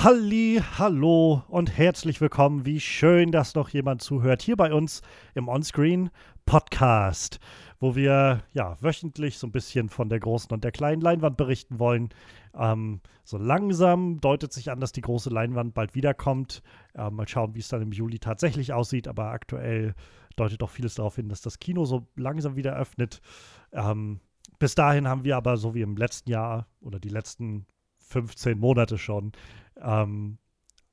Halli, hallo und herzlich willkommen. Wie schön, dass noch jemand zuhört hier bei uns im Onscreen Podcast, wo wir ja wöchentlich so ein bisschen von der großen und der kleinen Leinwand berichten wollen. Ähm, so langsam deutet sich an, dass die große Leinwand bald wiederkommt. Ähm, mal schauen, wie es dann im Juli tatsächlich aussieht, aber aktuell deutet auch vieles darauf hin, dass das Kino so langsam wieder öffnet. Ähm, bis dahin haben wir aber so wie im letzten Jahr oder die letzten 15 Monate schon ähm,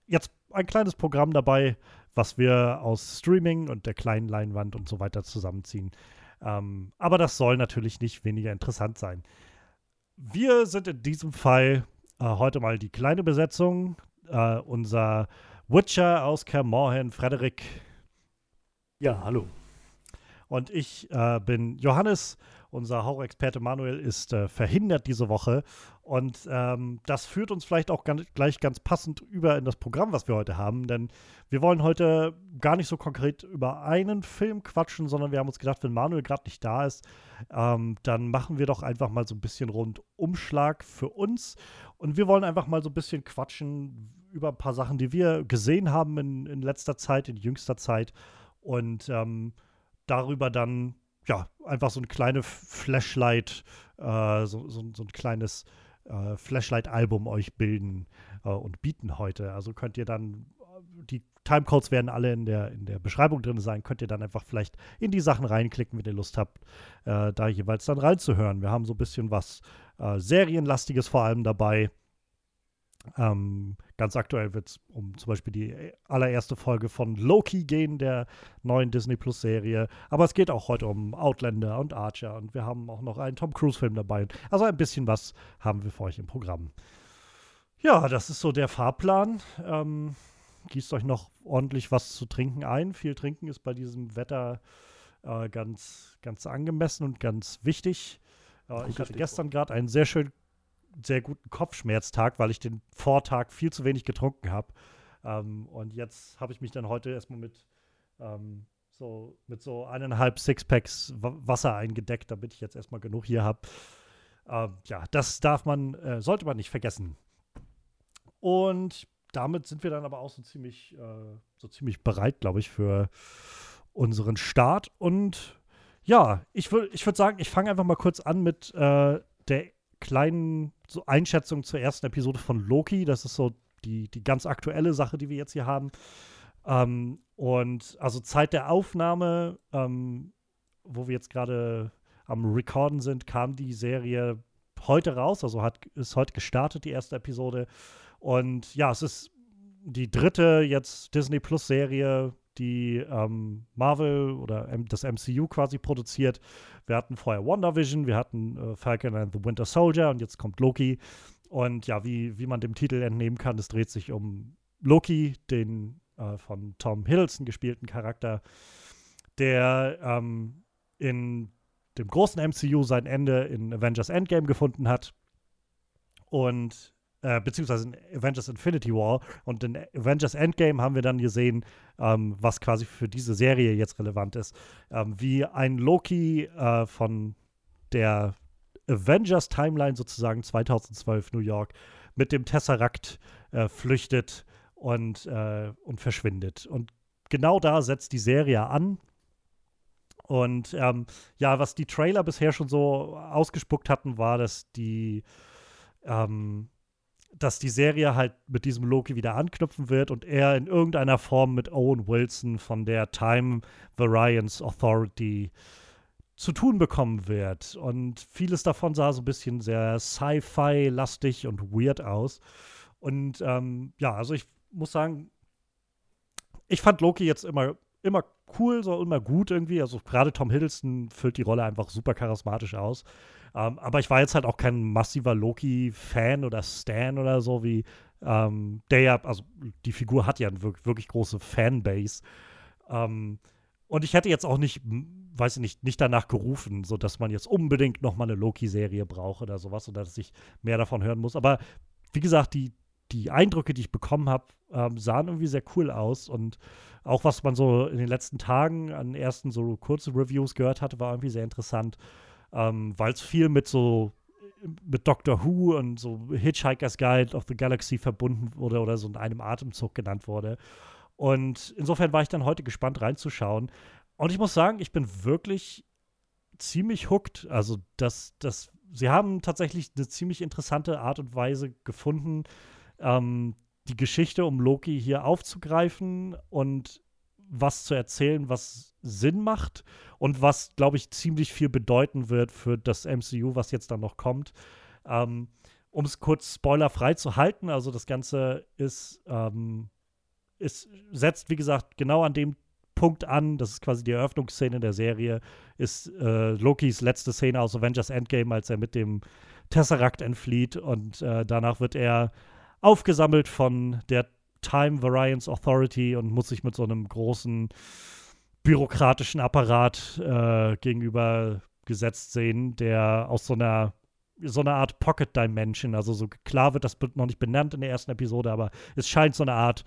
jetzt ein kleines Programm dabei, was wir aus Streaming und der kleinen Leinwand und so weiter zusammenziehen. Ähm, aber das soll natürlich nicht weniger interessant sein. Wir sind in diesem Fall äh, heute mal die kleine Besetzung. Äh, unser Witcher aus Kermorhen, Frederik. Ja, hallo. Und ich äh, bin Johannes unser Horror-Experte Manuel ist äh, verhindert diese Woche. Und ähm, das führt uns vielleicht auch ganz, gleich ganz passend über in das Programm, was wir heute haben. Denn wir wollen heute gar nicht so konkret über einen Film quatschen, sondern wir haben uns gedacht, wenn Manuel gerade nicht da ist, ähm, dann machen wir doch einfach mal so ein bisschen Rundumschlag für uns. Und wir wollen einfach mal so ein bisschen quatschen über ein paar Sachen, die wir gesehen haben in, in letzter Zeit, in jüngster Zeit. Und ähm, darüber dann ja, einfach so ein kleines Flashlight, äh, so, so, so, ein kleines äh, Flashlight-Album euch bilden äh, und bieten heute. Also könnt ihr dann, die Timecodes werden alle in der, in der Beschreibung drin sein, könnt ihr dann einfach vielleicht in die Sachen reinklicken, wenn ihr Lust habt, äh, da jeweils dann reinzuhören. Wir haben so ein bisschen was äh, Serienlastiges vor allem dabei. Ähm, ganz aktuell wird es um zum Beispiel die allererste Folge von Loki gehen, der neuen Disney Plus Serie. Aber es geht auch heute um Outlander und Archer und wir haben auch noch einen Tom Cruise Film dabei. Also ein bisschen was haben wir für euch im Programm. Ja, das ist so der Fahrplan. Ähm, gießt euch noch ordentlich was zu trinken ein. Viel trinken ist bei diesem Wetter äh, ganz, ganz angemessen und ganz wichtig. Äh, ich hatte gestern gerade einen sehr schön sehr guten Kopfschmerztag, weil ich den Vortag viel zu wenig getrunken habe. Ähm, und jetzt habe ich mich dann heute erstmal mit ähm, so mit so eineinhalb Sixpacks Wasser eingedeckt, damit ich jetzt erstmal genug hier habe. Ähm, ja, das darf man, äh, sollte man nicht vergessen. Und damit sind wir dann aber auch so ziemlich, äh, so ziemlich bereit, glaube ich, für unseren Start. Und ja, ich würde ich würd sagen, ich fange einfach mal kurz an mit äh, der kleinen so Einschätzung zur ersten Episode von Loki. Das ist so die, die ganz aktuelle Sache, die wir jetzt hier haben. Ähm, und also Zeit der Aufnahme, ähm, wo wir jetzt gerade am Recorden sind, kam die Serie heute raus, also hat, ist heute gestartet, die erste Episode. Und ja, es ist die dritte jetzt Disney Plus Serie die ähm, Marvel oder M das MCU quasi produziert. Wir hatten vorher WandaVision, wir hatten äh, Falcon and the Winter Soldier und jetzt kommt Loki. Und ja, wie, wie man dem Titel entnehmen kann, es dreht sich um Loki, den äh, von Tom Hiddleston gespielten Charakter, der ähm, in dem großen MCU sein Ende in Avengers Endgame gefunden hat und äh, beziehungsweise in Avengers Infinity War. Und in Avengers Endgame haben wir dann gesehen, ähm, was quasi für diese Serie jetzt relevant ist, ähm, wie ein Loki äh, von der Avengers Timeline sozusagen 2012 New York mit dem Tesseract äh, flüchtet und, äh, und verschwindet. Und genau da setzt die Serie an. Und ähm, ja, was die Trailer bisher schon so ausgespuckt hatten, war, dass die ähm, dass die Serie halt mit diesem Loki wieder anknüpfen wird und er in irgendeiner Form mit Owen Wilson von der Time Variance Authority zu tun bekommen wird. Und vieles davon sah so ein bisschen sehr Sci-Fi-lastig und weird aus. Und ähm, ja, also ich muss sagen, ich fand Loki jetzt immer, immer cool, so immer gut irgendwie. Also gerade Tom Hiddleston füllt die Rolle einfach super charismatisch aus. Ähm, aber ich war jetzt halt auch kein massiver Loki-Fan oder Stan oder so, wie ähm, der ja, also die Figur hat ja eine wirklich, wirklich große Fanbase. Ähm, und ich hätte jetzt auch nicht, weiß ich nicht, nicht danach gerufen, so dass man jetzt unbedingt noch mal eine Loki-Serie braucht oder sowas oder dass ich mehr davon hören muss. Aber wie gesagt, die, die Eindrücke, die ich bekommen habe, ähm, sahen irgendwie sehr cool aus. Und auch was man so in den letzten Tagen an ersten so kurzen Reviews gehört hatte, war irgendwie sehr interessant ähm, weil es viel mit so mit Doctor Who und so Hitchhiker's Guide of the Galaxy verbunden wurde oder so in einem Atemzug genannt wurde. Und insofern war ich dann heute gespannt reinzuschauen. Und ich muss sagen, ich bin wirklich ziemlich hooked. Also, das, das, sie haben tatsächlich eine ziemlich interessante Art und Weise gefunden, ähm, die Geschichte um Loki hier aufzugreifen und was zu erzählen, was Sinn macht und was, glaube ich, ziemlich viel bedeuten wird für das MCU, was jetzt dann noch kommt. Ähm, um es kurz spoilerfrei zu halten, also das Ganze ist, ähm, ist, setzt, wie gesagt, genau an dem Punkt an, das ist quasi die Eröffnungsszene der Serie, ist äh, Lokis letzte Szene aus Avengers Endgame, als er mit dem Tesseract entflieht und äh, danach wird er aufgesammelt von der Time Variance Authority und muss sich mit so einem großen bürokratischen Apparat äh, gegenüber gesetzt sehen, der aus so einer so eine Art Pocket Dimension, also so klar wird das noch nicht benannt in der ersten Episode, aber es scheint so eine Art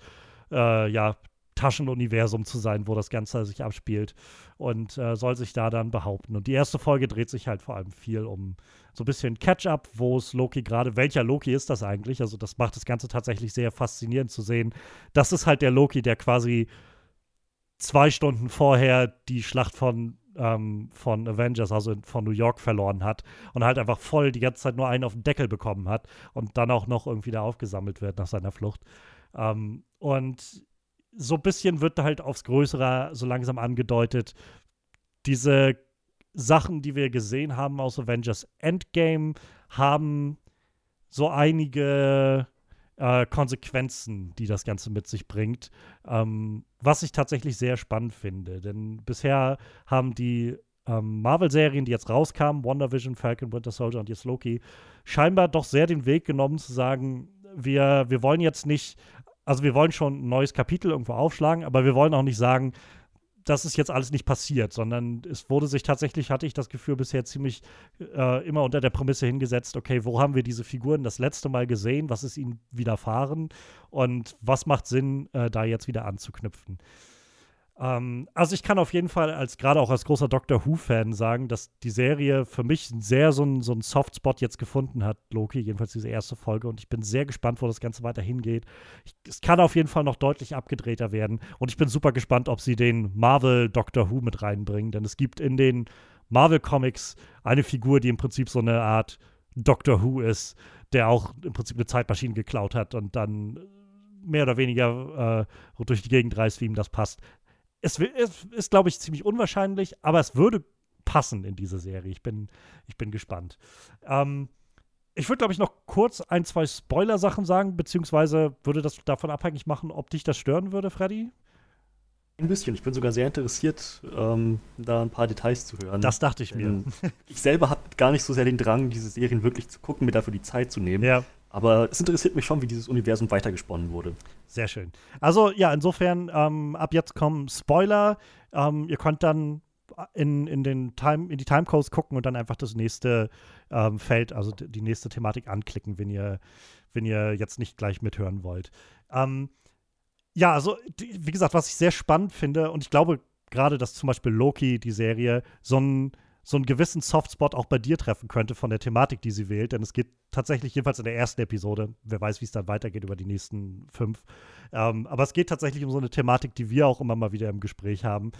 äh, ja Taschenuniversum zu sein, wo das Ganze sich abspielt und äh, soll sich da dann behaupten. Und die erste Folge dreht sich halt vor allem viel um so ein bisschen Catch-up, wo es Loki gerade, welcher Loki ist das eigentlich? Also das macht das Ganze tatsächlich sehr faszinierend zu sehen. Das ist halt der Loki, der quasi zwei Stunden vorher die Schlacht von ähm, von Avengers, also von New York, verloren hat und halt einfach voll die ganze Zeit nur einen auf den Deckel bekommen hat und dann auch noch irgendwie da aufgesammelt wird nach seiner Flucht. Ähm, und so ein bisschen wird halt aufs Größere so langsam angedeutet, diese Sachen, die wir gesehen haben aus Avengers Endgame, haben so einige äh, Konsequenzen, die das Ganze mit sich bringt, ähm, was ich tatsächlich sehr spannend finde. Denn bisher haben die ähm, Marvel-Serien, die jetzt rauskamen, WandaVision, Falcon, Winter Soldier und jetzt Loki, scheinbar doch sehr den Weg genommen zu sagen, wir, wir wollen jetzt nicht also wir wollen schon ein neues Kapitel irgendwo aufschlagen, aber wir wollen auch nicht sagen, das ist jetzt alles nicht passiert, sondern es wurde sich tatsächlich, hatte ich das Gefühl, bisher ziemlich äh, immer unter der Prämisse hingesetzt, okay, wo haben wir diese Figuren das letzte Mal gesehen, was ist ihnen widerfahren und was macht Sinn, äh, da jetzt wieder anzuknüpfen. Ähm, also ich kann auf jeden Fall als gerade auch als großer Doctor Who-Fan sagen, dass die Serie für mich sehr so einen so Softspot jetzt gefunden hat, Loki, jedenfalls diese erste Folge. Und ich bin sehr gespannt, wo das Ganze weiter hingeht. Ich, es kann auf jeden Fall noch deutlich abgedrehter werden. Und ich bin super gespannt, ob sie den Marvel Doctor Who mit reinbringen. Denn es gibt in den Marvel Comics eine Figur, die im Prinzip so eine Art Doctor Who ist, der auch im Prinzip eine Zeitmaschine geklaut hat und dann mehr oder weniger äh, durch die Gegend reist, wie ihm das passt es, es ist, glaube ich, ziemlich unwahrscheinlich, aber es würde passen in diese Serie. Ich bin, ich bin gespannt. Ähm, ich würde, glaube ich, noch kurz ein, zwei Spoiler-Sachen sagen, beziehungsweise würde das davon abhängig machen, ob dich das stören würde, Freddy? Ein bisschen. Ich bin sogar sehr interessiert, ähm, da ein paar Details zu hören. Das dachte ich mir. ich selber habe gar nicht so sehr den Drang, diese Serien wirklich zu gucken, mir dafür die Zeit zu nehmen. Ja. Aber es interessiert mich schon, wie dieses Universum weitergesponnen wurde. Sehr schön. Also ja, insofern, ähm, ab jetzt kommen Spoiler. Ähm, ihr könnt dann in, in, den Time, in die Timecodes gucken und dann einfach das nächste ähm, Feld, also die nächste Thematik anklicken, wenn ihr, wenn ihr jetzt nicht gleich mithören wollt. Ähm, ja, also wie gesagt, was ich sehr spannend finde, und ich glaube gerade, dass zum Beispiel Loki, die Serie, so ein so einen gewissen Softspot auch bei dir treffen könnte von der Thematik, die sie wählt. Denn es geht tatsächlich, jedenfalls in der ersten Episode, wer weiß, wie es dann weitergeht über die nächsten fünf. Ähm, aber es geht tatsächlich um so eine Thematik, die wir auch immer mal wieder im Gespräch haben.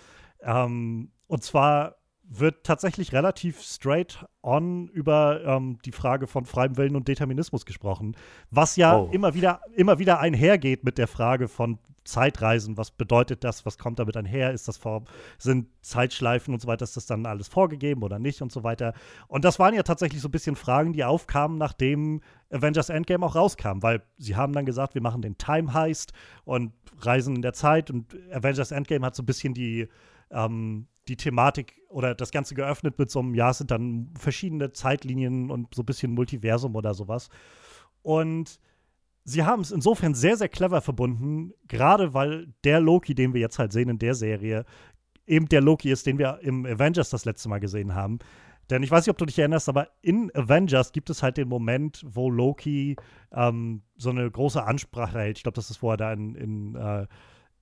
Ähm, und zwar wird tatsächlich relativ straight on über ähm, die Frage von freiem Willen und Determinismus gesprochen, was ja oh. immer wieder immer wieder einhergeht mit der Frage von Zeitreisen, was bedeutet das, was kommt damit einher, ist das vor, sind Zeitschleifen und so weiter, ist das dann alles vorgegeben oder nicht und so weiter. Und das waren ja tatsächlich so ein bisschen Fragen, die aufkamen, nachdem Avengers Endgame auch rauskam, weil sie haben dann gesagt, wir machen den Time Heist und reisen in der Zeit und Avengers Endgame hat so ein bisschen die ähm, die Thematik oder das Ganze geöffnet mit so einem, ja, es sind dann verschiedene Zeitlinien und so ein bisschen Multiversum oder sowas. Und sie haben es insofern sehr, sehr clever verbunden, gerade weil der Loki, den wir jetzt halt sehen in der Serie, eben der Loki ist, den wir im Avengers das letzte Mal gesehen haben. Denn ich weiß nicht, ob du dich erinnerst, aber in Avengers gibt es halt den Moment, wo Loki ähm, so eine große Ansprache hält. Ich glaube, das ist vorher da in, in, äh,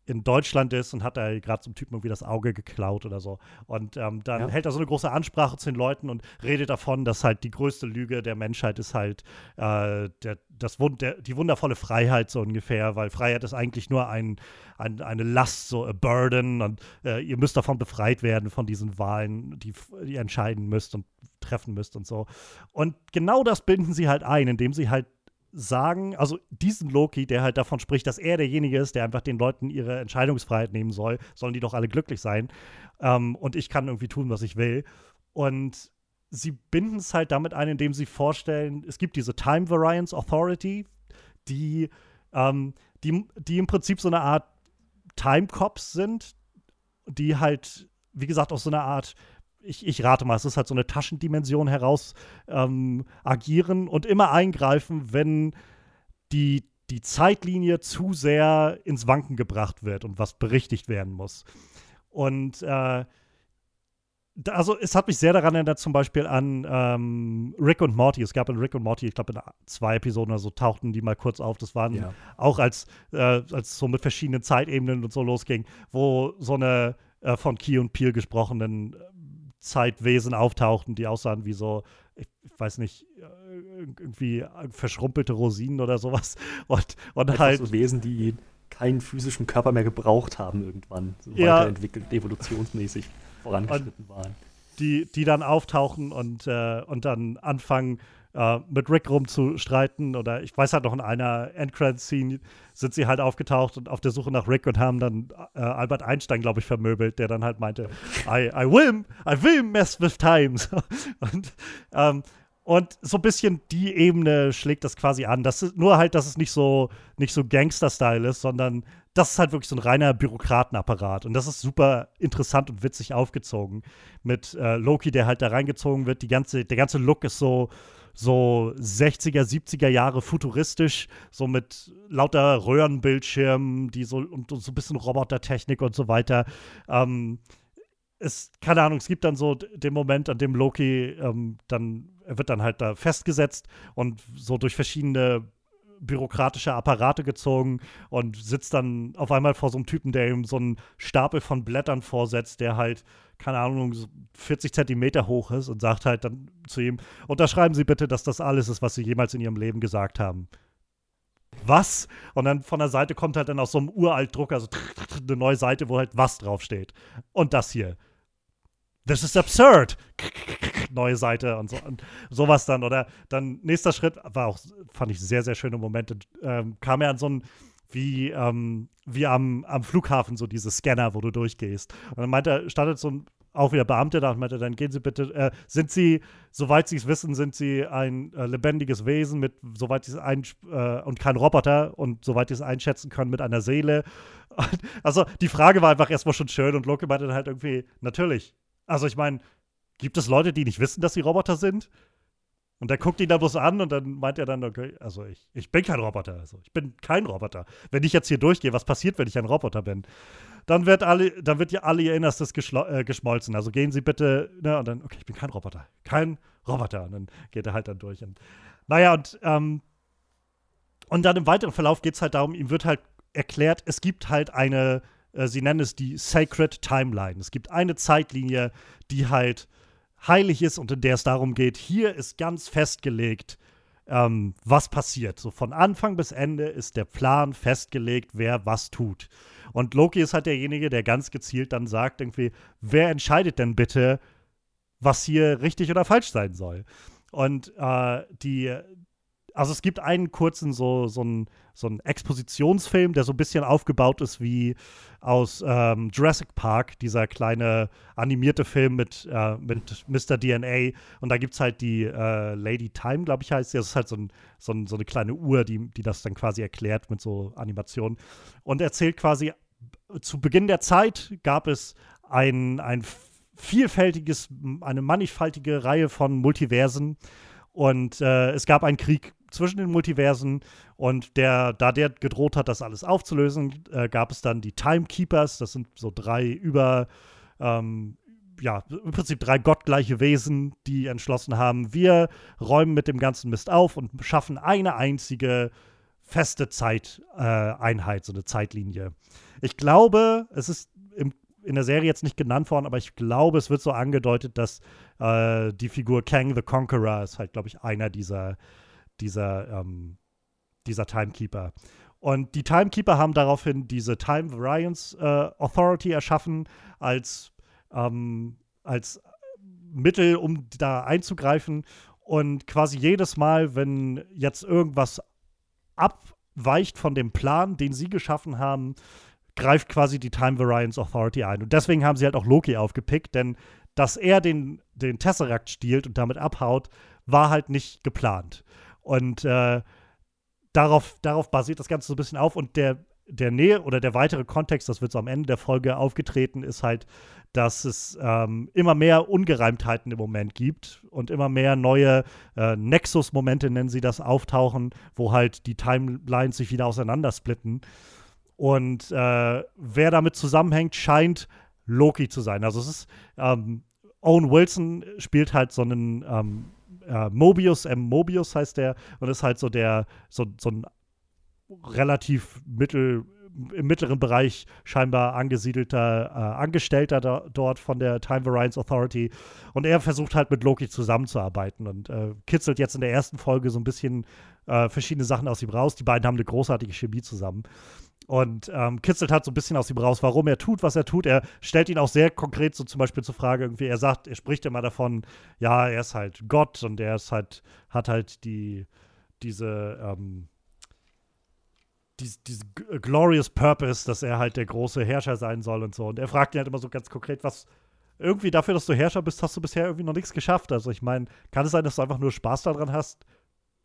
in Deutschland ist und hat da gerade zum Typen irgendwie das Auge geklaut oder so. Und ähm, dann ja. hält er so eine große Ansprache zu den Leuten und redet davon, dass halt die größte Lüge der Menschheit ist halt äh, der, das Wund der, die wundervolle Freiheit so ungefähr, weil Freiheit ist eigentlich nur ein, ein eine Last, so a burden und äh, ihr müsst davon befreit werden, von diesen Wahlen, die, die ihr entscheiden müsst und treffen müsst und so. Und genau das binden sie halt ein, indem sie halt sagen, also diesen Loki, der halt davon spricht, dass er derjenige ist, der einfach den Leuten ihre Entscheidungsfreiheit nehmen soll, sollen die doch alle glücklich sein. Ähm, und ich kann irgendwie tun, was ich will. Und sie binden es halt damit ein, indem sie vorstellen, es gibt diese Time Variance Authority, die, ähm, die, die im Prinzip so eine Art Time Cops sind, die halt, wie gesagt, aus so einer Art ich, ich rate mal, es ist halt so eine Taschendimension heraus ähm, agieren und immer eingreifen, wenn die, die Zeitlinie zu sehr ins Wanken gebracht wird und was berichtigt werden muss. Und äh, also es hat mich sehr daran erinnert, zum Beispiel an ähm, Rick und Morty. Es gab in Rick und Morty, ich glaube, in zwei Episoden oder so tauchten die mal kurz auf. Das waren ja. auch als, äh, als so mit verschiedenen Zeitebenen und so losging, wo so eine äh, von Key und Peel gesprochenen Zeitwesen auftauchten, die aussahen wie so, ich, weiß nicht, äh, irgendwie verschrumpelte Rosinen oder sowas. Und, und halt. So Wesen, die keinen physischen Körper mehr gebraucht haben irgendwann, so ja, weiterentwickelt, evolutionsmäßig vorangeschritten waren. Die, die dann auftauchen und, äh, und dann anfangen, äh, mit Rick rumzustreiten. Oder ich weiß halt noch in einer Endcredit-Scene sind sie halt aufgetaucht und auf der Suche nach Rick und haben dann äh, Albert Einstein, glaube ich, vermöbelt, der dann halt meinte, I, I will, I will mess with times. und, ähm, und so ein bisschen die Ebene schlägt das quasi an. Das ist, nur halt, dass es nicht so, nicht so Gangster-Style ist, sondern das ist halt wirklich so ein reiner Bürokratenapparat. Und das ist super interessant und witzig aufgezogen. Mit äh, Loki, der halt da reingezogen wird. Die ganze, der ganze Look ist so, so 60er, 70er Jahre futuristisch, so mit lauter Röhrenbildschirmen, die so und, so ein bisschen Robotertechnik und so weiter. Ähm, es, keine Ahnung, es gibt dann so den Moment, an dem Loki ähm, dann, er wird dann halt da festgesetzt und so durch verschiedene bürokratische Apparate gezogen und sitzt dann auf einmal vor so einem Typen, der ihm so einen Stapel von Blättern vorsetzt, der halt keine Ahnung, 40 Zentimeter hoch ist und sagt halt dann zu ihm, unterschreiben Sie bitte, dass das alles ist, was Sie jemals in Ihrem Leben gesagt haben. Was? Und dann von der Seite kommt halt dann aus so einem uralt Drucker also eine neue Seite, wo halt was draufsteht. Und das hier. This is absurd. Neue Seite und so und sowas dann. Oder dann nächster Schritt, war auch, fand ich sehr, sehr schöne Momente, ähm, kam er an so ein wie, ähm, wie am, am Flughafen, so diese Scanner, wo du durchgehst. Und dann meinte, startet so ein auch wieder Beamte da und meinte, dann gehen Sie bitte, äh, sind Sie, soweit Sie es wissen, sind Sie ein äh, lebendiges Wesen mit, soweit Sie es ein, äh, und kein Roboter und soweit Sie es einschätzen können, mit einer Seele. Und, also die Frage war einfach erstmal schon schön und Loki meinte dann halt irgendwie, natürlich. Also ich meine, gibt es Leute, die nicht wissen, dass sie Roboter sind? Und er guckt ihn da bloß an und dann meint er dann, okay, also ich, ich bin kein Roboter. Also ich bin kein Roboter. Wenn ich jetzt hier durchgehe, was passiert, wenn ich ein Roboter bin? Dann wird alle, dann wird ja alle ihr Innerstes äh, geschmolzen. Also gehen Sie bitte, ne, und dann, okay, ich bin kein Roboter. Kein Roboter. Und dann geht er halt dann durch. Und, naja, und, ähm, und dann im weiteren Verlauf geht es halt darum, ihm wird halt erklärt, es gibt halt eine, äh, sie nennen es die Sacred Timeline. Es gibt eine Zeitlinie, die halt heilig ist und in der es darum geht, hier ist ganz festgelegt, ähm, was passiert. So von Anfang bis Ende ist der Plan festgelegt, wer was tut. Und Loki ist halt derjenige, der ganz gezielt dann sagt, irgendwie, wer entscheidet denn bitte, was hier richtig oder falsch sein soll? Und äh, die, also es gibt einen kurzen, so, so einen so Expositionsfilm, der so ein bisschen aufgebaut ist wie aus ähm, Jurassic Park, dieser kleine animierte Film mit, äh, mit Mr. DNA. Und da gibt es halt die äh, Lady Time, glaube ich, heißt sie. Das ist halt so, ein, so, ein, so, eine kleine Uhr, die, die das dann quasi erklärt mit so Animationen. Und erzählt quasi, zu Beginn der Zeit gab es ein, ein vielfältiges, eine mannigfaltige Reihe von Multiversen. Und äh, es gab einen Krieg zwischen den Multiversen und der, da der gedroht hat, das alles aufzulösen, äh, gab es dann die Timekeepers, das sind so drei über, ähm, ja, im Prinzip drei gottgleiche Wesen, die entschlossen haben, wir räumen mit dem ganzen Mist auf und schaffen eine einzige feste Zeiteinheit, so eine Zeitlinie. Ich glaube, es ist im, in der Serie jetzt nicht genannt worden, aber ich glaube, es wird so angedeutet, dass äh, die Figur Kang the Conqueror ist halt, glaube ich, einer dieser, dieser, ähm, dieser Timekeeper. Und die Timekeeper haben daraufhin diese Time Variance äh, Authority erschaffen als, ähm, als Mittel, um da einzugreifen. Und quasi jedes Mal, wenn jetzt irgendwas abweicht von dem Plan, den sie geschaffen haben, greift quasi die Time Variance Authority ein. Und deswegen haben sie halt auch Loki aufgepickt, denn dass er den, den Tesseract stiehlt und damit abhaut, war halt nicht geplant. Und äh, darauf, darauf basiert das Ganze so ein bisschen auf. Und der, der Nähe oder der weitere Kontext, das wird so am Ende der Folge aufgetreten, ist halt, dass es ähm, immer mehr Ungereimtheiten im Moment gibt und immer mehr neue äh, Nexus-Momente, nennen sie das, auftauchen, wo halt die Timelines sich wieder auseinandersplitten. Und äh, wer damit zusammenhängt, scheint Loki zu sein. Also es ist ähm, Owen Wilson spielt halt so einen ähm, äh, Mobius, M. Mobius heißt der, und ist halt so der, so, so ein relativ mittel, im mittleren Bereich scheinbar angesiedelter äh, Angestellter da, dort von der Time Variance Authority. Und er versucht halt mit Loki zusammenzuarbeiten und äh, kitzelt jetzt in der ersten Folge so ein bisschen äh, verschiedene Sachen aus ihm raus. Die beiden haben eine großartige Chemie zusammen und ähm, kitzelt halt so ein bisschen aus ihm raus, warum er tut, was er tut. Er stellt ihn auch sehr konkret so zum Beispiel zur Frage irgendwie, er sagt, er spricht immer davon, ja, er ist halt Gott und er ist halt, hat halt die, diese, ähm, diese, diese glorious purpose, dass er halt der große Herrscher sein soll und so. Und er fragt ihn halt immer so ganz konkret, was, irgendwie dafür, dass du Herrscher bist, hast du bisher irgendwie noch nichts geschafft. Also ich meine, kann es sein, dass du einfach nur Spaß daran hast,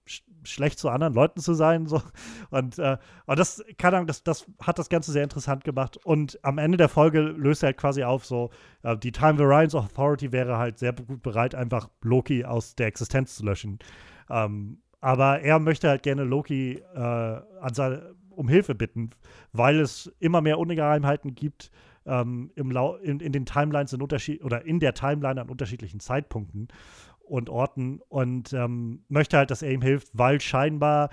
sch schlecht zu anderen Leuten zu sein. So. Und, äh, und das, keine Ahnung, das, das hat das Ganze sehr interessant gemacht. Und am Ende der Folge löst er halt quasi auf, so, äh, die Time Variance Authority wäre halt sehr gut bereit, einfach Loki aus der Existenz zu löschen. Ähm, aber er möchte halt gerne Loki äh, seine, um Hilfe bitten, weil es immer mehr Ungeheimheiten gibt ähm, im in, in den Timelines in oder in der Timeline an unterschiedlichen Zeitpunkten und Orten und ähm, möchte halt, dass er ihm hilft, weil scheinbar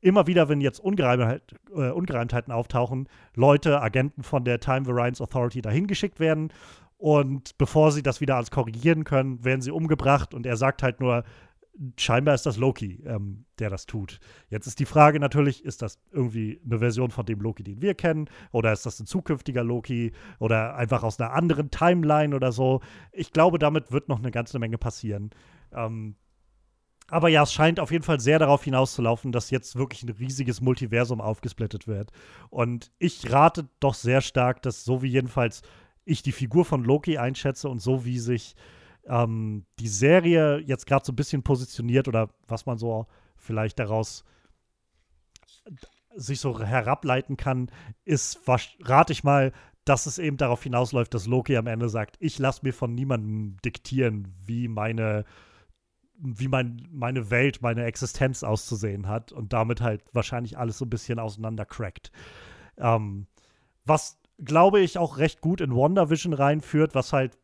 immer wieder, wenn jetzt Ungereimtheit, äh, Ungereimtheiten auftauchen, Leute, Agenten von der Time Variance Authority dahin geschickt werden. Und bevor sie das wieder alles korrigieren können, werden sie umgebracht. Und er sagt halt nur, scheinbar ist das Loki, ähm, der das tut. Jetzt ist die Frage natürlich, ist das irgendwie eine Version von dem Loki, den wir kennen? Oder ist das ein zukünftiger Loki? Oder einfach aus einer anderen Timeline oder so? Ich glaube, damit wird noch eine ganze Menge passieren. Ähm, aber ja, es scheint auf jeden Fall sehr darauf hinauszulaufen, dass jetzt wirklich ein riesiges Multiversum aufgesplittet wird. Und ich rate doch sehr stark, dass so wie jedenfalls ich die Figur von Loki einschätze und so wie sich ähm, die Serie jetzt gerade so ein bisschen positioniert oder was man so vielleicht daraus sich so herableiten kann, ist, rate ich mal, dass es eben darauf hinausläuft, dass Loki am Ende sagt, ich lasse mir von niemandem diktieren, wie meine wie mein, meine Welt, meine Existenz auszusehen hat und damit halt wahrscheinlich alles so ein bisschen auseinandercrackt. Ähm, was, glaube ich, auch recht gut in WandaVision reinführt, was halt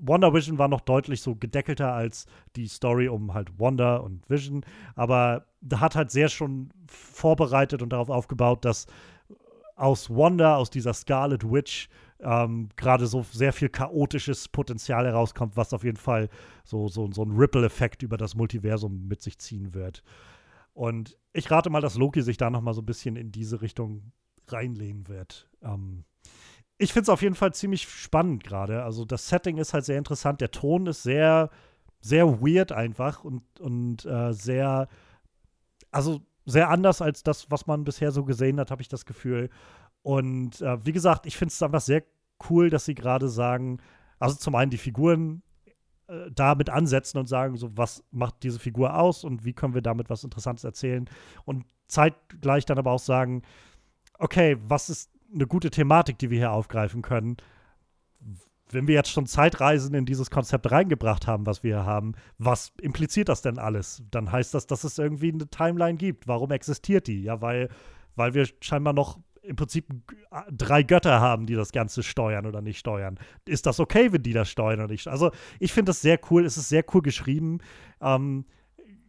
Wonder Vision war noch deutlich so gedeckelter als die Story um halt Wonder und Vision, aber da hat halt sehr schon vorbereitet und darauf aufgebaut, dass aus Wanda, aus dieser Scarlet Witch, ähm, gerade so sehr viel chaotisches Potenzial herauskommt, was auf jeden Fall so, so, so einen Ripple-Effekt über das Multiversum mit sich ziehen wird. Und ich rate mal, dass Loki sich da noch mal so ein bisschen in diese Richtung reinlehnen wird. Ähm, ich finde es auf jeden Fall ziemlich spannend gerade. Also das Setting ist halt sehr interessant. Der Ton ist sehr, sehr weird einfach und, und äh, sehr, also sehr anders als das, was man bisher so gesehen hat, habe ich das Gefühl. Und äh, wie gesagt, ich finde es einfach sehr cool, dass sie gerade sagen, also zum einen die Figuren äh, damit ansetzen und sagen, so was macht diese Figur aus und wie können wir damit was Interessantes erzählen und zeitgleich dann aber auch sagen, okay, was ist eine gute Thematik, die wir hier aufgreifen können. Wenn wir jetzt schon Zeitreisen in dieses Konzept reingebracht haben, was wir hier haben, was impliziert das denn alles? Dann heißt das, dass es irgendwie eine Timeline gibt. Warum existiert die? Ja, weil, weil wir scheinbar noch im Prinzip drei Götter haben, die das Ganze steuern oder nicht steuern. Ist das okay, wenn die das steuern oder nicht? Also, ich finde das sehr cool. Es ist sehr cool geschrieben. Ähm,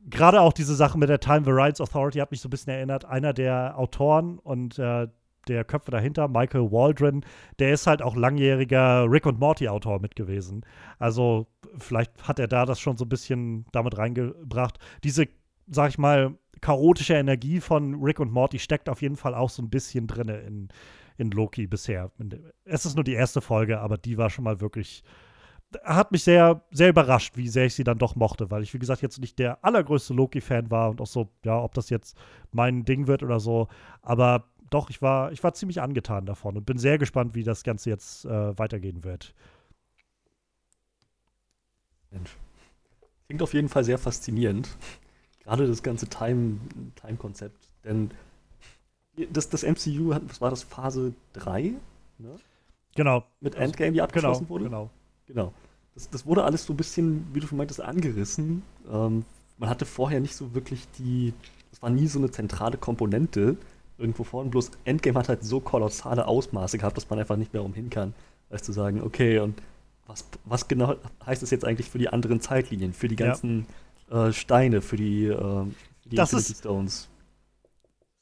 Gerade auch diese Sache mit der Time Variance Authority hat mich so ein bisschen erinnert. Einer der Autoren und äh, der Köpfe dahinter, Michael Waldron, der ist halt auch langjähriger Rick und Morty-Autor mit gewesen. Also vielleicht hat er da das schon so ein bisschen damit reingebracht. Diese, sag ich mal, chaotische Energie von Rick und Morty steckt auf jeden Fall auch so ein bisschen drin in, in Loki bisher. Es ist nur die erste Folge, aber die war schon mal wirklich hat mich sehr, sehr überrascht, wie sehr ich sie dann doch mochte, weil ich, wie gesagt, jetzt nicht der allergrößte Loki-Fan war und auch so, ja, ob das jetzt mein Ding wird oder so. Aber doch, ich war, ich war ziemlich angetan davon und bin sehr gespannt, wie das Ganze jetzt äh, weitergehen wird. Mensch. Klingt auf jeden Fall sehr faszinierend. Gerade das ganze Time-Konzept. Time Denn das, das MCU, was war das, Phase 3? Ne? Genau. Mit Endgame, die abgeschlossen genau, wurde? Genau. Genau. Das, das, wurde alles so ein bisschen, wie du schon meintest, angerissen. Ähm, man hatte vorher nicht so wirklich die, das war nie so eine zentrale Komponente irgendwo vorne. Bloß Endgame hat halt so kolossale Ausmaße gehabt, dass man einfach nicht mehr umhin kann, als zu sagen, okay, und was, was genau heißt das jetzt eigentlich für die anderen Zeitlinien, für die ganzen ja. äh, Steine, für die, äh, für die das Infinity Stones?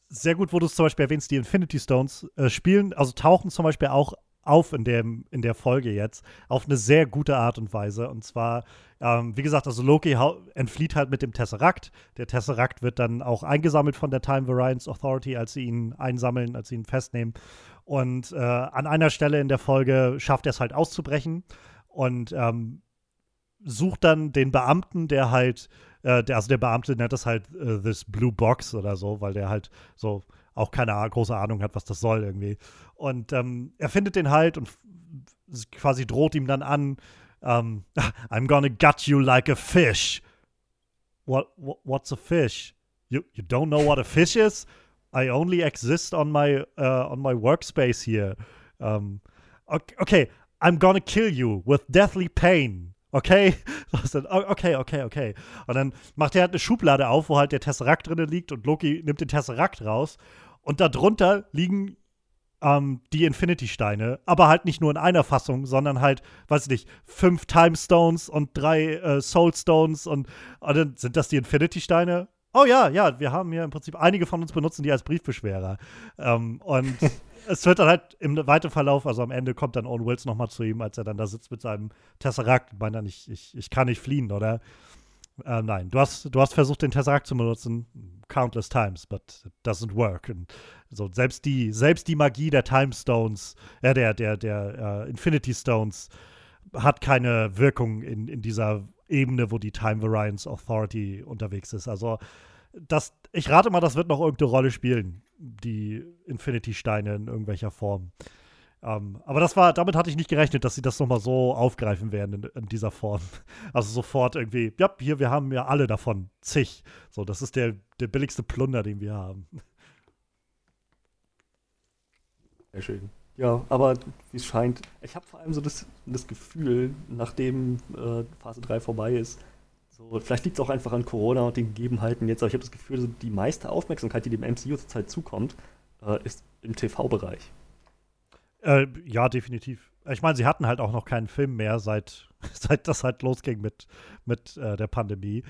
Sehr gut, wo du es zum Beispiel erwähnst, die Infinity Stones äh, spielen, also tauchen zum Beispiel auch auf in, dem, in der Folge jetzt auf eine sehr gute Art und Weise. Und zwar, ähm, wie gesagt, also Loki entflieht halt mit dem Tesseract. Der Tesseract wird dann auch eingesammelt von der Time Variance Authority, als sie ihn einsammeln, als sie ihn festnehmen. Und äh, an einer Stelle in der Folge schafft er es halt auszubrechen und ähm, sucht dann den Beamten, der halt, äh, der, also der Beamte nennt das halt äh, this Blue Box oder so, weil der halt so auch keine große Ahnung hat, was das soll irgendwie. Und ähm, er findet den halt und quasi droht ihm dann an, um, ähm, I'm gonna gut you like a fish. What, what what's a fish? You you don't know what a fish is? I only exist on my uh, on my workspace here. Um, okay, okay, I'm gonna kill you with deathly pain. Okay? Okay, okay, okay. Und dann macht er halt eine Schublade auf, wo halt der Tesseract drin liegt und Loki nimmt den Tesseract raus und darunter liegen ähm, die Infinity-Steine, aber halt nicht nur in einer Fassung, sondern halt, weiß ich nicht, fünf Time Stones und drei äh, Soul Stones und, und dann sind das die Infinity-Steine? Oh ja, ja, wir haben hier im Prinzip einige von uns benutzen die als Briefbeschwerer. Ähm, und es wird dann halt im weiteren Verlauf, also am Ende kommt dann Owen Wills nochmal zu ihm, als er dann da sitzt mit seinem Tesseract. Ich meine dann, ich, ich, ich kann nicht fliehen, oder? Äh, nein, du hast, du hast versucht, den Tesseract zu benutzen, countless times, but it doesn't work. Und so, selbst die, selbst die Magie der Time Stones, äh, der, der, der uh, Infinity Stones hat keine Wirkung in, in dieser Ebene, wo die Time Variance Authority unterwegs ist. Also, das, ich rate mal, das wird noch irgendeine Rolle spielen, die Infinity-Steine in irgendwelcher Form. Ähm, aber das war, damit hatte ich nicht gerechnet, dass sie das nochmal so aufgreifen werden in, in, dieser Form. Also sofort irgendwie, ja, hier, wir haben ja alle davon, zig. So, das ist der, der billigste Plunder, den wir haben. Sehr schön. Ja, aber wie es scheint, ich habe vor allem so das, das Gefühl, nachdem äh, Phase 3 vorbei ist, so, vielleicht liegt es auch einfach an Corona und den Gegebenheiten jetzt, aber ich habe das Gefühl, so die meiste Aufmerksamkeit, die dem MCU zurzeit zukommt, äh, ist im TV-Bereich. Äh, ja, definitiv. Ich meine, sie hatten halt auch noch keinen Film mehr, seit, seit das halt losging mit, mit äh, der Pandemie.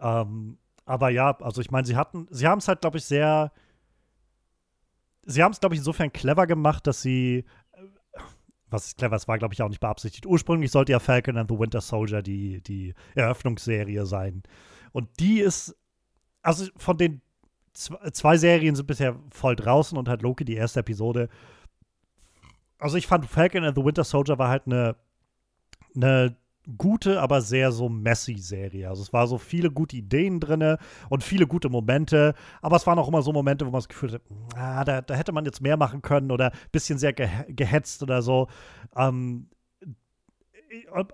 Ähm, aber ja, also ich meine, sie hatten, sie haben es halt, glaube ich, sehr. Sie haben es, glaube ich, insofern clever gemacht, dass sie. Äh, was ist clever, es war, glaube ich, auch nicht beabsichtigt. Ursprünglich sollte ja Falcon and the Winter Soldier die, die Eröffnungsserie sein. Und die ist. Also von den zwei Serien sind bisher voll draußen und halt Loki, die erste Episode, also ich fand Falcon and the Winter Soldier war halt eine, eine gute, aber sehr so messy Serie. Also es war so viele gute Ideen drin und viele gute Momente, aber es waren auch immer so Momente, wo man das Gefühl hat, ah, da, da hätte man jetzt mehr machen können oder ein bisschen sehr ge gehetzt oder so. Ähm,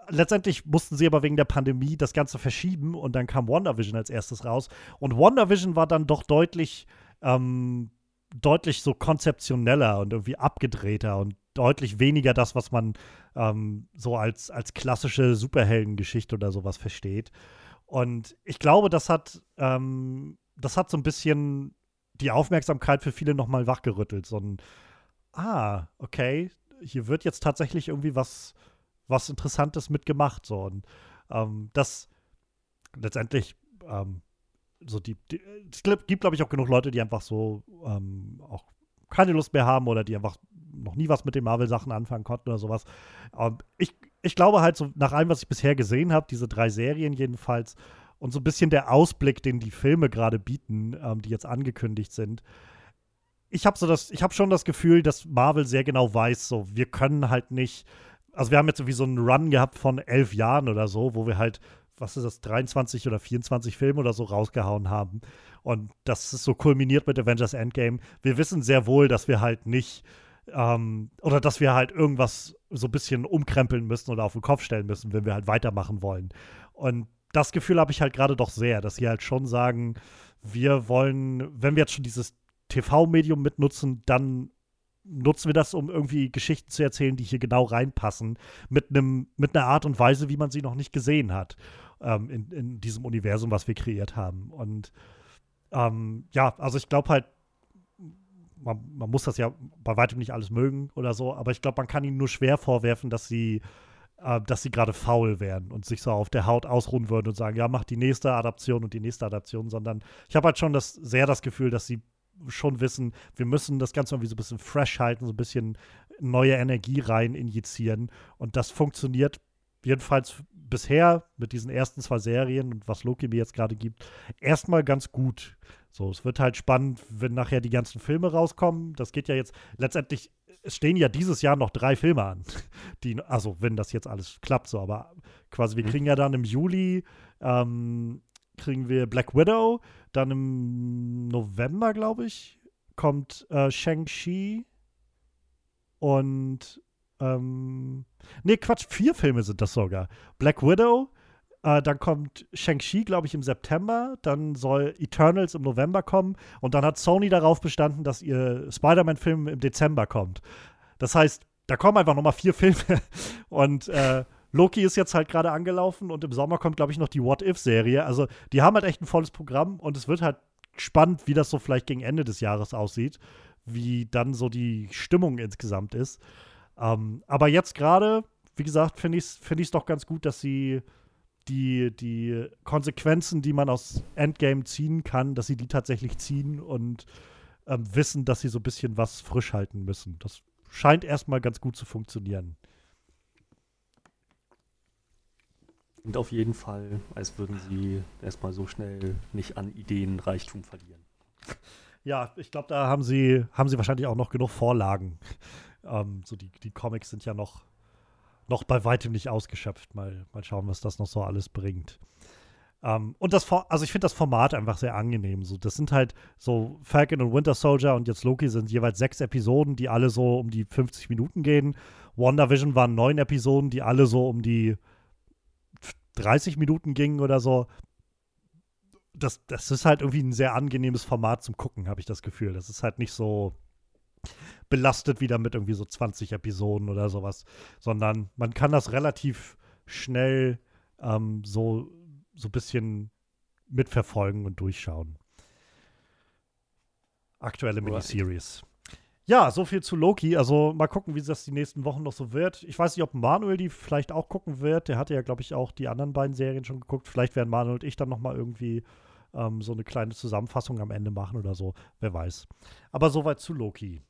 letztendlich mussten sie aber wegen der Pandemie das Ganze verschieben und dann kam WandaVision als erstes raus. Und WandaVision war dann doch deutlich, ähm, deutlich so konzeptioneller und irgendwie abgedrehter und deutlich weniger das, was man ähm, so als, als klassische Superheldengeschichte oder sowas versteht. Und ich glaube, das hat, ähm, das hat so ein bisschen die Aufmerksamkeit für viele nochmal wachgerüttelt. So ein, ah, okay, hier wird jetzt tatsächlich irgendwie was, was Interessantes mitgemacht. So. Und ähm, das letztendlich, ähm, so die, die, es gibt, glaube ich, auch genug Leute, die einfach so ähm, auch keine Lust mehr haben oder die einfach noch nie was mit den Marvel-Sachen anfangen konnten oder sowas. Ähm, ich, ich glaube halt, so nach allem, was ich bisher gesehen habe, diese drei Serien jedenfalls, und so ein bisschen der Ausblick, den die Filme gerade bieten, ähm, die jetzt angekündigt sind. Ich habe so das, ich habe schon das Gefühl, dass Marvel sehr genau weiß, so wir können halt nicht, also wir haben jetzt irgendwie so einen Run gehabt von elf Jahren oder so, wo wir halt, was ist das, 23 oder 24 Filme oder so rausgehauen haben. Und das ist so kulminiert mit Avengers Endgame. Wir wissen sehr wohl, dass wir halt nicht ähm, oder dass wir halt irgendwas so ein bisschen umkrempeln müssen oder auf den Kopf stellen müssen, wenn wir halt weitermachen wollen. Und das Gefühl habe ich halt gerade doch sehr, dass sie halt schon sagen, wir wollen, wenn wir jetzt schon dieses TV-Medium mitnutzen, dann nutzen wir das, um irgendwie Geschichten zu erzählen, die hier genau reinpassen, mit einem, mit einer Art und Weise, wie man sie noch nicht gesehen hat ähm, in, in diesem Universum, was wir kreiert haben. Und ähm, ja, also ich glaube halt, man, man, muss das ja bei weitem nicht alles mögen oder so, aber ich glaube, man kann ihnen nur schwer vorwerfen, dass sie, äh, sie gerade faul wären und sich so auf der Haut ausruhen würden und sagen, ja, mach die nächste Adaption und die nächste Adaption, sondern ich habe halt schon das, sehr das Gefühl, dass sie schon wissen, wir müssen das Ganze irgendwie so ein bisschen fresh halten, so ein bisschen neue Energie rein injizieren und das funktioniert jedenfalls bisher mit diesen ersten zwei Serien und was Loki mir jetzt gerade gibt, erstmal ganz gut. So, es wird halt spannend, wenn nachher die ganzen Filme rauskommen. Das geht ja jetzt letztendlich, es stehen ja dieses Jahr noch drei Filme an. Die, also, wenn das jetzt alles klappt, so, aber quasi, wir mhm. kriegen ja dann im Juli, ähm, kriegen wir Black Widow, dann im November, glaube ich, kommt äh, Shang-Chi und ähm, nee, Quatsch, vier Filme sind das sogar. Black Widow, äh, dann kommt Shang-Chi, glaube ich, im September. Dann soll Eternals im November kommen. Und dann hat Sony darauf bestanden, dass ihr Spider-Man-Film im Dezember kommt. Das heißt, da kommen einfach nochmal vier Filme. Und äh, Loki ist jetzt halt gerade angelaufen und im Sommer kommt, glaube ich, noch die What-If-Serie. Also, die haben halt echt ein volles Programm und es wird halt spannend, wie das so vielleicht gegen Ende des Jahres aussieht, wie dann so die Stimmung insgesamt ist. Ähm, aber jetzt gerade, wie gesagt, finde ich es find doch ganz gut, dass sie die, die Konsequenzen, die man aus Endgame ziehen kann, dass sie die tatsächlich ziehen und ähm, wissen, dass sie so ein bisschen was frisch halten müssen. Das scheint erstmal ganz gut zu funktionieren. Und auf jeden Fall, als würden sie erstmal so schnell nicht an Ideenreichtum verlieren. Ja, ich glaube, da haben sie, haben sie wahrscheinlich auch noch genug Vorlagen. Ähm, so die, die Comics sind ja noch noch bei weitem nicht ausgeschöpft. Mal, mal schauen, was das noch so alles bringt. Um, ähm, und das, also ich finde das Format einfach sehr angenehm. So, das sind halt so Falcon und Winter Soldier und jetzt Loki sind jeweils sechs Episoden, die alle so um die 50 Minuten gehen. WandaVision waren neun Episoden, die alle so um die 30 Minuten gingen oder so. Das, das ist halt irgendwie ein sehr angenehmes Format zum Gucken, habe ich das Gefühl. Das ist halt nicht so belastet wieder mit irgendwie so 20 Episoden oder sowas, sondern man kann das relativ schnell ähm, so, so ein bisschen mitverfolgen und durchschauen. Aktuelle Miniseries. Ja, so viel zu Loki. Also mal gucken, wie das die nächsten Wochen noch so wird. Ich weiß nicht, ob Manuel die vielleicht auch gucken wird. Der hatte ja, glaube ich, auch die anderen beiden Serien schon geguckt. Vielleicht werden Manuel und ich dann noch mal irgendwie ähm, so eine kleine Zusammenfassung am Ende machen oder so. Wer weiß. Aber soweit zu Loki.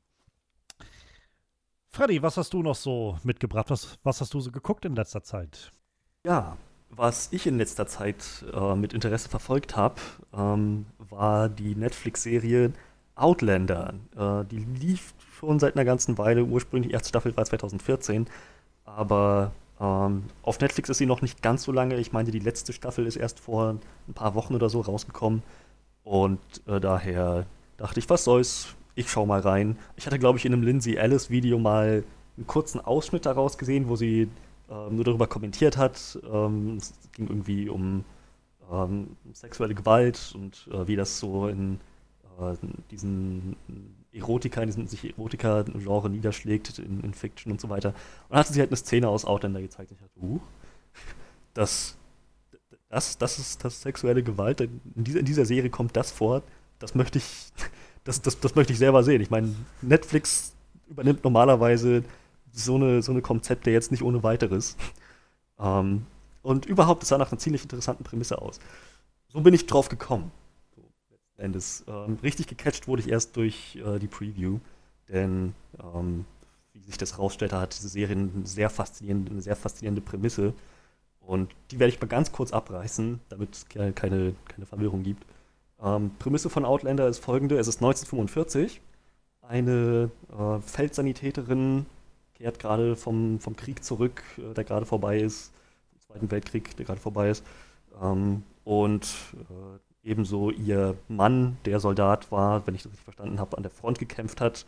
Freddy, was hast du noch so mitgebracht? Was, was hast du so geguckt in letzter Zeit? Ja, was ich in letzter Zeit äh, mit Interesse verfolgt habe, ähm, war die Netflix-Serie Outlander. Äh, die lief schon seit einer ganzen Weile. Ursprünglich die erste Staffel war 2014, aber ähm, auf Netflix ist sie noch nicht ganz so lange. Ich meine, die letzte Staffel ist erst vor ein paar Wochen oder so rausgekommen. Und äh, daher dachte ich, was soll's, ich schau mal rein. Ich hatte, glaube ich, in einem Lindsay Ellis Video mal einen kurzen Ausschnitt daraus gesehen, wo sie ähm, nur darüber kommentiert hat. Ähm, es ging irgendwie um ähm, sexuelle Gewalt und äh, wie das so in äh, diesen Erotika, in diesem sich Erotika-Genre niederschlägt, in, in, Fiction und so weiter. Und dann hatte sie halt eine Szene aus Outlander gezeigt. Ich dachte, uh, das, das, das ist das sexuelle Gewalt. In dieser, in dieser Serie kommt das vor. Das möchte ich, das, das, das möchte ich selber sehen. Ich meine, Netflix übernimmt normalerweise so eine, so eine Konzepte jetzt nicht ohne weiteres. Ähm, und überhaupt, es sah nach einer ziemlich interessanten Prämisse aus. So bin ich drauf gekommen. So, Endes. Ähm, richtig gecatcht wurde ich erst durch äh, die Preview. denn ähm, wie sich das rausstellte, hat diese Serie eine sehr faszinierende, eine sehr faszinierende Prämisse. Und die werde ich mal ganz kurz abreißen, damit es keine, keine Verwirrung gibt. Ähm, Prämisse von Outlander ist folgende: Es ist 1945. Eine äh, Feldsanitäterin kehrt gerade vom, vom Krieg zurück, äh, der gerade vorbei ist, vom Zweiten Weltkrieg, der gerade vorbei ist. Ähm, und äh, ebenso ihr Mann, der Soldat war, wenn ich das richtig verstanden habe, an der Front gekämpft hat.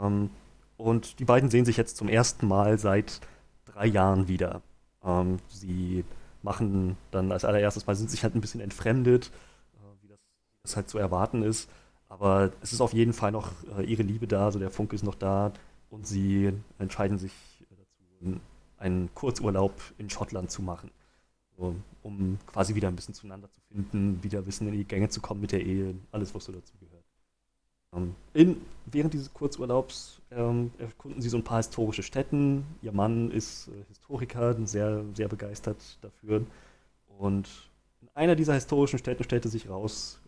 Ähm, und die beiden sehen sich jetzt zum ersten Mal seit drei Jahren wieder. Ähm, sie machen dann als allererstes Mal, sind sich halt ein bisschen entfremdet, das, halt zu erwarten ist. Aber es ist auf jeden Fall noch äh, ihre Liebe da, also der Funke ist noch da und sie entscheiden sich dazu, einen Kurzurlaub in Schottland zu machen. So, um quasi wieder ein bisschen zueinander zu finden, wieder ein bisschen in die Gänge zu kommen mit der Ehe, alles, was so dazu gehört. Ähm, in, während dieses Kurzurlaubs ähm, erkunden sie so ein paar historische Städten. Ihr Mann ist äh, Historiker, sehr, sehr begeistert dafür. Und in einer dieser historischen Städte stellte sich raus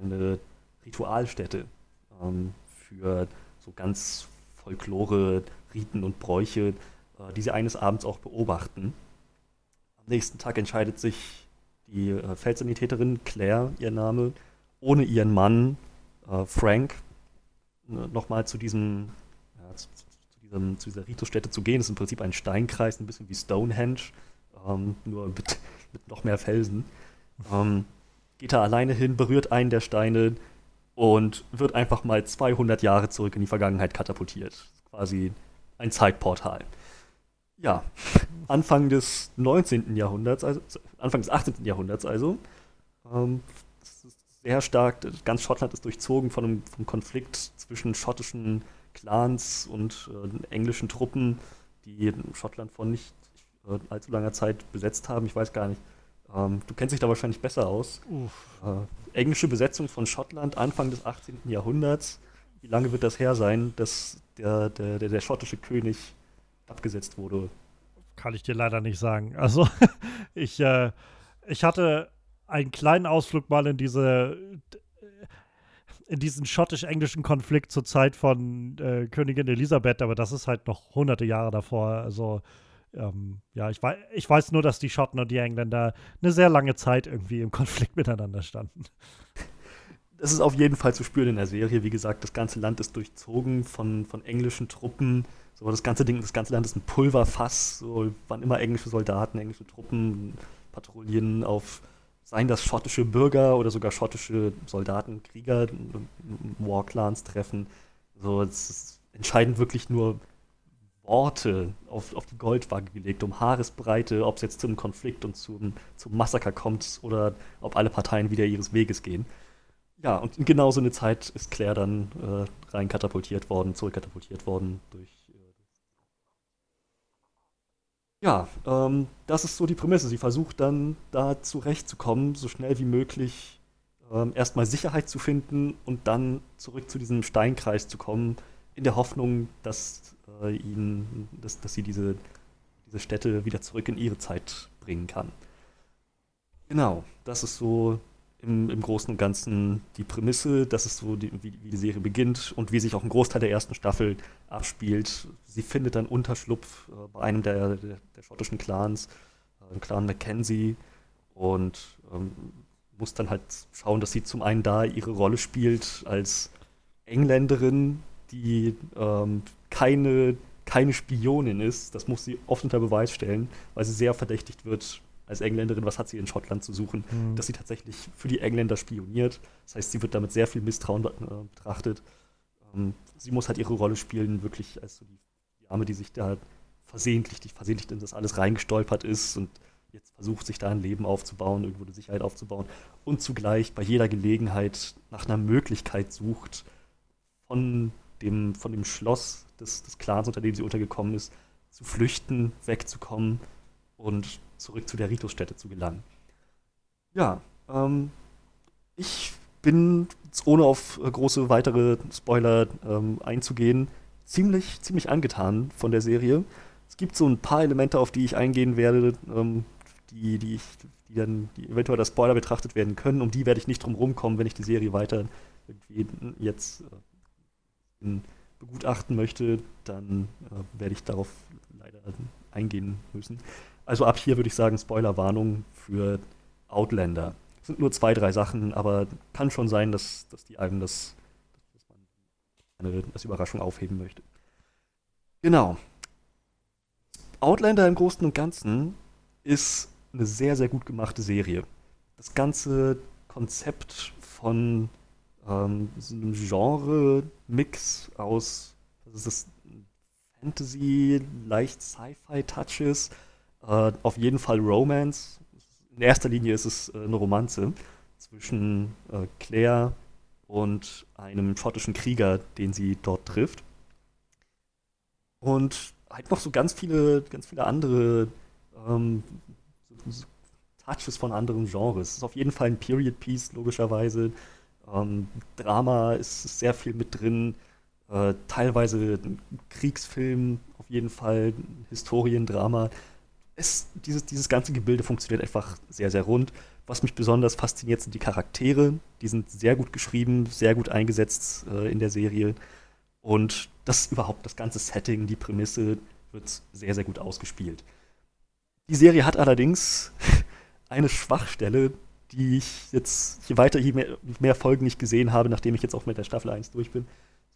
eine Ritualstätte ähm, für so ganz Folklore, Riten und Bräuche, äh, die sie eines Abends auch beobachten. Am nächsten Tag entscheidet sich die äh, Feldsanitäterin Claire, ihr Name, ohne ihren Mann äh, Frank ne, nochmal zu diesem, ja, zu, zu, diesem, zu dieser Ritusstätte zu gehen. Das ist im Prinzip ein Steinkreis, ein bisschen wie Stonehenge, ähm, nur mit, mit noch mehr Felsen. Ähm, geht da alleine hin, berührt einen der Steine und wird einfach mal 200 Jahre zurück in die Vergangenheit katapultiert. Quasi ein Zeitportal. Ja, Anfang des 19. Jahrhunderts, also Anfang des 18. Jahrhunderts also, ähm, sehr stark, ganz Schottland ist durchzogen von einem, vom Konflikt zwischen schottischen Clans und äh, englischen Truppen, die Schottland vor nicht äh, allzu langer Zeit besetzt haben. Ich weiß gar nicht. Ähm, du kennst dich da wahrscheinlich besser aus. Äh, englische Besetzung von Schottland Anfang des 18. Jahrhunderts. Wie lange wird das her sein, dass der, der, der, der schottische König abgesetzt wurde? Kann ich dir leider nicht sagen. Also, ich, äh, ich hatte einen kleinen Ausflug mal in diese in diesen schottisch-englischen Konflikt zur Zeit von äh, Königin Elisabeth, aber das ist halt noch hunderte Jahre davor. Also ähm, ja, ich, wei ich weiß nur, dass die Schotten und die Engländer eine sehr lange Zeit irgendwie im Konflikt miteinander standen. Das ist auf jeden Fall zu spüren in der Serie. Wie gesagt, das ganze Land ist durchzogen von, von englischen Truppen. So, das ganze Ding, das ganze Land ist ein Pulverfass. So, wann immer englische Soldaten, englische Truppen patrouillieren auf seien das schottische Bürger oder sogar schottische Soldaten, Krieger, Warclans treffen. So, es entscheidend wirklich nur Worte auf, auf die Goldwaage gelegt, um Haaresbreite, ob es jetzt zum Konflikt und zum, zum Massaker kommt oder ob alle Parteien wieder ihres Weges gehen. Ja, und in genau so eine Zeit ist Claire dann äh, rein katapultiert worden, zurückkatapultiert worden durch ja, ähm, das ist so die Prämisse. Sie versucht dann da zurechtzukommen, so schnell wie möglich ähm, erstmal Sicherheit zu finden und dann zurück zu diesem Steinkreis zu kommen, in der Hoffnung, dass, äh, ihnen, dass, dass sie diese, diese Städte wieder zurück in ihre Zeit bringen kann. Genau, das ist so im, im Großen und Ganzen die Prämisse, das ist so, die, wie, wie, die Serie beginnt und wie sich auch ein Großteil der ersten Staffel abspielt. Sie findet dann Unterschlupf äh, bei einem der, der, der schottischen Clans, äh, dem Clan Mackenzie, und ähm, muss dann halt schauen, dass sie zum einen da ihre Rolle spielt als Engländerin, die ähm, keine, keine Spionin ist. Das muss sie oft unter Beweis stellen, weil sie sehr verdächtigt wird, als Engländerin, was hat sie in Schottland zu suchen, mhm. dass sie tatsächlich für die Engländer spioniert. Das heißt, sie wird damit sehr viel Misstrauen äh, betrachtet. Ähm, sie muss halt ihre Rolle spielen, wirklich als so die, die Arme, die sich da versehentlich, die versehentlich in das alles reingestolpert ist und jetzt versucht, sich da ein Leben aufzubauen, irgendwo eine Sicherheit aufzubauen und zugleich bei jeder Gelegenheit nach einer Möglichkeit sucht, von dem, von dem Schloss des, des Clans, unter dem sie untergekommen ist, zu flüchten, wegzukommen und zurück zu der Ritusstätte zu gelangen. Ja, ähm, ich bin, ohne auf äh, große weitere Spoiler ähm, einzugehen, ziemlich, ziemlich angetan von der Serie. Es gibt so ein paar Elemente, auf die ich eingehen werde, ähm, die, die, ich, die dann die eventuell als Spoiler betrachtet werden können. Um die werde ich nicht drum rumkommen, wenn ich die Serie weiter irgendwie jetzt äh, begutachten möchte, dann äh, werde ich darauf leider eingehen müssen. Also ab hier würde ich sagen, Spoilerwarnung für Outlander. Es sind nur zwei, drei Sachen, aber kann schon sein, dass, dass die einem das, dass man eine, als Überraschung aufheben möchte. Genau. Outlander im Großen und Ganzen ist eine sehr, sehr gut gemachte Serie. Das ganze Konzept von ähm, so einem Genre-Mix aus, ist das, Fantasy, leicht Sci-Fi-Touches, äh, auf jeden Fall Romance. In erster Linie ist es äh, eine Romanze zwischen äh, Claire und einem schottischen Krieger, den sie dort trifft. Und halt noch so ganz viele, ganz viele andere ähm, so, so Touches von anderen Genres. Es ist auf jeden Fall ein Period Piece, logischerweise. Ähm, Drama ist, sehr viel mit drin. Äh, teilweise Kriegsfilm, auf jeden Fall Historiendrama. Es, dieses, dieses ganze Gebilde funktioniert einfach sehr, sehr rund. Was mich besonders fasziniert, sind die Charaktere. Die sind sehr gut geschrieben, sehr gut eingesetzt äh, in der Serie. Und das überhaupt, das ganze Setting, die Prämisse wird sehr, sehr gut ausgespielt. Die Serie hat allerdings eine Schwachstelle, die ich jetzt, je weiter, je mehr, mehr, Folgen ich gesehen habe, nachdem ich jetzt auch mit der Staffel 1 durch bin,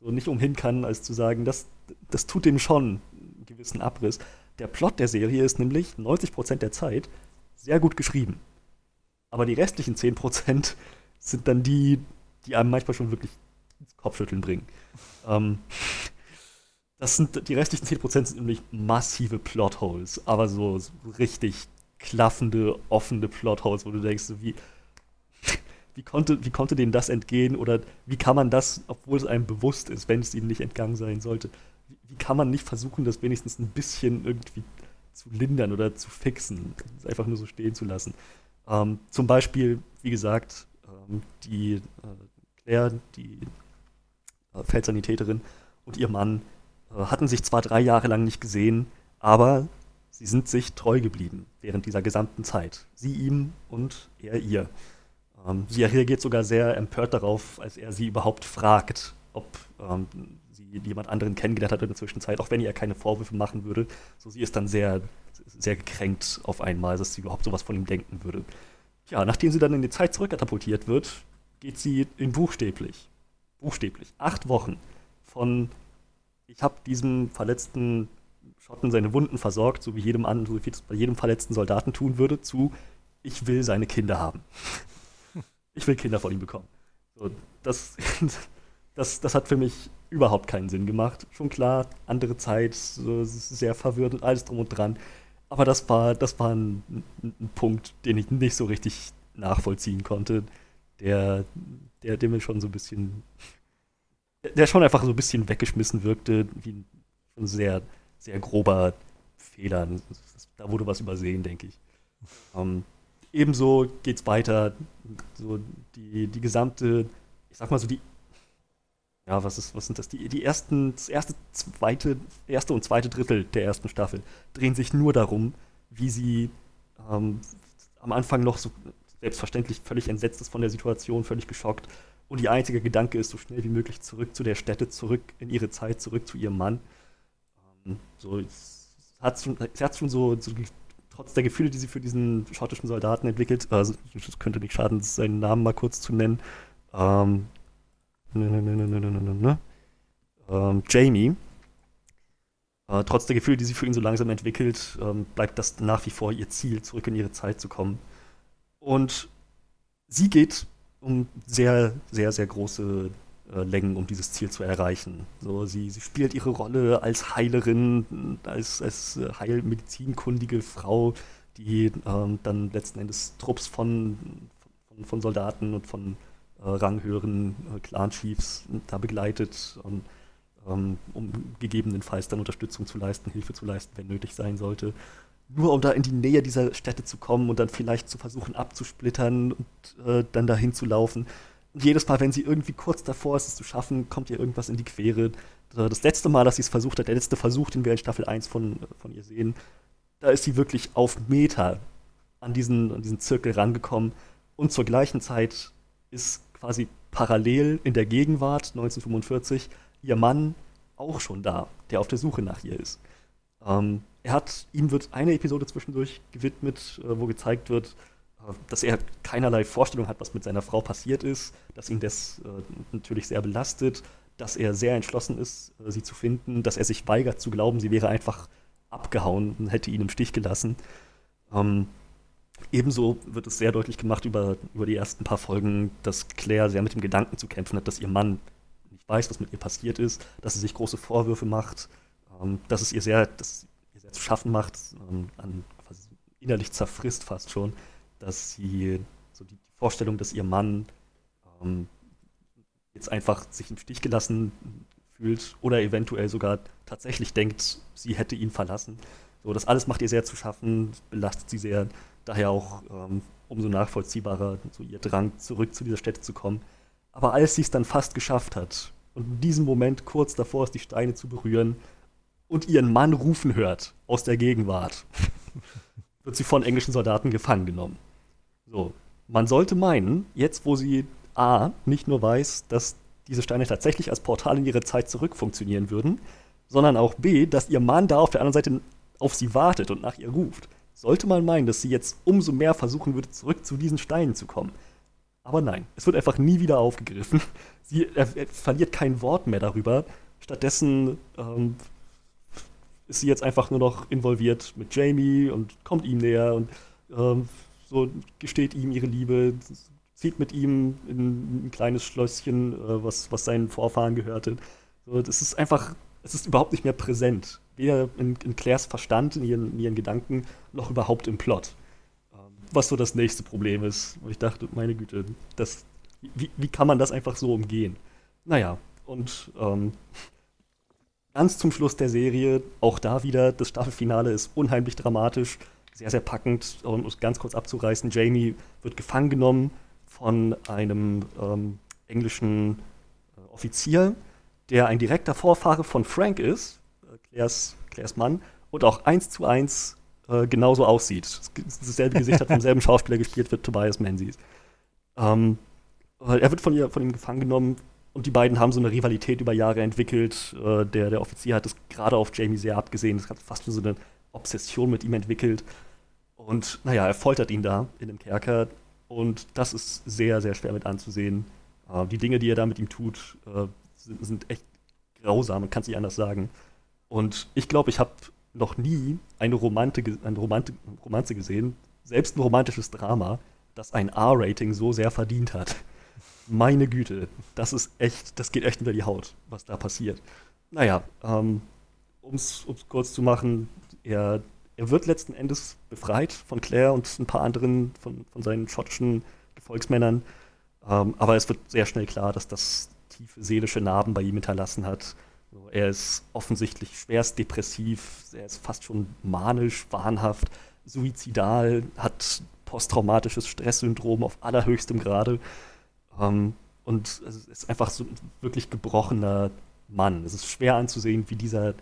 so nicht umhin kann, als zu sagen, das, das tut dem schon einen gewissen Abriss. Der Plot der Serie ist nämlich 90% der Zeit sehr gut geschrieben. Aber die restlichen 10% sind dann die, die einem manchmal schon wirklich ins Kopfschütteln bringen. Ähm, das sind, die restlichen 10% sind nämlich massive Plotholes, aber so, so richtig klaffende, offene Plotholes, wo du denkst, wie, wie, konnte, wie konnte denen das entgehen oder wie kann man das, obwohl es einem bewusst ist, wenn es ihnen nicht entgangen sein sollte, wie, wie kann man nicht versuchen, das wenigstens ein bisschen irgendwie zu lindern oder zu fixen, es einfach nur so stehen zu lassen. Ähm, zum Beispiel, wie gesagt, ähm, die äh, Claire, die äh, Feldsanitäterin und ihr Mann äh, hatten sich zwar drei Jahre lang nicht gesehen, aber sie sind sich treu geblieben während dieser gesamten Zeit. Sie ihm und er ihr. Ähm, sie reagiert sogar sehr empört darauf, als er sie überhaupt fragt, ob ähm, sie jemand anderen kennengelernt hat in der Zwischenzeit, auch wenn er keine Vorwürfe machen würde. So, sie ist dann sehr, sehr gekränkt auf einmal, dass sie überhaupt sowas von ihm denken würde. Ja, nachdem sie dann in die Zeit zurückkatapultiert wird, geht sie in buchstäblich, buchstäblich, acht Wochen von ich habe diesem verletzten Schotten seine Wunden versorgt, so wie jedem anderen, so wie es bei jedem verletzten Soldaten tun würde, zu ich will seine Kinder haben. ich will Kinder von ihm bekommen. So, das, das, das hat für mich überhaupt keinen Sinn gemacht. Schon klar, andere Zeit, so, sehr verwirrt und alles drum und dran. Aber das war, das war ein, ein Punkt, den ich nicht so richtig nachvollziehen konnte, der, der, der mir schon so ein bisschen der schon einfach so ein bisschen weggeschmissen wirkte, wie ein sehr, sehr grober Fehler. Da wurde was übersehen, denke ich. Ähm, ebenso es weiter, so die, die gesamte, ich sag mal so die, ja, was ist, was sind das? Die, die ersten, das erste, zweite, erste und zweite Drittel der ersten Staffel drehen sich nur darum, wie sie ähm, am Anfang noch so selbstverständlich völlig entsetzt ist von der Situation, völlig geschockt und ihr einziger Gedanke ist, so schnell wie möglich zurück zu der Stätte, zurück in ihre Zeit, zurück zu ihrem Mann. Ähm, so, es hat schon, es hat schon so, so, trotz der Gefühle, die sie für diesen schottischen Soldaten entwickelt, also es könnte nicht schaden, seinen Namen mal kurz zu nennen. Ähm, ne, ne, ne, ne, ne, ne, ne. Ähm, Jamie. Äh, trotz der Gefühle, die sie für ihn so langsam entwickelt, ähm, bleibt das nach wie vor ihr Ziel, zurück in ihre Zeit zu kommen. Und sie geht um sehr, sehr, sehr große äh, Längen, um dieses Ziel zu erreichen. So, sie, sie spielt ihre Rolle als Heilerin, als, als äh, heilmedizinkundige Frau, die ähm, dann letzten Endes Trupps von, von, von Soldaten und von äh, ranghöheren äh, Clan-Chiefs da begleitet, und, ähm, um gegebenenfalls dann Unterstützung zu leisten, Hilfe zu leisten, wenn nötig sein sollte nur um da in die Nähe dieser Städte zu kommen und dann vielleicht zu versuchen abzusplittern und äh, dann dahin zu laufen. Jedes Mal, wenn sie irgendwie kurz davor ist, es zu schaffen, kommt ihr irgendwas in die Quere. Das letzte Mal, dass sie es versucht hat, der letzte Versuch, den wir in Staffel 1 von, von ihr sehen, da ist sie wirklich auf Meter an diesen, an diesen Zirkel rangekommen. Und zur gleichen Zeit ist quasi parallel in der Gegenwart 1945 ihr Mann auch schon da, der auf der Suche nach ihr ist. Ähm, er hat, ihm wird eine Episode zwischendurch gewidmet, äh, wo gezeigt wird, äh, dass er keinerlei Vorstellung hat, was mit seiner Frau passiert ist, dass ihn das äh, natürlich sehr belastet, dass er sehr entschlossen ist, äh, sie zu finden, dass er sich weigert zu glauben, sie wäre einfach abgehauen und hätte ihn im Stich gelassen. Ähm, ebenso wird es sehr deutlich gemacht über, über die ersten paar Folgen, dass Claire sehr mit dem Gedanken zu kämpfen hat, dass ihr Mann nicht weiß, was mit ihr passiert ist, dass sie sich große Vorwürfe macht, ähm, dass es ihr sehr, dass ihr sehr zu schaffen macht, ähm, an, innerlich zerfrisst fast schon, dass sie so die, die Vorstellung, dass ihr Mann ähm, jetzt einfach sich im Stich gelassen fühlt oder eventuell sogar tatsächlich denkt, sie hätte ihn verlassen. So, das alles macht ihr sehr zu schaffen, belastet sie sehr. Daher auch ähm, umso nachvollziehbarer so ihr Drang, zurück zu dieser Stätte zu kommen. Aber als sie es dann fast geschafft hat und in diesem Moment kurz davor ist, die Steine zu berühren und ihren Mann rufen hört aus der Gegenwart, wird sie von englischen Soldaten gefangen genommen. So, man sollte meinen, jetzt wo sie A, nicht nur weiß, dass diese Steine tatsächlich als Portal in ihre Zeit zurück funktionieren würden, sondern auch B, dass ihr Mann da auf der anderen Seite auf sie wartet und nach ihr ruft. Sollte man meinen, dass sie jetzt umso mehr versuchen würde, zurück zu diesen Steinen zu kommen. Aber nein, es wird einfach nie wieder aufgegriffen. Sie er, er verliert kein Wort mehr darüber. Stattdessen ähm, ist sie jetzt einfach nur noch involviert mit Jamie und kommt ihm näher und ähm, so gesteht ihm ihre Liebe, zieht mit ihm in ein kleines Schlösschen, äh, was, was seinen Vorfahren gehörte. So, das ist einfach, es ist überhaupt nicht mehr präsent. Weder in, in Claires Verstand, in ihren, in ihren, Gedanken, noch überhaupt im Plot. Ähm, was so das nächste Problem ist. Und ich dachte, meine Güte, das, wie, wie kann man das einfach so umgehen? Naja, und ähm, ganz zum Schluss der Serie, auch da wieder, das Staffelfinale ist unheimlich dramatisch, sehr, sehr packend. Um es ganz kurz abzureißen, Jamie wird gefangen genommen von einem ähm, englischen äh, Offizier, der ein direkter Vorfahre von Frank ist, äh, Claires, Claires Mann, und auch eins zu eins äh, genauso aussieht. Dasselbe Gesicht hat vom selben Schauspieler gespielt, wird Tobias Menzies. Ähm, er wird von, ihr, von ihm gefangen genommen und die beiden haben so eine Rivalität über Jahre entwickelt. Äh, der, der Offizier hat es gerade auf Jamie sehr abgesehen. Es hat fast so eine Obsession mit ihm entwickelt. Und naja, er foltert ihn da in dem Kerker und das ist sehr, sehr schwer mit anzusehen. Äh, die Dinge, die er da mit ihm tut, äh, sind, sind, echt grausam, man kann es nicht anders sagen. Und ich glaube, ich habe noch nie eine, Romante, eine Romante, Romanze gesehen, selbst ein romantisches Drama, das ein R-Rating so sehr verdient hat. Meine Güte, das ist echt, das geht echt unter die Haut, was da passiert. Naja, ähm, um es kurz zu machen, er er wird letzten Endes befreit von Claire und ein paar anderen von, von seinen schottischen Gefolgsmännern. Ähm, aber es wird sehr schnell klar, dass das tiefe seelische Narben bei ihm hinterlassen hat. Er ist offensichtlich schwerst depressiv, er ist fast schon manisch, wahnhaft, suizidal, hat posttraumatisches Stresssyndrom auf allerhöchstem Grade. Ähm, und es ist einfach so ein wirklich gebrochener Mann. Es ist schwer anzusehen, wie dieser,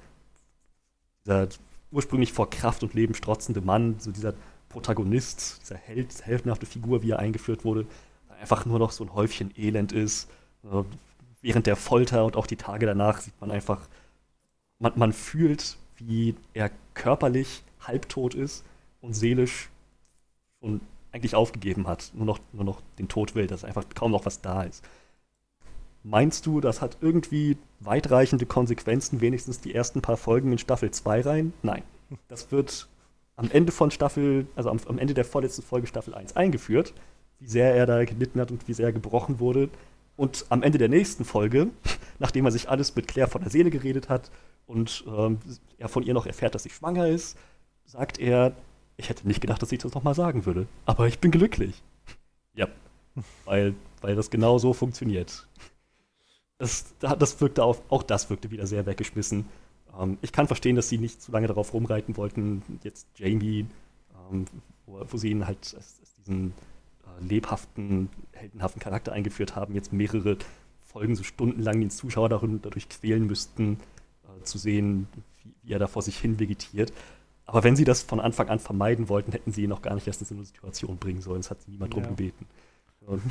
dieser ursprünglich vor Kraft und Leben strotzende Mann, so dieser Protagonist, dieser Held, heldenhafte Figur, wie er eingeführt wurde, einfach nur noch so ein Häufchen Elend ist. Äh, während der Folter und auch die Tage danach sieht man einfach, man, man fühlt, wie er körperlich halbtot ist und seelisch schon eigentlich aufgegeben hat, nur noch, nur noch den Tod will, dass einfach kaum noch was da ist. Meinst du, das hat irgendwie weitreichende Konsequenzen, wenigstens die ersten paar Folgen in Staffel 2 rein? Nein. Das wird am Ende von Staffel, also am, am, Ende der vorletzten Folge Staffel 1 eingeführt, wie sehr er da gelitten hat und wie sehr er gebrochen wurde. Und am Ende der nächsten Folge, nachdem er sich alles mit Claire von der Seele geredet hat und ähm, er von ihr noch erfährt, dass sie schwanger ist, sagt er, ich hätte nicht gedacht, dass ich das nochmal sagen würde, aber ich bin glücklich. Ja, weil, weil das genau so funktioniert. Das, das wirkte auf, auch das wirkte wieder sehr weggeschmissen. Ähm, ich kann verstehen, dass sie nicht zu lange darauf rumreiten wollten, jetzt Jamie, ähm, wo, wo, sie ihn halt als, als diesen äh, lebhaften, heldenhaften Charakter eingeführt haben, jetzt mehrere Folgen so stundenlang den Zuschauer darin, dadurch quälen müssten, äh, zu sehen, wie, wie, er da vor sich hin vegetiert. Aber wenn sie das von Anfang an vermeiden wollten, hätten sie ihn noch gar nicht erst in so eine Situation bringen sollen. Es hat niemand ja. drum gebeten. Und,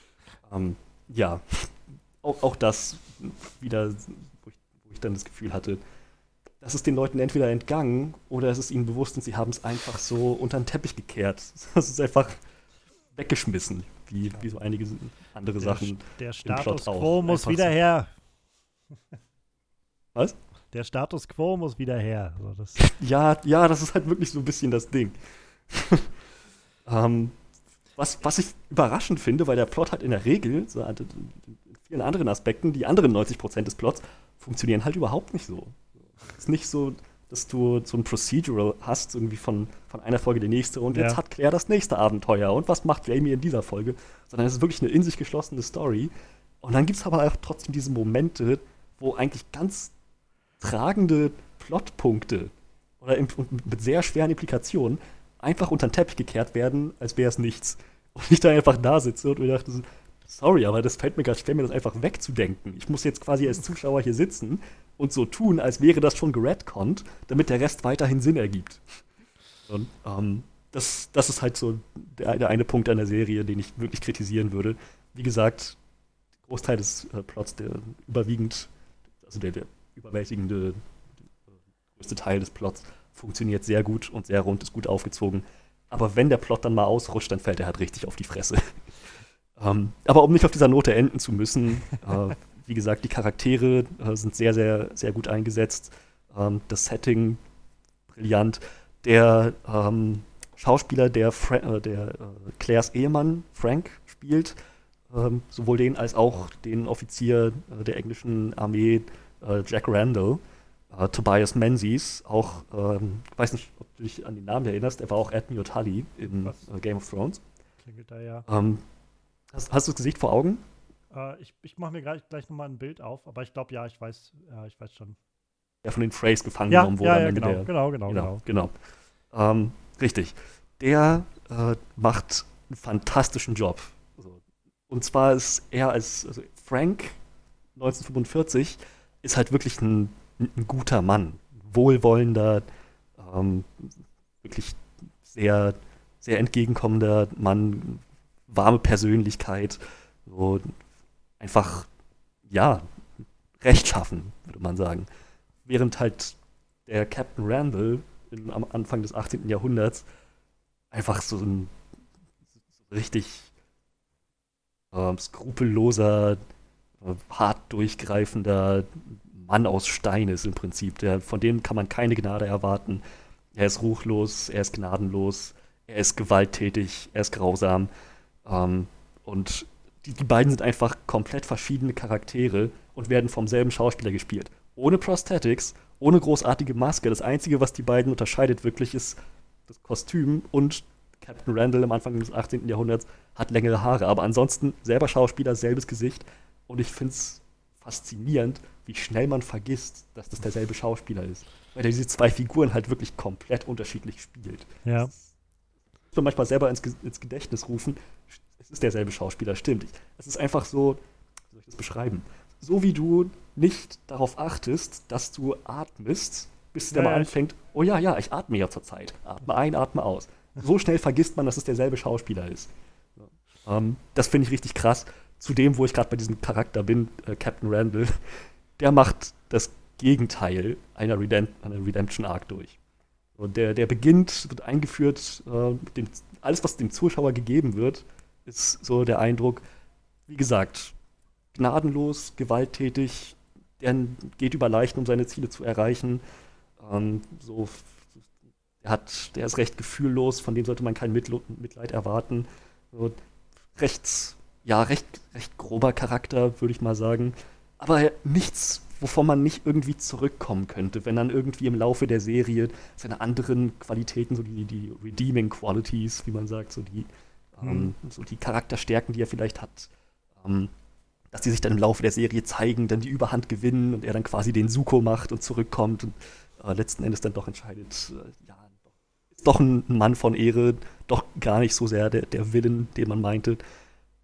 ähm, ja, auch, auch das wieder, wo ich, wo ich dann das Gefühl hatte, das ist den Leuten entweder entgangen oder es ist ihnen bewusst und sie haben es einfach so unter den Teppich gekehrt. Das ist einfach weggeschmissen, wie, wie so einige andere Der, Sachen. der Status quo muss wieder her. Was? Der Status quo muss wieder her. So, das, Ja, ja, das ist halt wirklich so ein bisschen das Ding. ähm, was, was ich überraschend finde, weil der Plot halt in der Regel, so in vielen anderen Aspekten, die anderen 90% des Plots, funktionieren halt überhaupt nicht so. Es ist nicht so, dass du so ein Procedural hast, irgendwie von, von einer Folge die nächste und Ja. jetzt hat Claire das nächste Abenteuer und was macht Jamie in dieser Folge, sondern es ist wirklich eine in sich geschlossene Story. Und dann gibt es aber auch trotzdem diese Momente, wo eigentlich ganz tragende Plotpunkte oder im, mit sehr schweren Implikationen einfach unter den Teppich gekehrt werden, als wäre es nichts. Und ich da einfach da sitze und mir dachte, sorry, aber das fällt mir gerade schwer, mir das einfach wegzudenken. Ich muss jetzt quasi als Zuschauer hier sitzen und so tun, als wäre das schon geredconnt, damit der Rest weiterhin Sinn ergibt. Und ähm, das, das ist halt so der, der eine Punkt an der Serie, den ich wirklich kritisieren würde. Wie gesagt, der Großteil des äh, Plots, der überwiegend, also der, der überwältigende äh, größte Teil des Plots funktioniert sehr gut und sehr rund, ist gut aufgezogen. Aber wenn der Plot dann mal ausrutscht, dann fällt er halt richtig auf die Fresse. Ähm, aber um nicht auf dieser Note enden zu müssen, äh, wie gesagt, die Charaktere äh, sind sehr, sehr, sehr gut eingesetzt. Ähm, das Setting brillant. Der ähm, Schauspieler, der, Fra äh, der äh, Claires Ehemann, Frank, spielt, ähm, sowohl den als auch den Offizier äh, der englischen Armee, äh, Jack Randall, Tobias Menzies, auch, ähm, ich weiß nicht, ob du dich an den Namen erinnerst, er war auch Admiral Tully in Game of Thrones. klingelt da ja. Hast, hast du das Gesicht vor Augen? Äh, ich ich mache mir gleich, gleich nochmal ein Bild auf, aber ich glaube, ja, ich weiß, ja, ich weiß schon. Der von den Freys gefangen Ja, genommen wurde ja, ja genau, der, genau, genau, genau, genau. genau. Ähm, richtig. Der äh, macht einen fantastischen Job. So. Und zwar ist er als also Frank 1945 ist halt wirklich ein, ein guter Mann, wohlwollender, ähm, wirklich sehr, sehr entgegenkommender Mann, warme Persönlichkeit, so einfach ja rechtschaffen, würde man sagen. Während halt der Captain Randall in, am Anfang des 18. Jahrhunderts einfach so ein richtig ähm, skrupelloser, äh, hart durchgreifender Mann aus Stein ist im Prinzip. Der, von dem kann man keine Gnade erwarten. Er ist ruchlos, er ist gnadenlos, er ist gewalttätig, er ist grausam. Ähm, und die, die beiden sind einfach komplett verschiedene Charaktere und werden vom selben Schauspieler gespielt. Ohne Prosthetics, ohne großartige Maske. Das Einzige, was die beiden unterscheidet wirklich, ist das Kostüm und Captain Randall am Anfang des 18. Jahrhunderts hat längere Haare. Aber ansonsten selber Schauspieler, selbes Gesicht. Und ich finde es faszinierend, wie schnell man vergisst, dass das derselbe Schauspieler ist. Weil er diese zwei Figuren halt wirklich komplett unterschiedlich spielt. Ja. muss man manchmal selber ins, ins Gedächtnis rufen. Es ist derselbe Schauspieler, stimmt. Ich- Es ist einfach so, wie soll ich das beschreiben? So wie du nicht darauf achtest, dass du atmest, bis der Ja, mal ja, anfängt, oh ja, ja, ich atme ja zurzeit. Atme ein, atme aus. So schnell vergisst man, dass es derselbe Schauspieler ist. Ähm, das finde ich richtig krass. Zudem, wo ich gerade bei diesem Charakter bin, äh, Captain Randall, der macht das Gegenteil einer, Redemp einer Redemption-Arc durch. Und der, der beginnt, wird eingeführt, äh, dem, alles, was dem Zuschauer gegeben wird, ist so der Eindruck, wie gesagt, gnadenlos, gewalttätig, der geht über Leichen, um seine Ziele zu erreichen. Ähm, so, der, hat, der ist recht gefühllos, von dem sollte man kein Mitlo Mitleid erwarten. So, recht, ja, recht, recht grober Charakter, würde ich mal sagen. Aber nichts, wovon man nicht irgendwie zurückkommen könnte, wenn dann irgendwie im Laufe der Serie seine anderen Qualitäten, so die, die Redeeming Qualities, wie man sagt, so die, ähm, so die Charakterstärken, die er vielleicht hat, ähm, dass die sich dann im Laufe der Serie zeigen, dann die Überhand gewinnen und er dann quasi den Suko macht und zurückkommt und äh, letzten Endes dann doch entscheidet, äh, ja, ist doch ein Mann von Ehre, doch gar nicht so sehr der, der Willen, den man meinte.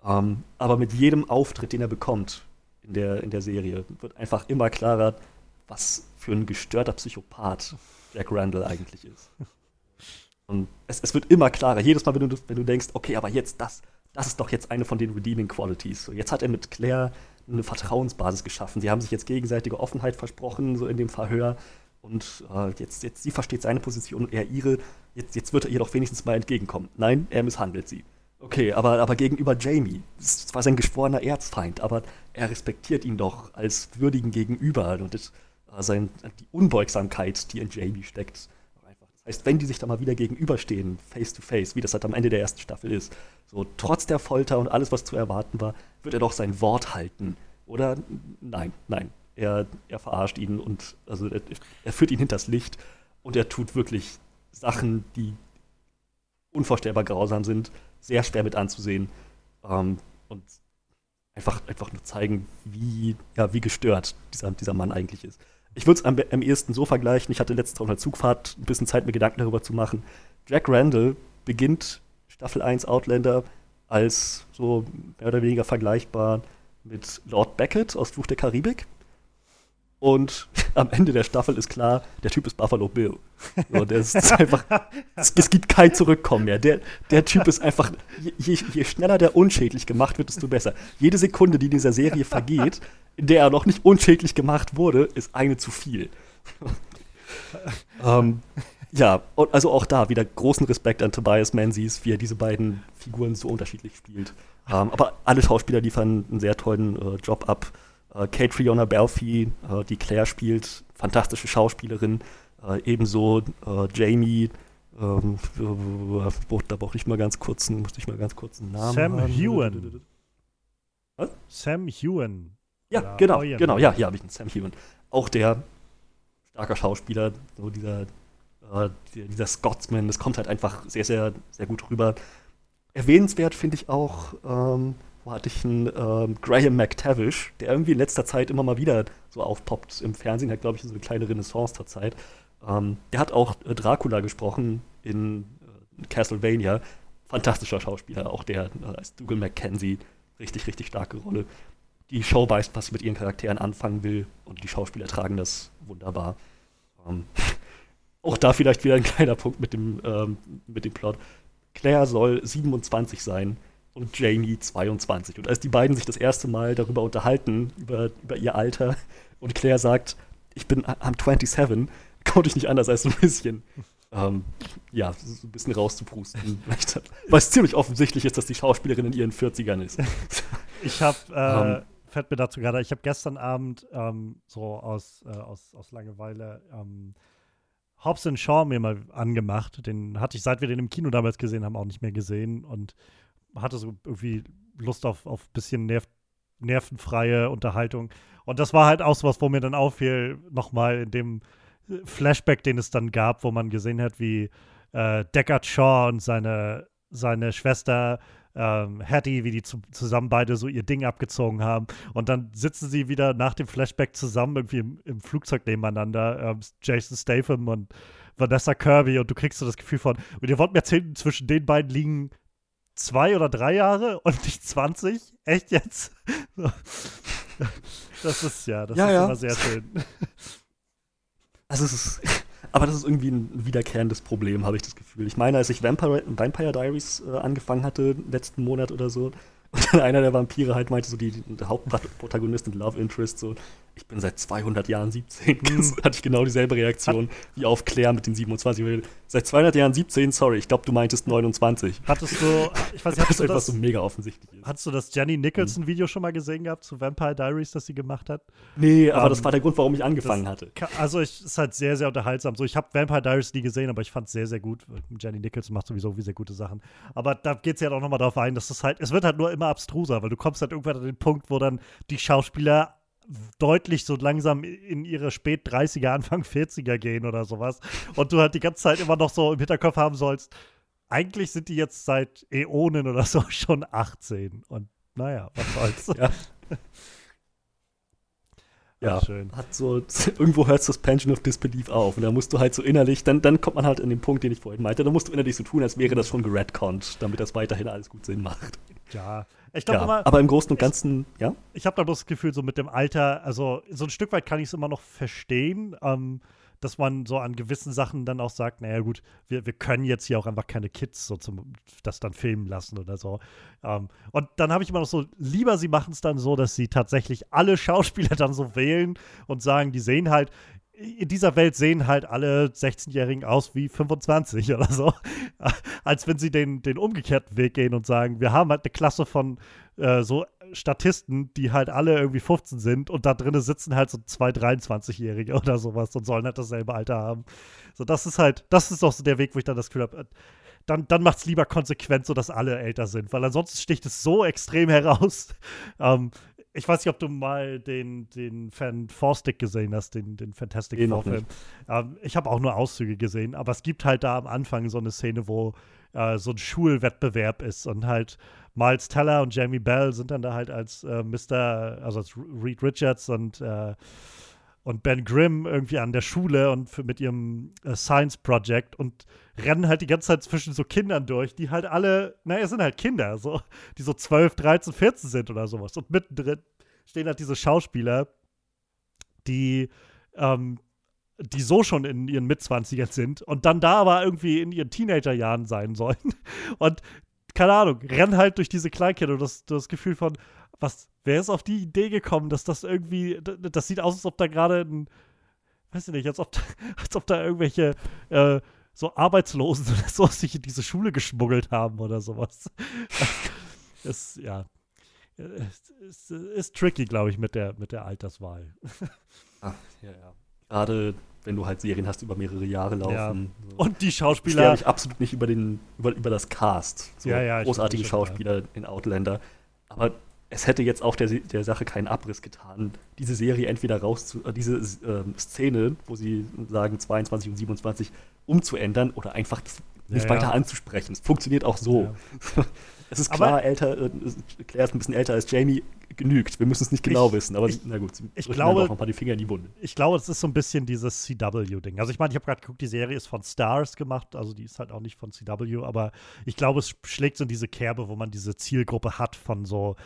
Ähm, aber mit jedem Auftritt, den er bekommt in der, in der Serie, wird einfach immer klarer, was für ein gestörter Psychopath Jack Randall eigentlich ist. Und es, es wird immer klarer. Jedes Mal, wenn du, wenn du denkst, okay, aber jetzt das, das ist doch jetzt eine von den Redeeming Qualities. So, jetzt hat er mit Claire eine Vertrauensbasis geschaffen. Sie haben sich jetzt gegenseitige Offenheit versprochen, so in dem Verhör. Und äh, jetzt, jetzt, sie versteht seine Position und er ihre. Jetzt, jetzt wird er ihr doch wenigstens mal entgegenkommen. Nein, er misshandelt sie. Okay, aber, aber gegenüber Jamie, das ist zwar sein geschworener Erzfeind, aber er respektiert ihn doch als würdigen Gegenüber und das, äh, sein, die Unbeugsamkeit, die in Jamie steckt. Das heißt, wenn die sich da mal wieder gegenüberstehen, face to face, wie das halt am Ende der ersten Staffel ist, so trotz der Folter und alles, was zu erwarten war, wird er doch sein Wort halten. Oder nein, nein. Er, er verarscht ihn und also er, er führt ihn hinters Licht und er tut wirklich Sachen, die unvorstellbar grausam sind, sehr schwer mit anzusehen ähm, und einfach, einfach nur zeigen, wie, ja, wie gestört dieser, dieser Mann eigentlich ist. Ich würde es am, am ehesten so vergleichen, ich hatte letztens auf einer Zugfahrt ein bisschen Zeit, mir Gedanken darüber zu machen. Jack Randall beginnt Staffel 1 Outlander als so mehr oder weniger vergleichbar mit Lord Beckett aus Fluch der Karibik. Und am Ende der Staffel ist klar, der Typ ist Buffalo Bill. So, der ist, einfach, es, es, gibt kein Zurückkommen mehr. Der, der Typ ist einfach, je, je, schneller der unschädlich gemacht wird, desto besser. Jede Sekunde, die in dieser Serie vergeht, in der er noch nicht unschädlich gemacht wurde, ist eine zu viel. ähm, ja, und also auch da wieder großen Respekt an Tobias Menzies, wie er diese beiden Figuren so unterschiedlich spielt. Ähm, aber alle Schauspieler liefern einen sehr tollen äh, Job ab. Äh, Kate Triona Belfi, äh, die Claire spielt, fantastische Schauspielerin. Äh, ebenso äh, Jamie, ähm, da brauche ich mal ganz kurz, musste ich mal ganz kurz einen Namen Sam haben. Hewen. Was? Sam Hewen. Ja, genau, genau, ja, hier habe ich einen Sam Hewen. Auch der starker Schauspieler, so dieser, äh, dieser Scotsman, das kommt halt einfach sehr, sehr, sehr gut rüber. Erwähnenswert finde ich auch, ähm, wo hatte ich einen ähm, Graham McTavish, der irgendwie in letzter Zeit immer mal wieder so aufpoppt im Fernsehen, hat, glaube ich, so eine kleine Renaissance zur Zeit. Ähm, der hat auch äh, Dracula gesprochen in äh, Castlevania. Fantastischer Schauspieler, auch der äh, als Dougal Mackenzie. Richtig, richtig starke Rolle die Show weiß, was sie mit ihren Charakteren anfangen will und die Schauspieler tragen das wunderbar. Ähm, auch da vielleicht wieder ein kleiner Punkt mit dem, ähm, mit dem Plot. Claire soll 27 sein und Jamie 22. Und als die beiden sich das erste Mal darüber unterhalten, über, über ihr Alter, und Claire sagt, ich bin am 27, konnte ich nicht anders als ein bisschen, ähm, ja, so ein bisschen rauszuprusten. Weil es ziemlich offensichtlich ist, dass die Schauspielerin in ihren 40ern ist. Ich habe äh, um, fällt mir dazu gerade, ich habe gestern Abend ähm, so aus, äh, aus, aus Langeweile ähm, Hobbs Shaw mir mal angemacht. Den hatte ich, seit wir den im Kino damals gesehen haben, auch nicht mehr gesehen und hatte so irgendwie Lust auf ein bisschen nerv nervenfreie Unterhaltung. Und das war halt auch so was, wo mir dann auffiel, nochmal in dem Flashback, den es dann gab, wo man gesehen hat, wie äh, Deckard Shaw und seine, seine Schwester ähm, Hattie, wie die zu, zusammen beide so ihr Ding abgezogen haben. Und dann sitzen sie wieder nach dem Flashback zusammen irgendwie im, im Flugzeug nebeneinander. Ähm, Jason Statham und Vanessa Kirby und du kriegst so das Gefühl von, und ihr wollt mir erzählen, zwischen den beiden liegen zwei oder drei Jahre und nicht 20? Echt jetzt? Das ist ja, das ja, ist ja. immer sehr schön. Also es ist, aber das ist irgendwie ein wiederkehrendes Problem, habe ich das Gefühl. Ich meine, als ich Vampire, Vampire Diaries äh, angefangen hatte, letzten Monat oder so, und dann einer der Vampire halt meinte, so die, die Hauptprotagonistin, Love Interest, so, ich bin seit 200 Jahren 17. Mhm. hatte ich genau dieselbe Reaktion wie auf Claire mit den 27. Seit 200 Jahren 17, sorry, ich glaube, du meintest 29. Hattest du, ich weiß nicht, hattest du das, so mega offensichtlich ist. Hattest du das Jenny Nicholson-Video schon mal gesehen gehabt zu Vampire Diaries, das sie gemacht hat? Nee, aber um, das war der Grund, warum ich angefangen hatte. Also, es ist halt sehr, sehr unterhaltsam. So, ich habe Vampire Diaries nie gesehen, aber ich fand es sehr, sehr gut. Jenny Nicholson macht sowieso sehr gute Sachen. Aber da geht es ja auch nochmal darauf ein, dass es halt, es wird halt nur immer abstruser, weil du kommst halt irgendwann an den Punkt, wo dann die Schauspieler deutlich so langsam in ihre spät 30er, Anfang 40er gehen oder sowas. Und du halt die ganze Zeit immer noch so im Hinterkopf haben sollst, eigentlich sind die jetzt seit Äonen oder so schon 18. Und naja, was soll's. ja. Ja, schön. Hat so, irgendwo hört das Pension of Disbelief auf. Und da musst du halt so innerlich, dann, dann kommt man halt in den Punkt, den ich vorhin meinte, da musst du innerlich so tun, als wäre das schon geredconnt, damit das weiterhin alles gut Sinn macht. Ja, ich glaube ja, aber im Großen und Ganzen, ich, ja. Ich habe da bloß das Gefühl, so mit dem Alter, also so ein Stück weit kann ich es immer noch verstehen, ähm, dass man so an gewissen Sachen dann auch sagt, naja gut, wir, wir können jetzt hier auch einfach keine Kids so zum, das dann filmen lassen oder so. Ähm, und dann habe ich immer noch so, lieber sie machen es dann so, dass sie tatsächlich alle Schauspieler dann so wählen und sagen, die sehen halt, in dieser Welt sehen halt alle 16-Jährigen aus wie 25 oder so. Als wenn sie den, den umgekehrten Weg gehen und sagen, wir haben halt eine Klasse von äh, so Statisten, die halt alle irgendwie 15 sind und da drinnen sitzen halt so zwei 23-Jährige oder sowas und sollen halt dasselbe Alter haben. So, das ist halt, das ist auch so der Weg, wo ich dann das Gefühl habe, äh, dann, dann macht es lieber konsequent so, dass alle älter sind, weil ansonsten sticht es so extrem heraus. ähm, ich weiß nicht, ob du mal den, den Fan Four-Stick gesehen hast, den, den Fantastic Nee, Four noch Film. Ähm, ich habe auch nur Auszüge gesehen, aber es gibt halt da am Anfang so eine Szene, wo äh, so ein Schulwettbewerb ist und halt Miles Teller und Jamie Bell sind dann da halt als äh, Mr., also als Reed Richards und, äh, und Ben Grimm irgendwie an der Schule und für, mit ihrem äh, Science Project und rennen halt die ganze Zeit zwischen so Kindern durch, die halt alle, naja, es sind halt Kinder, so, die so 12, 13, 14 sind oder sowas. Und mittendrin stehen halt diese Schauspieler, die, ähm, die so schon in ihren Mitzwanzigern sind und dann da aber irgendwie in ihren Teenagerjahren sein sollen. Und keine Ahnung, rennen halt durch diese Kleinkinder und das, das Gefühl von, was, wer ist auf die Idee gekommen, dass das irgendwie, das sieht aus, als ob da gerade ein, weiß ich nicht, als ob, als ob da irgendwelche äh, so Arbeitslosen oder so sich in diese Schule geschmuggelt haben oder sowas. ist, ja, ist, ist, ist tricky, glaube ich, mit der, mit der Alterswahl. Ach, ja, ja. Gerade wenn du halt Serien hast, die über mehrere Jahre laufen. So. Und die Schauspieler. ich absolut nicht über, den, über, über das Cast. So Ja, ja, großartige Schauspieler in Outlander. Aber es hätte jetzt auch der, der Sache keinen Abriss getan, diese Serie entweder rauszu, äh, diese ähm, Szene, wo sie sagen 22 und 27, umzuändern oder einfach das Ja, nicht ja. weiter anzusprechen. Es funktioniert auch so. es ist klar, Aber- älter, äh, Claire ist ein bisschen älter als Jamie, genügt. Wir müssen es nicht genau Ich- wissen, aber ich- na gut, sie ich glaube- einfach noch mal die Finger in die Wunde. ich glaube, es ist so ein bisschen dieses CW-Ding. Also ich meine, ich habe gerade geguckt, die Serie ist von Stars gemacht, also die ist halt auch nicht von CW, aber ich glaube, es schlägt so in diese Kerbe, wo man diese Zielgruppe hat von so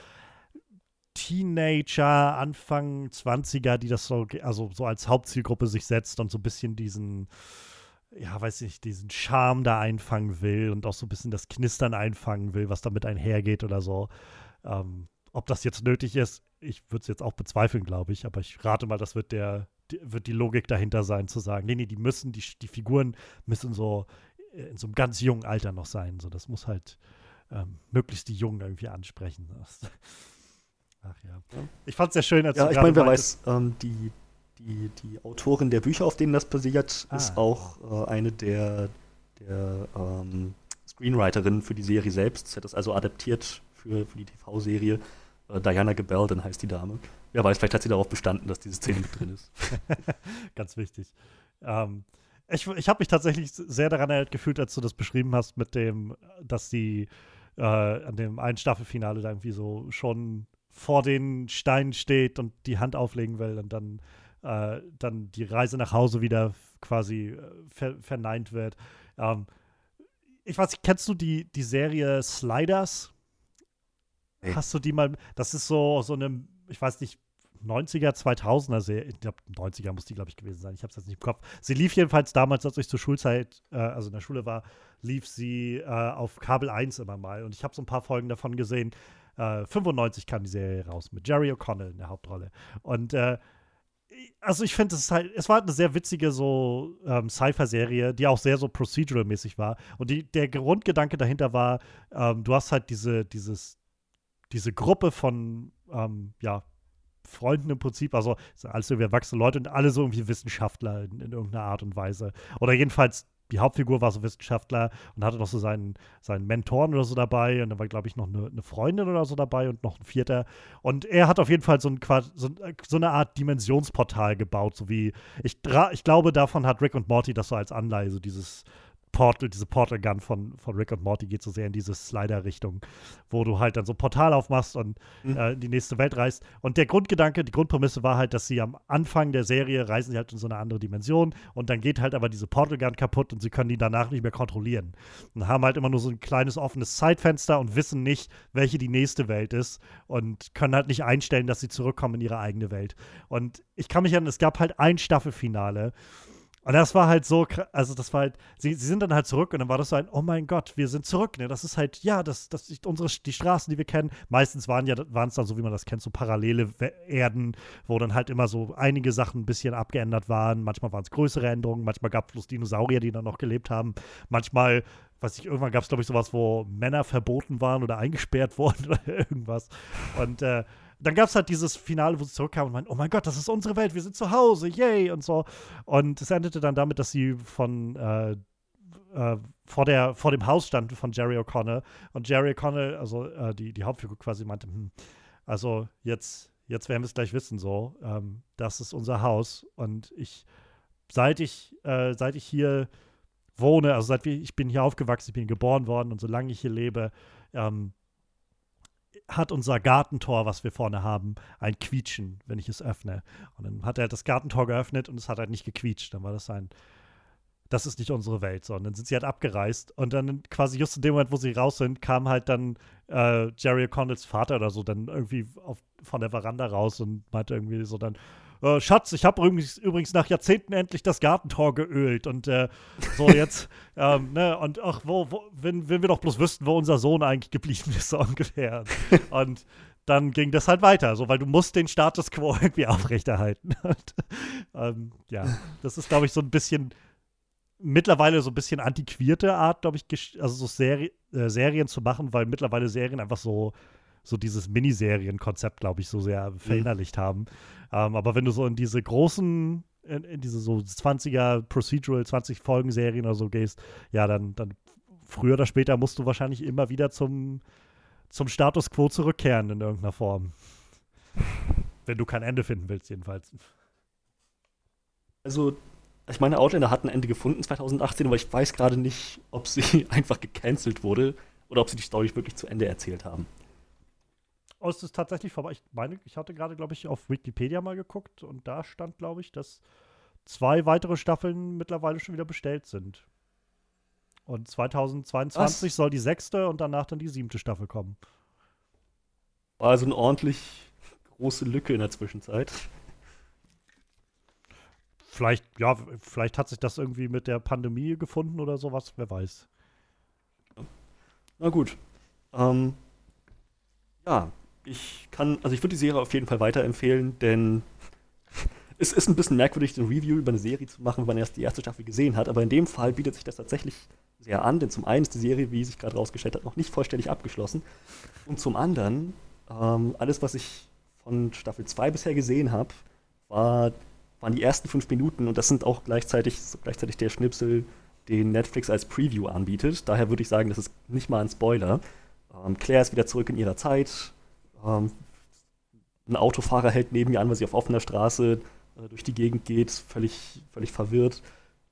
Teenager, Anfang 20er, die das so, also so als Hauptzielgruppe sich setzt und so ein bisschen diesen, ja, weiß nicht, diesen Charme da einfangen will und auch so ein bisschen das Knistern einfangen will, was damit einhergeht oder so. Ähm, ob das jetzt nötig ist, ich würde es jetzt auch bezweifeln, glaube ich, aber ich rate mal, das wird der, die, wird die Logik dahinter sein, zu sagen, nee, nee, die müssen, die, die Figuren müssen so äh, in so einem ganz jungen Alter noch sein. So, das muss halt ähm, möglichst die Jungen irgendwie ansprechen. Ach ja. Ich fand es sehr schön, als Ja, ich meine, wer weiß, ähm, die, die, die Autorin der Bücher, auf denen das basiert, Ah. ist auch äh, eine der, der ähm, Screenwriterinnen für die Serie selbst. Sie hat das also adaptiert für, für die TV-Serie. Äh, Diana Gebelden heißt die Dame. Wer weiß, vielleicht hat sie darauf bestanden, dass diese Szene mit drin ist. Ganz wichtig. Ähm, ich ich habe mich tatsächlich sehr daran erinnert gefühlt, als du das beschrieben hast, mit dem, dass sie äh, an dem einen Staffelfinale da irgendwie so schon vor den Steinen steht und die Hand auflegen will und dann, äh, dann die Reise nach Hause wieder quasi äh, ver verneint wird. Ähm, ich weiß nicht, kennst du die, die Serie Sliders? Nee. Hast du die mal? Das ist so, so eine, ich weiß nicht, 90er, 2000er Serie. Ich glaube, 90er muss die, glaube ich, gewesen sein. Ich habe es jetzt nicht im Kopf. Sie lief jedenfalls damals, als ich zur Schulzeit, äh, also in der Schule war, lief sie äh, auf Kabel 1 immer mal. Und ich habe so ein paar Folgen davon gesehen. Äh, 95 kam die Serie raus mit Jerry O'Connell in der Hauptrolle. Und äh, also ich finde, es halt, es war halt eine sehr witzige so ähm, Sci-Fi-Serie, die auch sehr so procedural-mäßig war. Und die, der Grundgedanke dahinter war, ähm, du hast halt diese, dieses, diese Gruppe von, ähm, ja, Freunden im Prinzip, also alles irgendwie erwachsene Leute und alle so irgendwie Wissenschaftler in, in irgendeiner Art und Weise. Oder jedenfalls, die Hauptfigur war so Wissenschaftler und hatte noch so seinen, seinen Mentoren oder so dabei und dann war, glaube ich, noch eine, eine Freundin oder so dabei und noch ein vierter. Und er hat auf jeden Fall so, ein, so, ein- so eine Art Dimensionsportal gebaut, so wie, ich, ich glaube, davon hat Rick und Morty das so als Anleihe, so dieses Portal, diese Portal Gun von, von Rick und Morty geht so sehr in diese Slider-Richtung, wo du halt dann so ein Portal aufmachst und Mhm. äh, in die nächste Welt reist. Und der Grundgedanke, die Grundprämisse war halt, dass sie am Anfang der Serie reisen sie halt in so eine andere Dimension und dann geht halt aber diese Portal Gun kaputt und sie können die danach nicht mehr kontrollieren. Und haben halt immer nur so ein kleines offenes Zeitfenster und wissen nicht, welche die nächste Welt ist und können halt nicht einstellen, dass sie zurückkommen in ihre eigene Welt. Und ich kann mich erinnern, es gab halt ein Staffelfinale Und das war halt so, also das war halt, sie, sie sind dann halt zurück und dann war das so ein, oh mein Gott, wir sind zurück, ne? Das ist halt, ja, das, das ist unsere, die Straßen, die wir kennen. Meistens waren ja, waren es dann so, wie man das kennt, so parallele Erden, wo dann halt immer so einige Sachen ein bisschen abgeändert waren. Manchmal waren es größere Änderungen, manchmal gab es bloß Dinosaurier, die dann noch gelebt haben. Manchmal weiß ich, irgendwann gab es, glaube ich, sowas, wo Männer verboten waren oder eingesperrt wurden oder irgendwas. Und äh, dann gab es halt dieses Finale, wo sie zurückkamen und meinten, oh mein Gott, das ist unsere Welt, wir sind zu Hause, yay und so. Und es endete dann damit, dass sie von äh, äh, vor, der, vor dem Haus standen von Jerry O'Connell und Jerry O'Connell, also äh, die, die Hauptfigur quasi meinte, hm, also jetzt, jetzt werden wir es gleich wissen, so, ähm, das ist unser Haus und ich, seit ich, äh, seit ich hier wohne, also seit ich bin hier aufgewachsen, ich bin geboren worden und solange ich hier lebe, ähm, hat unser Gartentor, was wir vorne haben, ein Quietschen, wenn ich es öffne. Und dann hat er das Gartentor geöffnet und es hat halt nicht gequietscht. Dann war das ein, das ist nicht unsere Welt, sondern sind sie halt abgereist. Und dann quasi just in dem Moment, wo sie raus sind, kam halt dann äh, Jerry O'Connells Vater oder so dann irgendwie auf, von der Veranda raus und meinte irgendwie so dann, äh, Schatz, ich habe übrigens, übrigens, nach Jahrzehnten endlich das Gartentor geölt und äh, so jetzt, ähm, ne, und ach, wo, wo wenn, wenn wir doch bloß wüssten, wo unser Sohn eigentlich geblieben ist, so ungefähr. Und dann ging das halt weiter, so, weil du musst den Status quo irgendwie aufrechterhalten. Und, ähm, ja, das ist, glaube ich, so ein bisschen mittlerweile so ein bisschen antiquierte Art, glaube ich, also so Seri äh, Serien zu machen, weil mittlerweile Serien einfach so so dieses Miniserien-Konzept, glaube ich, so sehr mhm. verinnerlicht mhm. haben. Ähm, aber wenn du so in diese großen, in, in, diese so 20er Procedural, 20 Folgen-Serien oder so gehst, ja, dann, dann früher oder später musst du wahrscheinlich immer wieder zum, zum Status quo zurückkehren in irgendeiner Form. Wenn du kein Ende finden willst, jedenfalls. Also, ich meine, Outlander hat ein Ende gefunden 2018, aber ich weiß gerade nicht, ob sie einfach gecancelt wurde oder ob sie die Story wirklich zu Ende erzählt haben. Oh, es ist tatsächlich vorbei. Ich meine, ich hatte gerade, glaube ich, auf Wikipedia mal geguckt und da stand, glaube ich, dass zwei weitere Staffeln mittlerweile schon wieder bestellt sind. Und 2022 Was? soll die sechste und danach dann die siebte Staffel kommen. War also eine ordentlich große Lücke in der Zwischenzeit. Vielleicht, ja, vielleicht hat sich das irgendwie mit der Pandemie gefunden oder sowas, wer weiß. Na gut. Ähm, ja, ich kann, also ich würde die Serie auf jeden Fall weiterempfehlen, denn es ist ein bisschen merkwürdig, ein Review über eine Serie zu machen, wenn man erst die erste Staffel gesehen hat, aber in dem Fall bietet sich das tatsächlich sehr an, denn zum einen ist die Serie, wie sich gerade rausgestellt hat, noch nicht vollständig abgeschlossen und zum anderen, ähm, alles, was ich von Staffel 2 bisher gesehen habe, war, waren die ersten fünf Minuten und das sind auch gleichzeitig, gleichzeitig der Schnipsel, den Netflix als Preview anbietet. Daher würde ich sagen, das ist nicht mal ein Spoiler. Ähm, Claire ist wieder zurück in ihrer Zeit, ähm, ein Autofahrer hält neben ihr an, weil sie auf offener Straße äh, durch die Gegend geht, völlig, völlig verwirrt.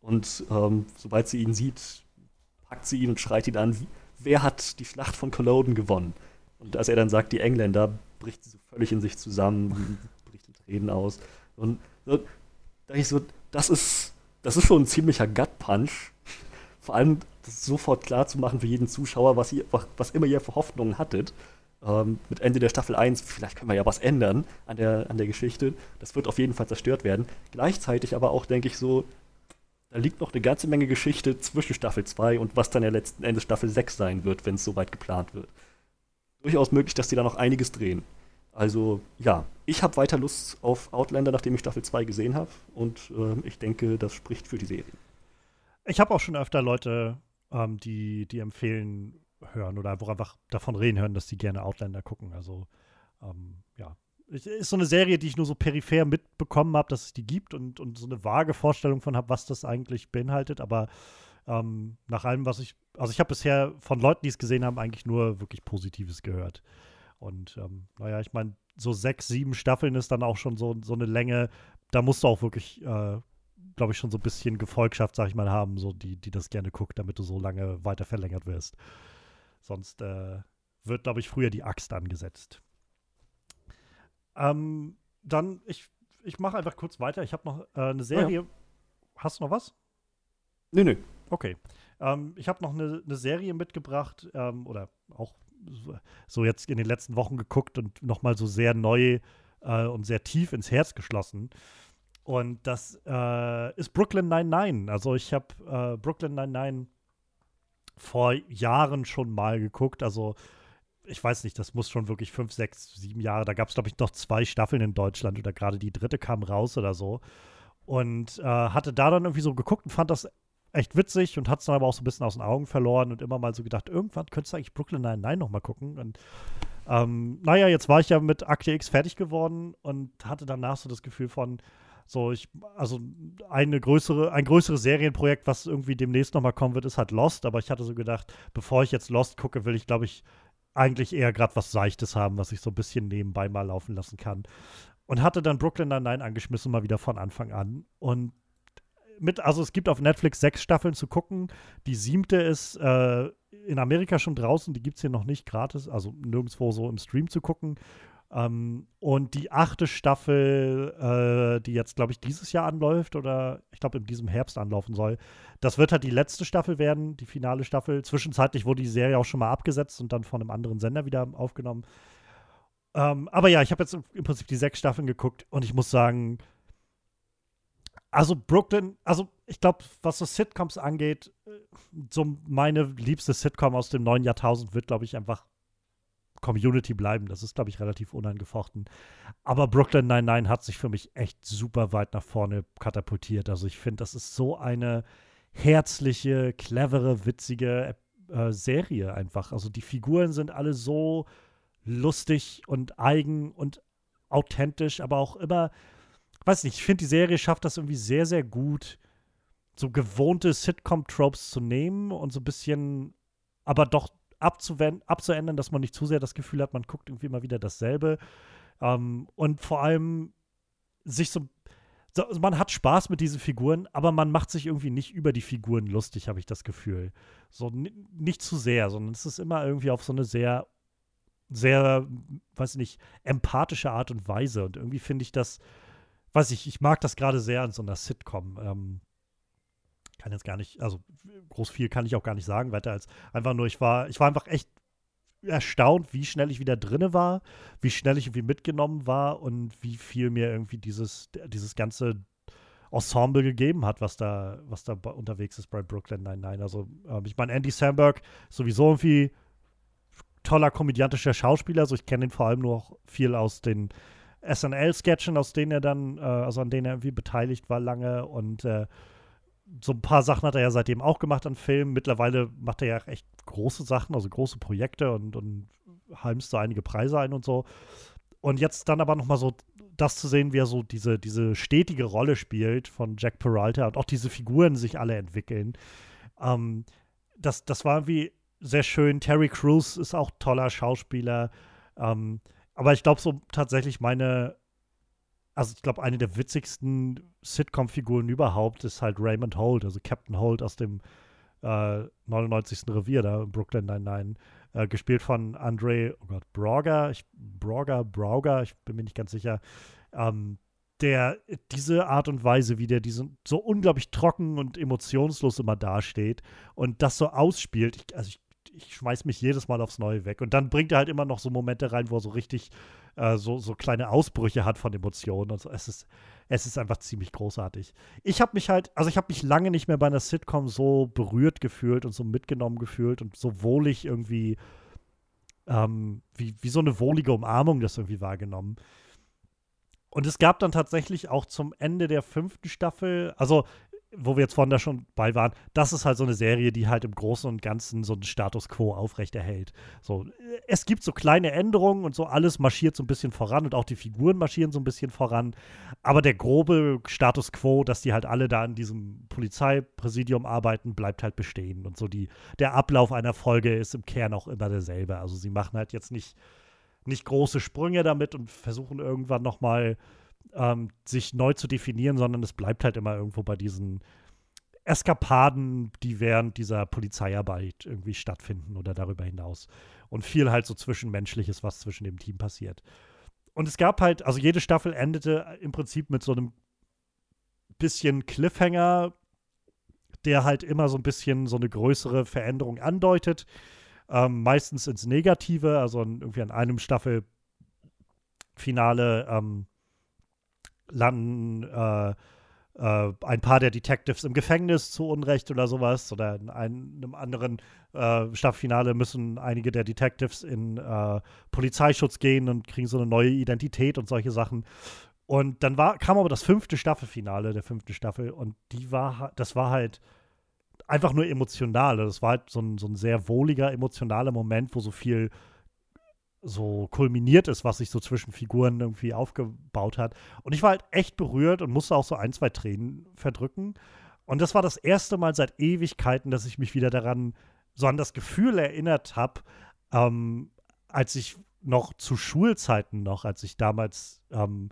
Und ähm, sobald sie ihn sieht, packt sie ihn und schreit ihn an, wer hat die Schlacht von Culloden gewonnen? Und als er dann sagt, die Engländer, bricht sie so völlig in sich zusammen, bricht in Tränen aus. Und so, da ich so, das ist, das ist schon ein ziemlicher Gut-Punch. Vor allem das sofort klar zu machen für jeden Zuschauer, was, ihr, was immer ihr für Hoffnungen hattet ähm, mit Ende der Staffel 1, vielleicht können wir ja was ändern an der, an der Geschichte. Das wird auf jeden Fall zerstört werden. Gleichzeitig aber auch, denke ich, so, da liegt noch eine ganze Menge Geschichte zwischen Staffel 2 und was dann ja letzten Endes Staffel 6 sein wird, wenn es soweit geplant wird. Durchaus möglich, dass die da noch einiges drehen. Also ja, ich habe weiter Lust auf Outlander, nachdem ich Staffel 2 gesehen habe. Und äh, ich denke, das spricht für die Serie. Ich habe auch schon öfter Leute, ähm, die, die empfehlen, hören oder einfach davon reden hören, dass die gerne Outlander gucken. Also, ähm, ja. Ist so eine Serie, die ich nur so peripher mitbekommen habe, dass es die gibt und, und so eine vage Vorstellung von habe, was das eigentlich beinhaltet. Aber ähm, nach allem, was ich, also ich habe bisher von Leuten, die es gesehen haben, eigentlich nur wirklich Positives gehört. Und ähm, naja, ich meine, so sechs, sieben Staffeln ist dann auch schon so, so eine Länge. Da musst du auch wirklich, äh, glaube ich, schon so ein bisschen Gefolgschaft, sag ich mal, haben, so die, die das gerne guckt, damit du so lange weiter verlängert wirst. Sonst äh, wird, glaube ich, früher die Axt angesetzt. Ähm, dann, ich, ich mache einfach kurz weiter. Ich habe noch äh, eine Serie. Ja. Hast du noch was? Nö, nö. Okay. Ähm, ich habe noch eine, eine, Serie mitgebracht ähm, oder auch so, so, jetzt in den letzten Wochen geguckt und nochmal so sehr neu äh, und sehr tief ins Herz geschlossen. Und das äh, ist Brooklyn 99. Also ich habe äh, Brooklyn 99 vor Jahren schon mal geguckt. Also ich weiß nicht, das muss schon wirklich fünf, sechs, sieben Jahre. Da gab es, glaube ich, noch zwei Staffeln in Deutschland oder gerade die dritte kam raus oder so. Und äh, hatte da dann irgendwie so geguckt und fand das echt witzig und hat es dann aber auch so ein bisschen aus den Augen verloren und immer mal so gedacht, irgendwann könntest du eigentlich Brooklyn Nine-Nine noch mal gucken. Und ähm, naja, jetzt war ich ja mit Akte X fertig geworden und hatte danach so das Gefühl von, so, ich, also eine größere, ein größeres Serienprojekt, was irgendwie demnächst nochmal kommen wird, ist halt Lost. Aber ich hatte so gedacht, bevor ich jetzt Lost gucke, will ich, glaube ich, eigentlich eher gerade was Seichtes haben, was ich so ein bisschen nebenbei mal laufen lassen kann. Und hatte dann Brooklyn Nine-Nine angeschmissen, mal wieder von Anfang an. Und mit, also es gibt auf Netflix sechs Staffeln zu gucken. Die siebte ist äh, in Amerika schon draußen, die gibt es hier noch nicht gratis, also nirgendwo so im Stream zu gucken. Ähm, und die achte Staffel, äh, die jetzt, glaube ich, dieses Jahr anläuft oder ich glaube in diesem Herbst anlaufen soll, das wird halt die letzte Staffel werden, die finale Staffel. Zwischenzeitlich wurde die Serie auch schon mal abgesetzt und dann von einem anderen Sender wieder aufgenommen. Ähm, aber ja, ich habe jetzt im Prinzip die sechs Staffeln geguckt und ich muss sagen, also Brooklyn, also ich glaube, was so Sitcoms angeht, äh, so meine liebste Sitcom aus dem neuen Jahrtausend wird, glaube ich, einfach Community bleiben. Das ist, glaube ich, relativ unangefochten. Aber Brooklyn 99 hat sich für mich echt super weit nach vorne katapultiert. Also ich finde, das ist so eine herzliche, clevere, witzige äh, Serie einfach. Also die Figuren sind alle so lustig und eigen und authentisch, aber auch immer, weiß nicht, ich finde, die Serie schafft das irgendwie sehr, sehr gut, so gewohnte Sitcom-Tropes zu nehmen und so ein bisschen, aber doch abzuändern, dass man nicht zu sehr das Gefühl hat, man guckt irgendwie immer wieder dasselbe. Ähm, und vor allem sich so, so, man hat Spaß mit diesen Figuren, aber man macht sich irgendwie nicht über die Figuren lustig, habe ich das Gefühl. So nicht zu sehr, sondern es ist immer irgendwie auf so eine sehr, sehr, weiß ich nicht, empathische Art und Weise. Und irgendwie finde ich das, weiß ich, ich mag das gerade sehr an so einer Sitcom. Ähm, kann jetzt gar nicht, also groß viel kann ich auch gar nicht sagen, weiter als einfach nur, ich war, ich war einfach echt erstaunt, wie schnell ich wieder drinne war, wie schnell ich irgendwie mitgenommen war und wie viel mir irgendwie dieses, dieses ganze Ensemble gegeben hat, was da, was da unterwegs ist bei Brooklyn 99. Also, ähm, ich meine, Andy Samberg sowieso irgendwie toller komödiantischer Schauspieler. Also, ich kenne ihn vor allem nur auch viel aus den SNL-Sketchen, aus denen er dann, äh, also an denen er irgendwie beteiligt war lange und äh, so ein paar Sachen hat er ja seitdem auch gemacht an Filmen. Mittlerweile macht er ja echt große Sachen, also große Projekte und, und heimst so einige Preise ein und so. Und jetzt dann aber nochmal so das zu sehen, wie er so diese, diese stetige Rolle spielt von Jack Peralta und auch diese Figuren sich alle entwickeln. Ähm, das, das war irgendwie sehr schön. Terry Crews ist auch toller Schauspieler. Ähm, aber ich glaube, so tatsächlich meine also ich glaube, eine der witzigsten Sitcom-Figuren überhaupt ist halt Raymond Holt, also Captain Holt aus dem äh, 99. Revier da Brooklyn 99, äh, gespielt von Andre, oh Gott, Brauger, ich, Brauger, Brauger, ich bin mir nicht ganz sicher, ähm, der diese Art und Weise, wie der diesen so unglaublich trocken und emotionslos immer dasteht und das so ausspielt, ich, also ich, ich schmeiß mich jedes Mal aufs Neue weg. Und dann bringt er halt immer noch so Momente rein, wo er so richtig äh, so, so kleine Ausbrüche hat von Emotionen und so. Es ist, es ist einfach ziemlich großartig. Ich habe mich halt, also ich habe mich lange nicht mehr bei einer Sitcom so berührt gefühlt und so mitgenommen gefühlt und so wohlig irgendwie, ähm, wie, wie so eine wohlige Umarmung das irgendwie wahrgenommen. Und es gab dann tatsächlich auch zum Ende der fünften Staffel, also wo wir jetzt vorhin da schon bei waren, das ist halt so eine Serie, die halt im Großen und Ganzen so einen Status quo aufrechterhält. So, es gibt so kleine Änderungen und so, alles marschiert so ein bisschen voran und auch die Figuren marschieren so ein bisschen voran. Aber der grobe Status quo, dass die halt alle da in diesem Polizeipräsidium arbeiten, bleibt halt bestehen. Und so die, der Ablauf einer Folge ist im Kern auch immer derselbe. Also sie machen halt jetzt nicht, nicht große Sprünge damit und versuchen irgendwann nochmal mal ähm, sich neu zu definieren, sondern es bleibt halt immer irgendwo bei diesen Eskapaden, die während dieser Polizeiarbeit irgendwie stattfinden oder darüber hinaus. Und viel halt so Zwischenmenschliches, was zwischen dem Team passiert. Und es gab halt, also jede Staffel endete im Prinzip mit so einem bisschen Cliffhanger, der halt immer so ein bisschen so eine größere Veränderung andeutet. Ähm, meistens ins Negative, also irgendwie an einem Staffelfinale ähm, landen äh, äh, ein paar der Detectives im Gefängnis zu Unrecht oder sowas. Oder in einem anderen äh, Staffelfinale müssen einige der Detectives in äh, Polizeischutz gehen und kriegen so eine neue Identität und solche Sachen. Und dann war, kam aber das fünfte Staffelfinale der fünften Staffel und die war, das war halt einfach nur emotional. Das war halt so ein, so ein sehr wohliger, emotionaler Moment, wo so viel so kulminiert ist, was sich so zwischen Figuren irgendwie aufgebaut hat. Und ich war halt echt berührt und musste auch so ein, zwei Tränen verdrücken. Und das war das erste Mal seit Ewigkeiten, dass ich mich wieder daran, so an das Gefühl erinnert habe, ähm, als ich noch zu Schulzeiten noch, als ich damals, ähm,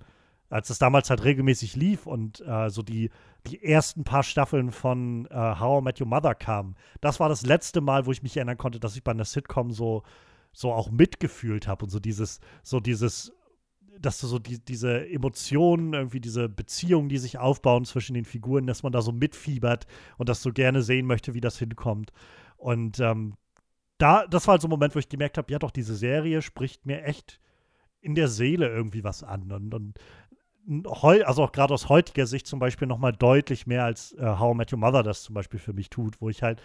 als es damals halt regelmäßig lief und äh, so die, die ersten paar Staffeln von äh, How I Met Your Mother kamen. Das war das letzte Mal, wo ich mich erinnern konnte, dass ich bei einer Sitcom so so auch mitgefühlt habe und so dieses, so dieses, dass du so die, diese Emotionen, irgendwie diese Beziehungen, die sich aufbauen zwischen den Figuren, dass man da so mitfiebert und das so gerne sehen möchte, wie das hinkommt. Und ähm, da, das war halt so ein Moment, wo ich gemerkt habe, ja doch, diese Serie spricht mir echt in der Seele irgendwie was an. Und, und also auch gerade aus heutiger Sicht zum Beispiel noch mal deutlich mehr als äh, How I Met Your Mother das zum Beispiel für mich tut, wo ich halt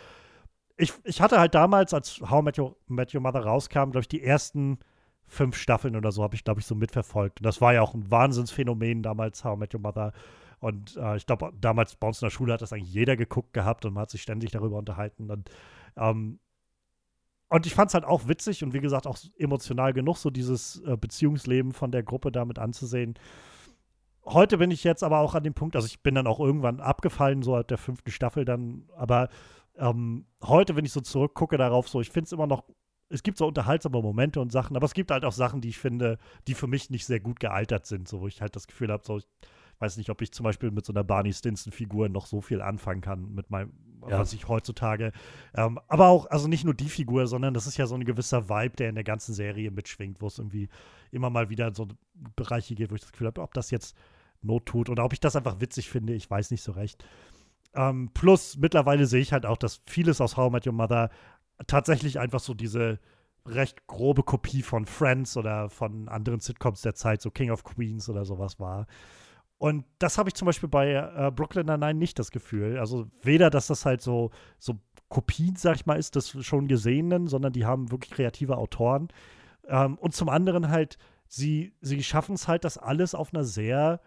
ich, ich hatte halt damals, als How Met Your, Met Your Mother rauskam, glaube ich, die ersten fünf Staffeln oder so habe ich, glaube ich, so mitverfolgt. Und das war ja auch ein Wahnsinnsphänomen damals, How Met Your Mother. Und äh, ich glaube, damals bei uns in der Schule hat das eigentlich jeder geguckt gehabt und man hat sich ständig darüber unterhalten. Und, ähm, und ich fand es halt auch witzig und wie gesagt auch emotional genug, so dieses äh, Beziehungsleben von der Gruppe damit anzusehen. Heute bin ich jetzt aber auch an dem Punkt, also ich bin dann auch irgendwann abgefallen, so ab der fünften Staffel dann, aber ähm, heute, wenn ich so zurückgucke darauf, so, ich finde es immer noch, es gibt so unterhaltsame Momente und Sachen, aber es gibt halt auch Sachen, die ich finde, die für mich nicht sehr gut gealtert sind, so wo ich halt das Gefühl habe, so, ich weiß nicht, ob ich zum Beispiel mit so einer Barney Stinson-Figur noch so viel anfangen kann, mit meinem, ja. was ich heutzutage, ähm, aber auch, also nicht nur die Figur, sondern das ist ja so ein gewisser Vibe, der in der ganzen Serie mitschwingt, wo es irgendwie immer mal wieder in so Bereiche geht, wo ich das Gefühl habe, ob das jetzt Not tut oder ob ich das einfach witzig finde, ich weiß nicht so recht. Ähm, plus mittlerweile sehe ich halt auch, dass vieles aus How I Met Your Mother tatsächlich einfach so diese recht grobe Kopie von Friends oder von anderen Sitcoms der Zeit, so King of Queens oder sowas war. Und das habe ich zum Beispiel bei äh, Brooklyn Nine-Nine nicht das Gefühl. Also weder, dass das halt so, so Kopien, sag ich mal, ist des schon Gesehenen, sondern die haben wirklich kreative Autoren. Ähm, und zum anderen halt, sie, sie schaffen es halt, das alles auf einer sehr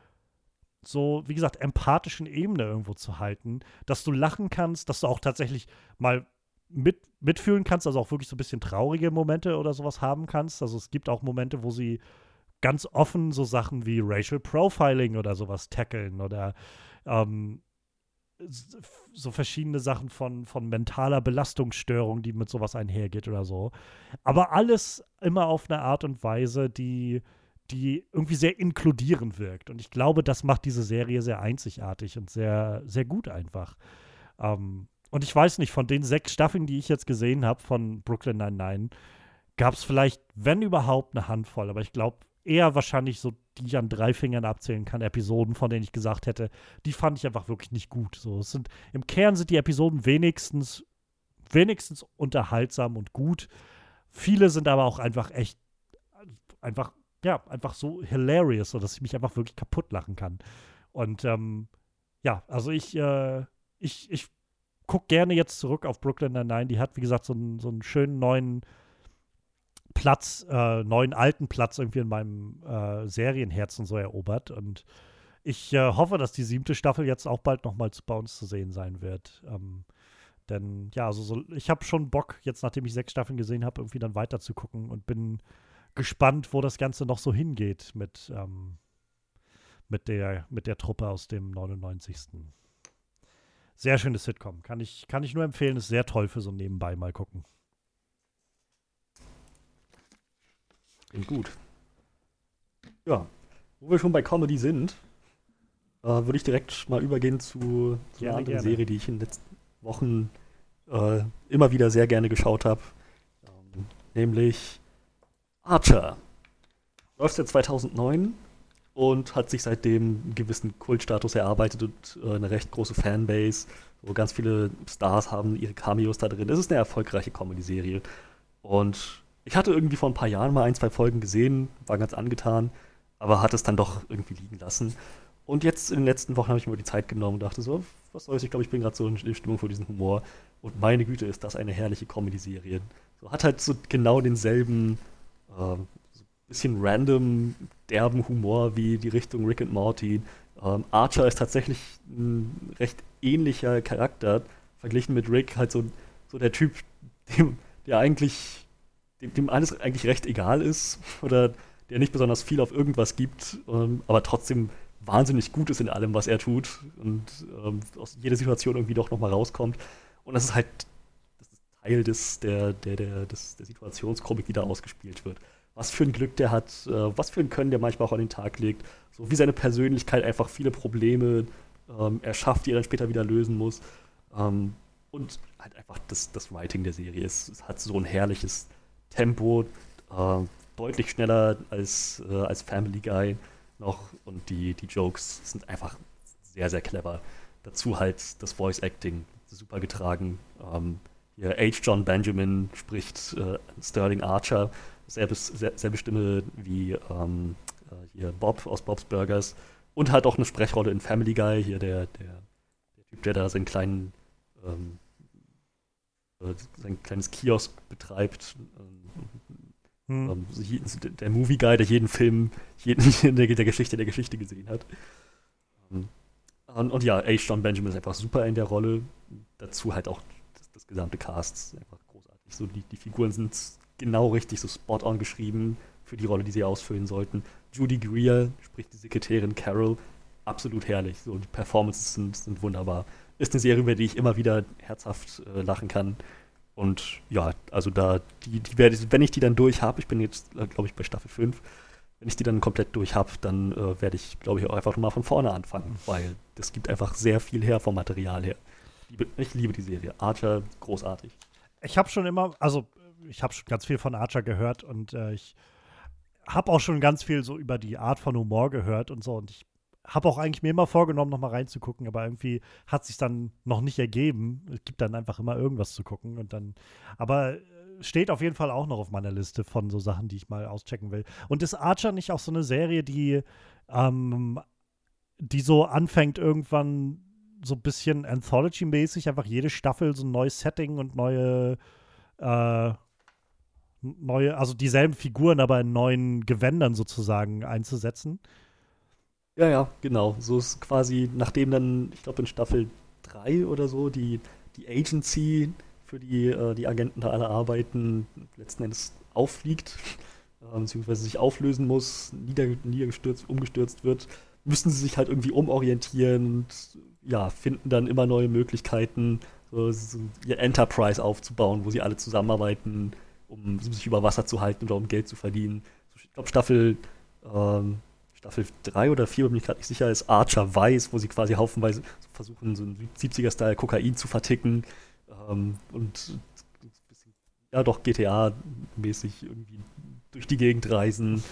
so, wie gesagt, empathischen Ebene irgendwo zu halten, dass du lachen kannst, dass du auch tatsächlich mal mit, mitfühlen kannst, also auch wirklich so ein bisschen traurige Momente oder sowas haben kannst. Also es gibt auch Momente, wo sie ganz offen so Sachen wie Racial Profiling oder sowas tackeln oder ähm, so verschiedene Sachen von, von mentaler Belastungsstörung, die mit sowas einhergeht oder so. Aber alles immer auf eine Art und Weise, die die irgendwie sehr inkludierend wirkt. Und ich glaube, das macht diese Serie sehr einzigartig und sehr, sehr gut einfach. Ähm, und ich weiß nicht, von den sechs Staffeln, die ich jetzt gesehen habe von Brooklyn Nine-Nine, gab es vielleicht, wenn überhaupt, eine Handvoll. Aber ich glaube, eher wahrscheinlich so, die ich an drei Fingern abzählen kann, Episoden, von denen ich gesagt hätte, die fand ich einfach wirklich nicht gut. So, es sind, Im Kern sind die Episoden wenigstens, wenigstens unterhaltsam und gut. Viele sind aber auch einfach echt, einfach ja, einfach so hilarious, so dass ich mich einfach wirklich kaputt lachen kann. Und ähm, ja, also ich, äh, ich, ich gucke gerne jetzt zurück auf Brooklyn Nine-Nine. Die hat, wie gesagt, so einen, so einen schönen neuen Platz, äh, neuen alten Platz irgendwie in meinem äh, Serienherzen so erobert. Und ich äh, hoffe, dass die siebte Staffel jetzt auch bald nochmal bei uns zu sehen sein wird. Ähm, denn ja, also so, ich habe schon Bock, jetzt nachdem ich sechs Staffeln gesehen habe, irgendwie dann weiter zu gucken und bin gespannt, wo das Ganze noch so hingeht mit, ähm, mit, der, mit der Truppe aus dem 99. Sehr schönes Sitcom. Kann ich, kann ich nur empfehlen, ist sehr toll für so nebenbei mal gucken. Klingt gut. Ja, wo wir schon bei Comedy sind, äh, würde ich direkt mal übergehen zu, zu einer anderen gerne. Serie, die ich in den letzten Wochen äh, immer wieder sehr gerne geschaut habe. Ähm, nämlich Archer. Läuft seit 2009 und hat sich seitdem einen gewissen Kultstatus erarbeitet und äh, eine recht große Fanbase, wo ganz viele Stars haben ihre Cameos da drin. Es ist eine erfolgreiche Comedy-Serie. Und ich hatte irgendwie vor ein paar Jahren mal ein, zwei Folgen gesehen, war ganz angetan, aber hat es dann doch irgendwie liegen lassen. Und jetzt in den letzten Wochen habe ich mir die Zeit genommen und dachte so, was soll ich, ich glaube, ich bin gerade so in Stimmung für diesen Humor. Und meine Güte, ist das eine herrliche Comedy-Serie. So, hat halt so genau denselben, so ein bisschen random, derben Humor wie die Richtung Rick and Morty. Ähm, Archer ist tatsächlich ein recht ähnlicher Charakter, verglichen mit Rick, halt so, so der Typ, dem, der eigentlich, dem, dem alles eigentlich recht egal ist oder der nicht besonders viel auf irgendwas gibt, ähm, aber trotzdem wahnsinnig gut ist in allem, was er tut und ähm, aus jeder Situation irgendwie doch nochmal rauskommt. Und das ist halt Teil des, der, der, der, des, der Situationskomik, die da ausgespielt wird. Was für ein Glück der hat, äh, was für ein Können der manchmal auch an den Tag legt, so wie seine Persönlichkeit einfach viele Probleme ähm, erschafft, die er dann später wieder lösen muss. Ähm, und halt einfach das, das Writing der Serie. Es, es hat so ein herrliches Tempo, äh, deutlich schneller als, äh, als Family Guy noch und die, die Jokes sind einfach sehr, sehr clever. Dazu halt das Voice Acting super getragen. Ähm, hier H. John Benjamin spricht äh, Sterling Archer, selbe, selbe Stimme wie ähm, äh, hier Bob aus Bob's Burgers und hat auch eine Sprechrolle in Family Guy, hier der, der, der Typ, der da seinen kleinen ähm, äh, sein kleines Kiosk betreibt. Hm. Ähm, der Movie Guy, der jeden Film jeden, in der, der, Geschichte der Geschichte gesehen hat. Ähm, und, und, ja, H. John Benjamin ist einfach super in der Rolle. Dazu halt auch das, das gesamte Cast. Einfach großartig. So, die, die Figuren sind genau richtig so spot on geschrieben für die Rolle, die sie ausfüllen sollten. Judy Greer spricht die Sekretärin Carol. Absolut herrlich. So, die Performances sind, sind wunderbar. Ist eine Serie, über die ich immer wieder herzhaft äh, lachen kann. Und ja, also da, die, die werde wenn ich die dann durch habe, ich bin jetzt, glaube ich, bei Staffel 5, wenn ich die dann komplett durch habe, dann äh, werde ich, glaube ich, auch einfach mal von vorne anfangen, weil das gibt einfach sehr viel her vom Material her. Ich liebe, ich liebe die Serie. Archer, großartig. Ich habe schon immer, also ich habe schon ganz viel von Archer gehört und äh, ich habe auch schon ganz viel so über die Art von Humor gehört und so und ich habe auch eigentlich mir immer vorgenommen, noch mal reinzugucken, aber irgendwie hat sich dann noch nicht ergeben. Es gibt dann einfach immer irgendwas zu gucken und dann, aber äh, steht auf jeden Fall auch noch auf meiner Liste von so Sachen, die ich mal auschecken will. Und ist Archer nicht auch so eine Serie, die, ähm, die so anfängt irgendwann so ein bisschen Anthology-mäßig, einfach jede Staffel so ein neues Setting und neue, äh, neue, also dieselben Figuren, aber in neuen Gewändern sozusagen einzusetzen? Ja, ja, genau. So ist quasi, nachdem dann, ich glaube in Staffel 3 oder so, die, die Agency, für die äh, die Agenten da alle arbeiten, letzten Endes auffliegt, äh, beziehungsweise sich auflösen muss, nieder, niedergestürzt, umgestürzt wird, müssen sie sich halt irgendwie umorientieren und ja, finden dann immer neue Möglichkeiten, so, so ihr Enterprise aufzubauen, wo sie alle zusammenarbeiten, um sich über Wasser zu halten oder um Geld zu verdienen. Ich glaube, Staffel ähm, Staffel 3 oder 4, bin ich gerade nicht sicher, ist Archer Weiß, wo sie quasi haufenweise versuchen, so ein 70er-Style Kokain zu verticken. Ähm, und ja, doch GTA-mäßig irgendwie durch die Gegend reisen,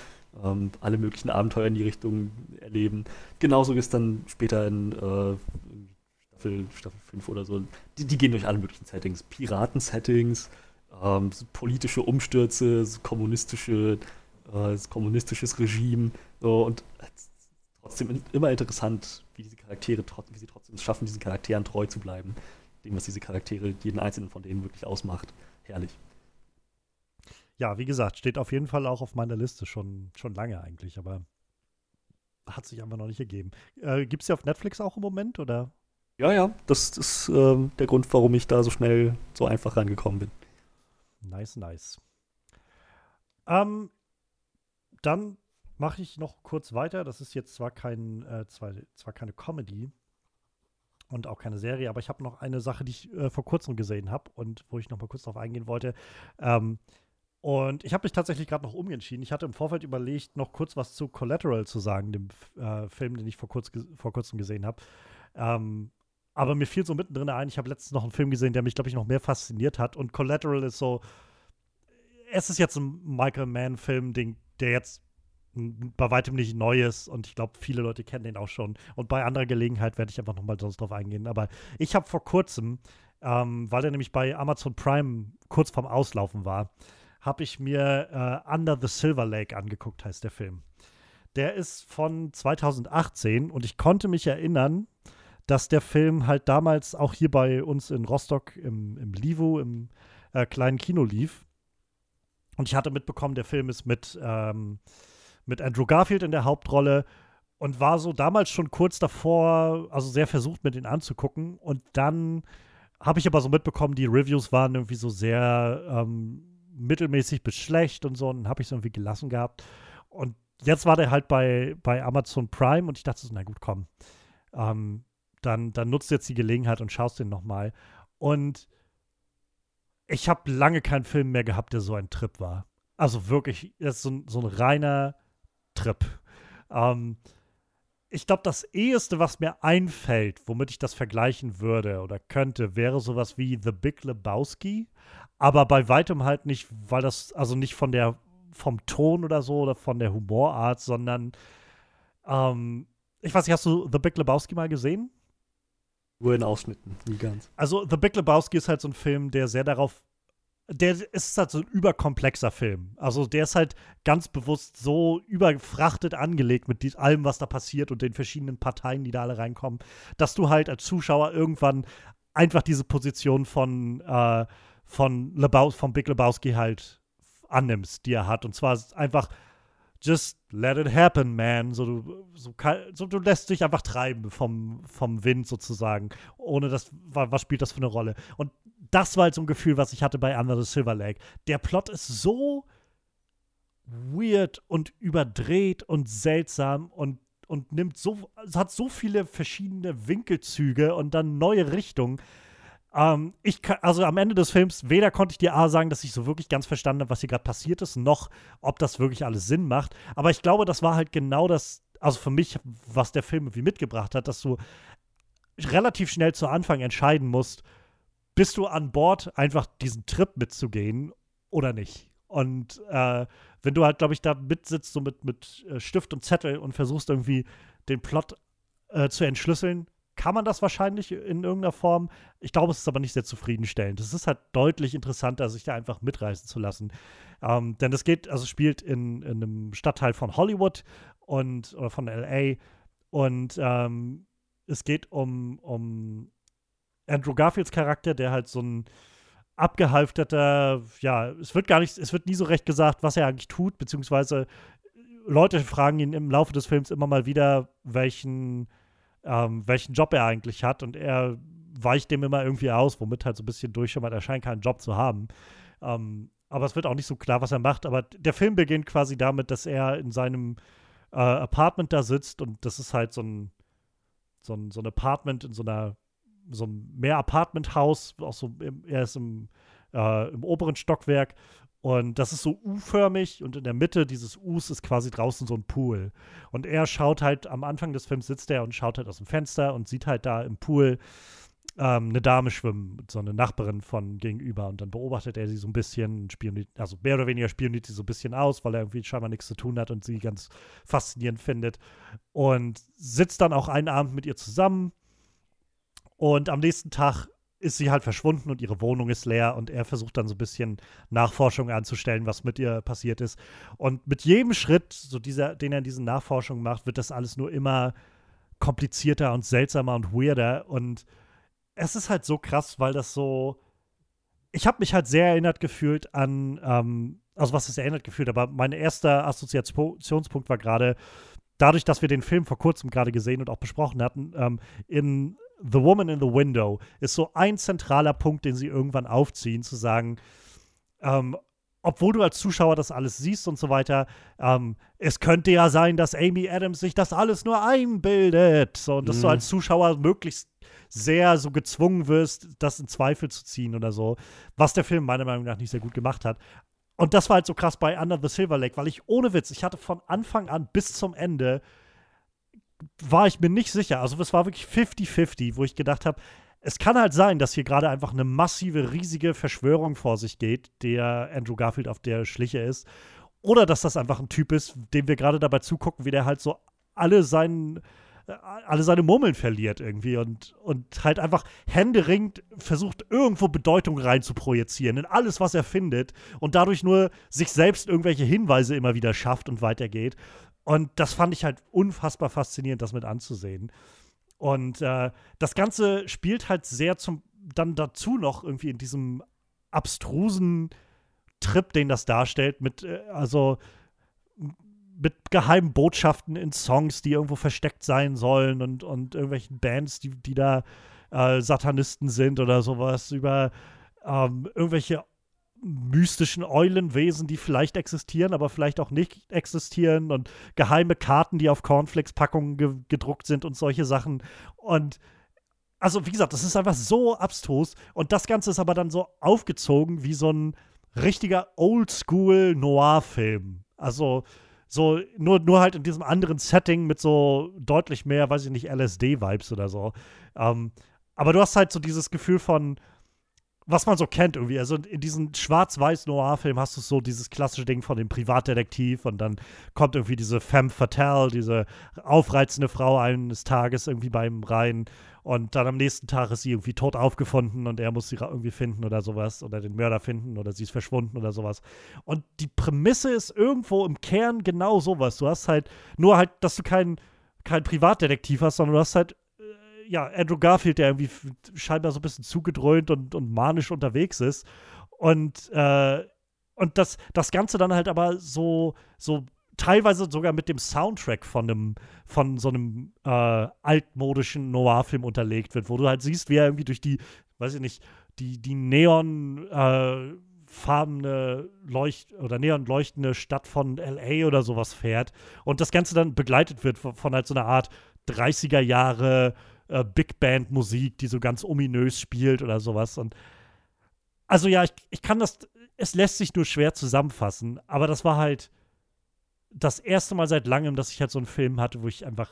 ähm, alle möglichen Abenteuer in die Richtung erleben. Genauso ist dann später in äh, Staffel, Staffel 5 oder so. Die, die, gehen durch alle möglichen Settings. Piraten-Settings, ähm, politische Umstürze, kommunistische, äh, kommunistisches Regime. So, und trotzdem immer interessant, wie diese Charaktere, wie sie trotzdem schaffen, diesen Charakteren treu zu bleiben. Dem, was diese Charaktere, jeden einzelnen von denen wirklich ausmacht. Herrlich. Ja, wie gesagt, steht auf jeden Fall auch auf meiner Liste schon, schon lange eigentlich, aber hat sich einfach noch nicht ergeben. Äh, Gibt es ja auf Netflix auch im Moment, oder? Ja, ja, das ist ähm, der Grund, warum ich da so schnell so einfach rangekommen bin. Nice, nice. Ähm, dann mache ich noch kurz weiter. Das ist jetzt zwar, kein, äh, zwar, zwar keine Comedy und auch keine Serie, aber ich habe noch eine Sache, die ich äh, vor kurzem gesehen habe und wo ich noch mal kurz darauf eingehen wollte. Ähm, und ich habe mich tatsächlich gerade noch umentschieden. Ich hatte im Vorfeld überlegt, noch kurz was zu Collateral zu sagen, dem äh, Film, den ich vor, kurz vor kurzem gesehen habe. Ähm, aber mir fiel so mittendrin ein, ich habe letztens noch einen Film gesehen, der mich, glaube ich, noch mehr fasziniert hat. Und Collateral ist so, es ist jetzt ein Michael Mann-Film, der jetzt bei weitem nicht Neues und ich glaube, viele Leute kennen den auch schon. Und bei anderer Gelegenheit werde ich einfach nochmal sonst drauf eingehen. Aber ich habe vor kurzem, ähm, weil er nämlich bei Amazon Prime kurz vorm Auslaufen war, habe ich mir äh, Under the Silver Lake angeguckt, heißt der Film. Der ist von 2018 und ich konnte mich erinnern, dass der Film halt damals auch hier bei uns in Rostock im, im Livo, im äh, kleinen Kino lief. Und ich hatte mitbekommen, der Film ist mit, ähm, mit Andrew Garfield in der Hauptrolle und war so damals schon kurz davor, also sehr versucht, mir den anzugucken. Und dann habe ich aber so mitbekommen, die Reviews waren irgendwie so sehr ähm, mittelmäßig bis schlecht und so, und habe ich es irgendwie gelassen gehabt. Und jetzt war der halt bei, bei Amazon Prime und ich dachte so, na gut, komm. Ähm, dann, dann nutzt jetzt die Gelegenheit und schaust den nochmal. Und ich habe lange keinen Film mehr gehabt, der so ein Trip war. Also wirklich, das ist so, so ein reiner Trip. Ähm, ich glaube, das eheste, was mir einfällt, womit ich das vergleichen würde oder könnte, wäre sowas wie The Big Lebowski. Aber bei weitem halt nicht, weil das, also nicht von der, vom Ton oder so oder von der Humorart, sondern, ähm, ich weiß nicht, hast du The Big Lebowski mal gesehen? Nur in Ausschnitten, nie ganz. Also The Big Lebowski ist halt so ein Film, der sehr darauf der ist halt so ein überkomplexer Film. Also der ist halt ganz bewusst so überfrachtet angelegt mit allem, was da passiert und den verschiedenen Parteien, die da alle reinkommen, dass du halt als Zuschauer irgendwann einfach diese Position von, äh, von, Lebaus, von Big Lebowski halt annimmst, die er hat. Und zwar einfach just let it happen, man. So, du, so, so, du lässt dich einfach treiben vom, vom Wind sozusagen. Ohne das, was spielt das für eine Rolle? Und das war halt so ein Gefühl, was ich hatte bei the Silver Lake. Der Plot ist so weird und überdreht und seltsam und, und nimmt so, hat so viele verschiedene Winkelzüge und dann neue Richtungen. Ähm, ich also am Ende des Films, weder konnte ich dir A sagen, dass ich so wirklich ganz verstanden habe, was hier gerade passiert ist, noch ob das wirklich alles Sinn macht. Aber ich glaube, das war halt genau das, also für mich, was der Film irgendwie mitgebracht hat, dass du relativ schnell zu Anfang entscheiden musst, bist du an Bord, einfach diesen Trip mitzugehen oder nicht? Und äh, wenn du halt, glaube ich, da mitsitzt, so mit, mit äh, Stift und Zettel und versuchst irgendwie den Plot äh, zu entschlüsseln, kann man das wahrscheinlich in irgendeiner Form. Ich glaube, es ist aber nicht sehr zufriedenstellend. Es ist halt deutlich interessanter, sich da einfach mitreißen zu lassen. Ähm, denn es geht, also spielt in, in, einem Stadtteil von Hollywood und oder von LA und ähm, es geht um, um Andrew Garfields Charakter, der halt so ein abgehalfterter, ja, es wird gar nicht, es wird nie so recht gesagt, was er eigentlich tut, beziehungsweise Leute fragen ihn im Laufe des Films immer mal wieder, welchen, ähm, welchen Job er eigentlich hat. Und er weicht dem immer irgendwie aus, womit halt so ein bisschen durchschimmert, er scheint keinen Job zu haben. Ähm, aber es wird auch nicht so klar, was er macht. Aber der Film beginnt quasi damit, dass er in seinem äh, Apartment da sitzt. Und das ist halt so ein, so ein, so ein Apartment in so einer so ein Mehr-Apartment-Haus, so er ist im, äh, im oberen Stockwerk und das ist so U-förmig und in der Mitte dieses U's ist quasi draußen so ein Pool. Und er schaut halt, am Anfang des Films sitzt er und schaut halt aus dem Fenster und sieht halt da im Pool ähm, eine Dame schwimmen, so eine Nachbarin von gegenüber. Und dann beobachtet er sie so ein bisschen, spioniert, also mehr oder weniger spioniert sie so ein bisschen aus, weil er irgendwie scheinbar nichts zu tun hat und sie ganz faszinierend findet. Und sitzt dann auch einen Abend mit ihr zusammen und am nächsten Tag ist sie halt verschwunden und ihre Wohnung ist leer und er versucht dann so ein bisschen Nachforschungen anzustellen, was mit ihr passiert ist. Und mit jedem Schritt, so dieser, den er in diesen Nachforschungen macht, wird das alles nur immer komplizierter und seltsamer und weirder. Und es ist halt so krass, weil das so. Ich habe mich halt sehr erinnert gefühlt an, ähm, also was ist erinnert gefühlt, aber mein erster Assoziationspunkt war gerade, dadurch, dass wir den Film vor kurzem gerade gesehen und auch besprochen hatten, ähm, in The Woman in the Window ist so ein zentraler Punkt, den sie irgendwann aufziehen, zu sagen, ähm, obwohl du als Zuschauer das alles siehst und so weiter, ähm, es könnte ja sein, dass Amy Adams sich das alles nur einbildet. So, und dass mhm. du als Zuschauer möglichst sehr so gezwungen wirst, das in Zweifel zu ziehen oder so. Was der Film meiner Meinung nach nicht sehr gut gemacht hat. Und das war halt so krass bei Under the Silver Lake, weil ich ohne Witz, ich hatte von Anfang an bis zum Ende war ich mir nicht sicher. Also es war wirklich 50-50, wo ich gedacht habe, es kann halt sein, dass hier gerade einfach eine massive, riesige Verschwörung vor sich geht, der Andrew Garfield auf der Schliche ist. Oder dass das einfach ein Typ ist, dem wir gerade dabei zugucken, wie der halt so alle seinen äh, alle seine Murmeln verliert irgendwie und, und halt einfach händeringend versucht, irgendwo Bedeutung rein zu projizieren in alles, was er findet und dadurch nur sich selbst irgendwelche Hinweise immer wieder schafft und weitergeht. Und das fand ich halt unfassbar faszinierend, das mit anzusehen. Und äh, das Ganze spielt halt sehr zum, dann dazu noch irgendwie in diesem abstrusen Trip, den das darstellt, mit, äh, also mit geheimen Botschaften in Songs, die irgendwo versteckt sein sollen und, und irgendwelchen Bands, die, die da äh, Satanisten sind oder sowas, über ähm, irgendwelche mystischen Eulenwesen, die vielleicht existieren, aber vielleicht auch nicht existieren und geheime Karten, die auf Cornflakes-Packungen ge gedruckt sind und solche Sachen. Und also, wie gesagt, das ist einfach so abstrus und das Ganze ist aber dann so aufgezogen wie so ein richtiger Oldschool-Noir-Film. Also, so, nur, nur halt in diesem anderen Setting mit so deutlich mehr, weiß ich nicht, LSD-Vibes oder so. Ähm, aber du hast halt so dieses Gefühl von, was man so kennt irgendwie. Also in diesen Schwarz-Weiß-Noir-Filmen hast du so dieses klassische Ding von dem Privatdetektiv und dann kommt irgendwie diese femme fatale, diese aufreizende Frau eines Tages irgendwie beim rein und dann am nächsten Tag ist sie irgendwie tot aufgefunden und er muss sie irgendwie finden oder sowas oder den Mörder finden oder sie ist verschwunden oder sowas. Und die Prämisse ist irgendwo im Kern genau sowas. Du hast halt nur halt, dass du keinen kein Privatdetektiv hast, sondern du hast halt ja, Andrew Garfield, der irgendwie scheinbar so ein bisschen zugedröhnt und, und manisch unterwegs ist. Und, äh, und das, das Ganze dann halt aber so, so teilweise sogar mit dem Soundtrack von einem, von so einem äh, altmodischen Noir-Film unterlegt wird, wo du halt siehst, wie er irgendwie durch die, weiß ich nicht, die, die neon äh, farbene Leucht oder neon leuchtende Stadt von LA oder sowas fährt und das Ganze dann begleitet wird von, von halt so einer Art 30er Jahre äh, Big Band Musik, die so ganz ominös spielt oder sowas. Und also ja, ich, ich kann das, es lässt sich nur schwer zusammenfassen, aber das war halt das erste Mal seit langem, dass ich halt so einen Film hatte, wo ich einfach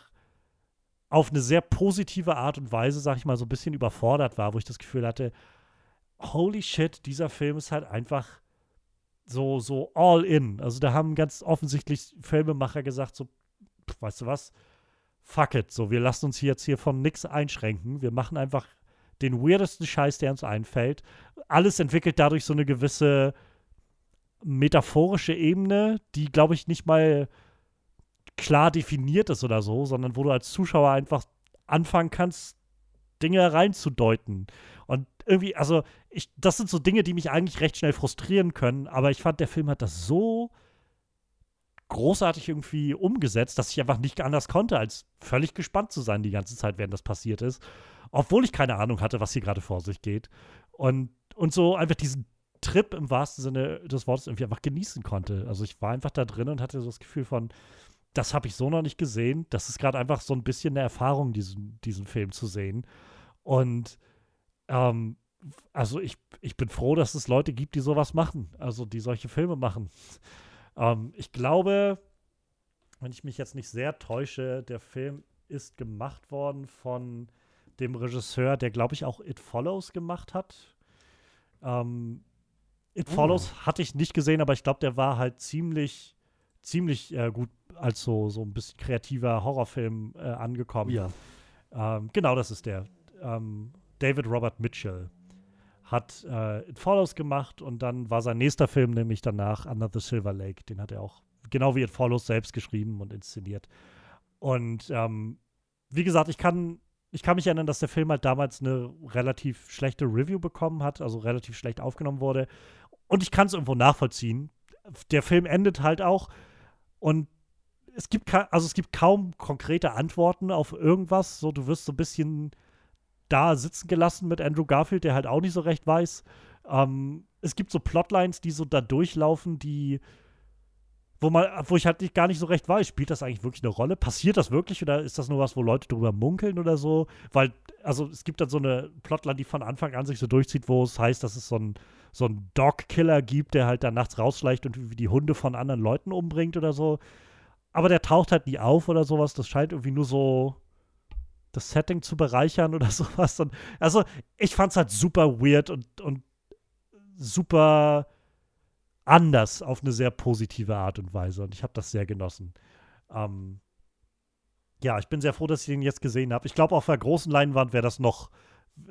auf eine sehr positive Art und Weise, sag ich mal, so ein bisschen überfordert war, wo ich das Gefühl hatte, holy shit, dieser Film ist halt einfach so, so all in. Also da haben ganz offensichtlich Filmemacher gesagt, so, weißt du was, fuck it, so, wir lassen uns jetzt hier von nichts einschränken. Wir machen einfach den weirdesten Scheiß, der uns einfällt. Alles entwickelt dadurch so eine gewisse metaphorische Ebene, die, glaube ich, nicht mal klar definiert ist oder so, sondern wo du als Zuschauer einfach anfangen kannst, Dinge reinzudeuten. Und irgendwie, also, ich, das sind so Dinge, die mich eigentlich recht schnell frustrieren können, aber ich fand, der Film hat das so großartig irgendwie umgesetzt, dass ich einfach nicht anders konnte, als völlig gespannt zu sein die ganze Zeit, während das passiert ist. Obwohl ich keine Ahnung hatte, was hier gerade vor sich geht. Und, und so einfach diesen Trip im wahrsten Sinne des Wortes irgendwie einfach genießen konnte. Also ich war einfach da drin und hatte so das Gefühl von, das habe ich so noch nicht gesehen. Das ist gerade einfach so ein bisschen eine Erfahrung, diesen, diesen Film zu sehen. Und ähm, also ich, ich bin froh, dass es Leute gibt, die sowas machen, also die solche Filme machen. Ähm, ich glaube, wenn ich mich jetzt nicht sehr täusche, der Film ist gemacht worden von dem Regisseur, der, glaube ich, auch It Follows gemacht hat. Ähm, It oh. Follows hatte ich nicht gesehen, aber ich glaube, der war halt ziemlich, ziemlich äh, gut als so, so ein bisschen kreativer Horrorfilm äh, angekommen. Ja. Ähm, genau, das ist der. Ähm, David Robert Mitchell hat äh, It Follows gemacht und dann war sein nächster Film nämlich danach Under the Silver Lake. Den hat er auch genau wie It Follows selbst geschrieben und inszeniert. Und ähm, wie gesagt, ich kann, ich kann mich erinnern, dass der Film halt damals eine relativ schlechte Review bekommen hat, also relativ schlecht aufgenommen wurde. Und ich kann es irgendwo nachvollziehen. Der Film endet halt auch und es gibt, also es gibt kaum konkrete Antworten auf irgendwas. So, du wirst so ein bisschen da sitzen gelassen mit Andrew Garfield, der halt auch nicht so recht weiß. Ähm, es gibt so Plotlines, die so da durchlaufen, die wo man, wo ich halt nicht, gar nicht so recht weiß, spielt das eigentlich wirklich eine Rolle? Passiert das wirklich oder ist das nur was, wo Leute drüber munkeln oder so? Weil, also es gibt dann so eine Plotline, die von Anfang an sich so durchzieht, wo es heißt, dass es so ein, so ein Dog-Killer gibt, der halt dann nachts rausschleicht und die Hunde von anderen Leuten umbringt oder so. Aber der taucht halt nie auf oder sowas. Das scheint irgendwie nur so das Setting zu bereichern oder sowas. Und also ich fand es halt super weird und, und super anders auf eine sehr positive Art und Weise. Und ich habe das sehr genossen. Ähm, ja, ich bin sehr froh, dass ich den jetzt gesehen habe. Ich glaube, auf der großen Leinwand wäre das noch,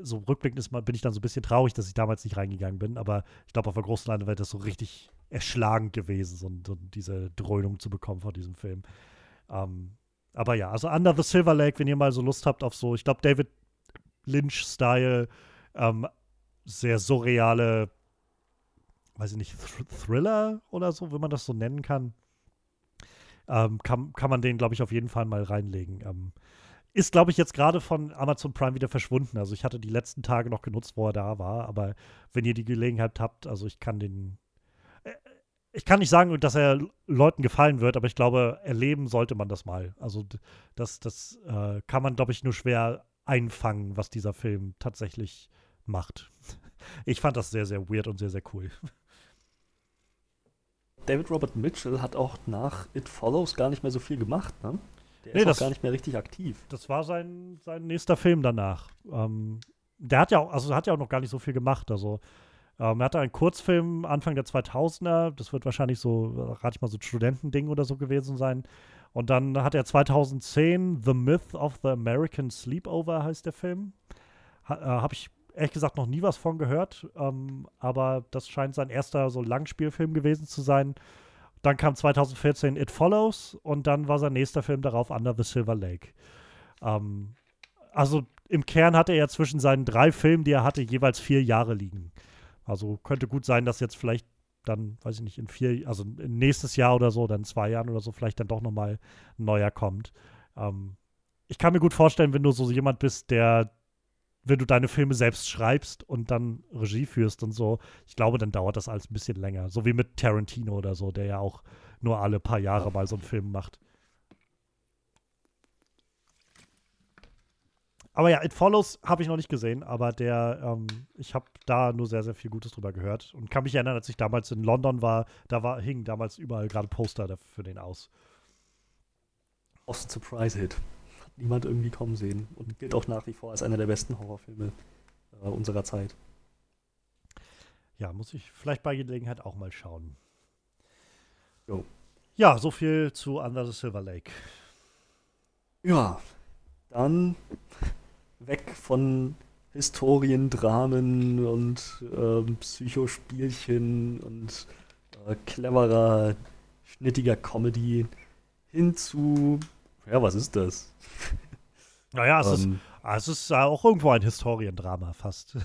so rückblickend ist, bin ich dann so ein bisschen traurig, dass ich damals nicht reingegangen bin. Aber ich glaube, auf der großen Leinwand wäre das so richtig erschlagend gewesen, so, so diese Dröhnung zu bekommen von diesem Film. Ähm, aber ja, also Under the Silver Lake, wenn ihr mal so Lust habt auf so, ich glaube, David Lynch-Style, ähm, sehr surreale, weiß ich nicht, Thr Thriller oder so, wenn man das so nennen kann, ähm, kann, kann man den, glaube ich, auf jeden Fall mal reinlegen. Ähm, ist, glaube ich, jetzt gerade von Amazon Prime wieder verschwunden. Also ich hatte die letzten Tage noch genutzt, wo er da war, aber wenn ihr die Gelegenheit habt, also ich kann den ich kann nicht sagen, dass er Leuten gefallen wird, aber ich glaube, erleben sollte man das mal. Also das, das äh, kann man, glaube ich, nur schwer einfangen, was dieser Film tatsächlich macht. Ich fand das sehr, sehr weird und sehr, sehr cool. David Robert Mitchell hat auch nach It Follows gar nicht mehr so viel gemacht, ne? Der Nee, ist das- auch gar nicht mehr richtig aktiv. Das war sein, sein nächster Film danach. Ähm, der hat ja auch, also hat ja auch noch gar nicht so viel gemacht. Also ähm, er hatte einen Kurzfilm Anfang der 2000er. Das wird wahrscheinlich so, rate ich mal, so ein Studentending oder so gewesen sein. Und dann hat er 2010 The Myth of the American Sleepover heißt der Film. Ha, äh, Habe ich ehrlich gesagt noch nie was von gehört. Ähm, aber das scheint sein erster so Langspielfilm gewesen zu sein. Dann kam 2014 It Follows und dann war sein nächster Film darauf Under the Silver Lake. Ähm, also im Kern hatte er zwischen seinen drei Filmen, die er hatte, jeweils vier Jahre liegen. Also könnte gut sein, dass jetzt vielleicht dann, weiß ich nicht, in vier, also nächstes Jahr oder so, dann zwei Jahren oder so, vielleicht dann doch nochmal ein neuer kommt. Ähm, ich kann mir gut vorstellen, wenn du so jemand bist, der, wenn du deine Filme selbst schreibst und dann Regie führst und so, ich glaube, dann dauert das alles ein bisschen länger. So wie mit Tarantino oder so, der ja auch nur alle paar Jahre mal so einen Film macht. Aber ja, It Follows habe ich noch nicht gesehen, aber der, ähm, ich habe da nur sehr, sehr viel Gutes drüber gehört und kann mich erinnern, als ich damals in London war, da war, hingen damals überall gerade Poster dafür für den aus. Austin Surprise Hit. Hat niemand irgendwie kommen sehen und gilt auch nach wie vor als einer der besten Horrorfilme äh, unserer Zeit. Ja, muss ich vielleicht bei Gelegenheit auch mal schauen. Jo. Ja, so viel zu Under the Silver Lake. Ja, dann weg von Historien, Dramen und ähm, Psychospielchen und äh, cleverer, schnittiger Comedy hin zu, ja, was ist das? Naja, es, ist, Ähm, ah, es ist äh, auch irgendwo ein Historiendrama fast.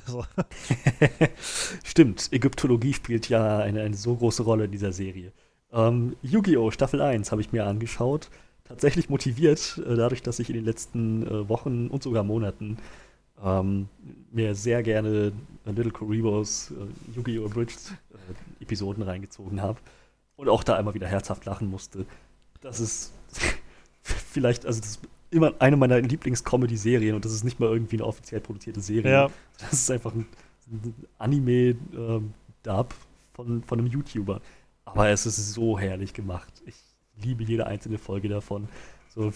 Stimmt, Ägyptologie spielt ja eine, eine so große Rolle in dieser Serie. Ähm, Yu-Gi-Oh! Staffel 1 habe ich mir angeschaut. Tatsächlich motiviert, äh, dadurch, dass ich in den letzten äh, Wochen und sogar Monaten ähm, mir sehr gerne Little Coribos äh, Yu-Gi-Oh! Abridged äh, Episoden reingezogen habe und auch da immer wieder herzhaft lachen musste. Das ist vielleicht, also das ist immer eine meiner Lieblings-Comedy-Serien und das ist nicht mal irgendwie eine offiziell produzierte Serie. Ja, Das ist einfach ein, ein Anime-Dub von, von einem YouTuber. Aber es ist so herrlich gemacht. Ich liebe jede einzelne Folge davon. So,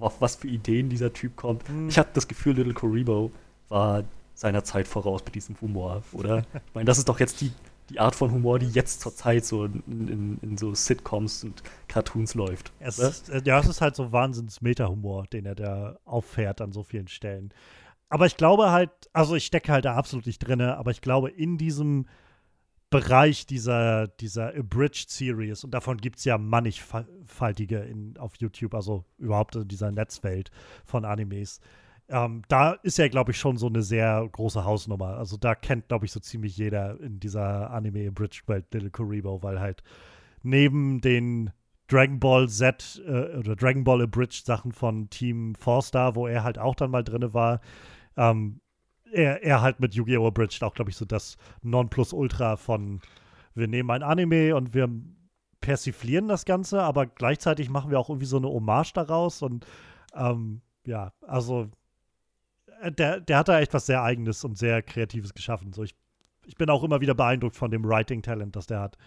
auf was für Ideen dieser Typ kommt. Hm. Ich habe das Gefühl, Little Koribo war seiner Zeit voraus mit diesem Humor, oder? Ich meine, das ist doch jetzt die, die Art von Humor, die jetzt zur Zeit so in, in, in so Sitcoms und Cartoons läuft. es ist, äh, ja, es ist halt so Wahnsinns-Meta-Humor, den er da auffährt an so vielen Stellen. Aber ich glaube halt, also ich stecke halt da absolut nicht drin, aber ich glaube, in diesem Bereich dieser, dieser Abridged Series, und davon gibt es ja mannigfaltige in, auf YouTube, also überhaupt in dieser Netzwelt von Animes. Ähm, da ist ja, glaube ich, schon so eine sehr große Hausnummer. Also da kennt, glaube ich, so ziemlich jeder in dieser Anime-Abridged-Welt Little Kuribo, weil halt neben den Dragon Ball Z äh, oder Dragon Ball Abridged Sachen von Team Four-Star, wo er halt auch dann mal drinne war, ähm, er, er halt mit Yu-Gi-Oh! Abridged auch, glaube ich, so das Nonplusultra von wir nehmen ein Anime und wir persiflieren das Ganze, aber gleichzeitig machen wir auch irgendwie so eine Hommage daraus und ähm, ja, also äh, der, der hat da echt was sehr Eigenes und sehr Kreatives geschaffen. So, ich, ich bin auch immer wieder beeindruckt von dem Writing-Talent, das der hat.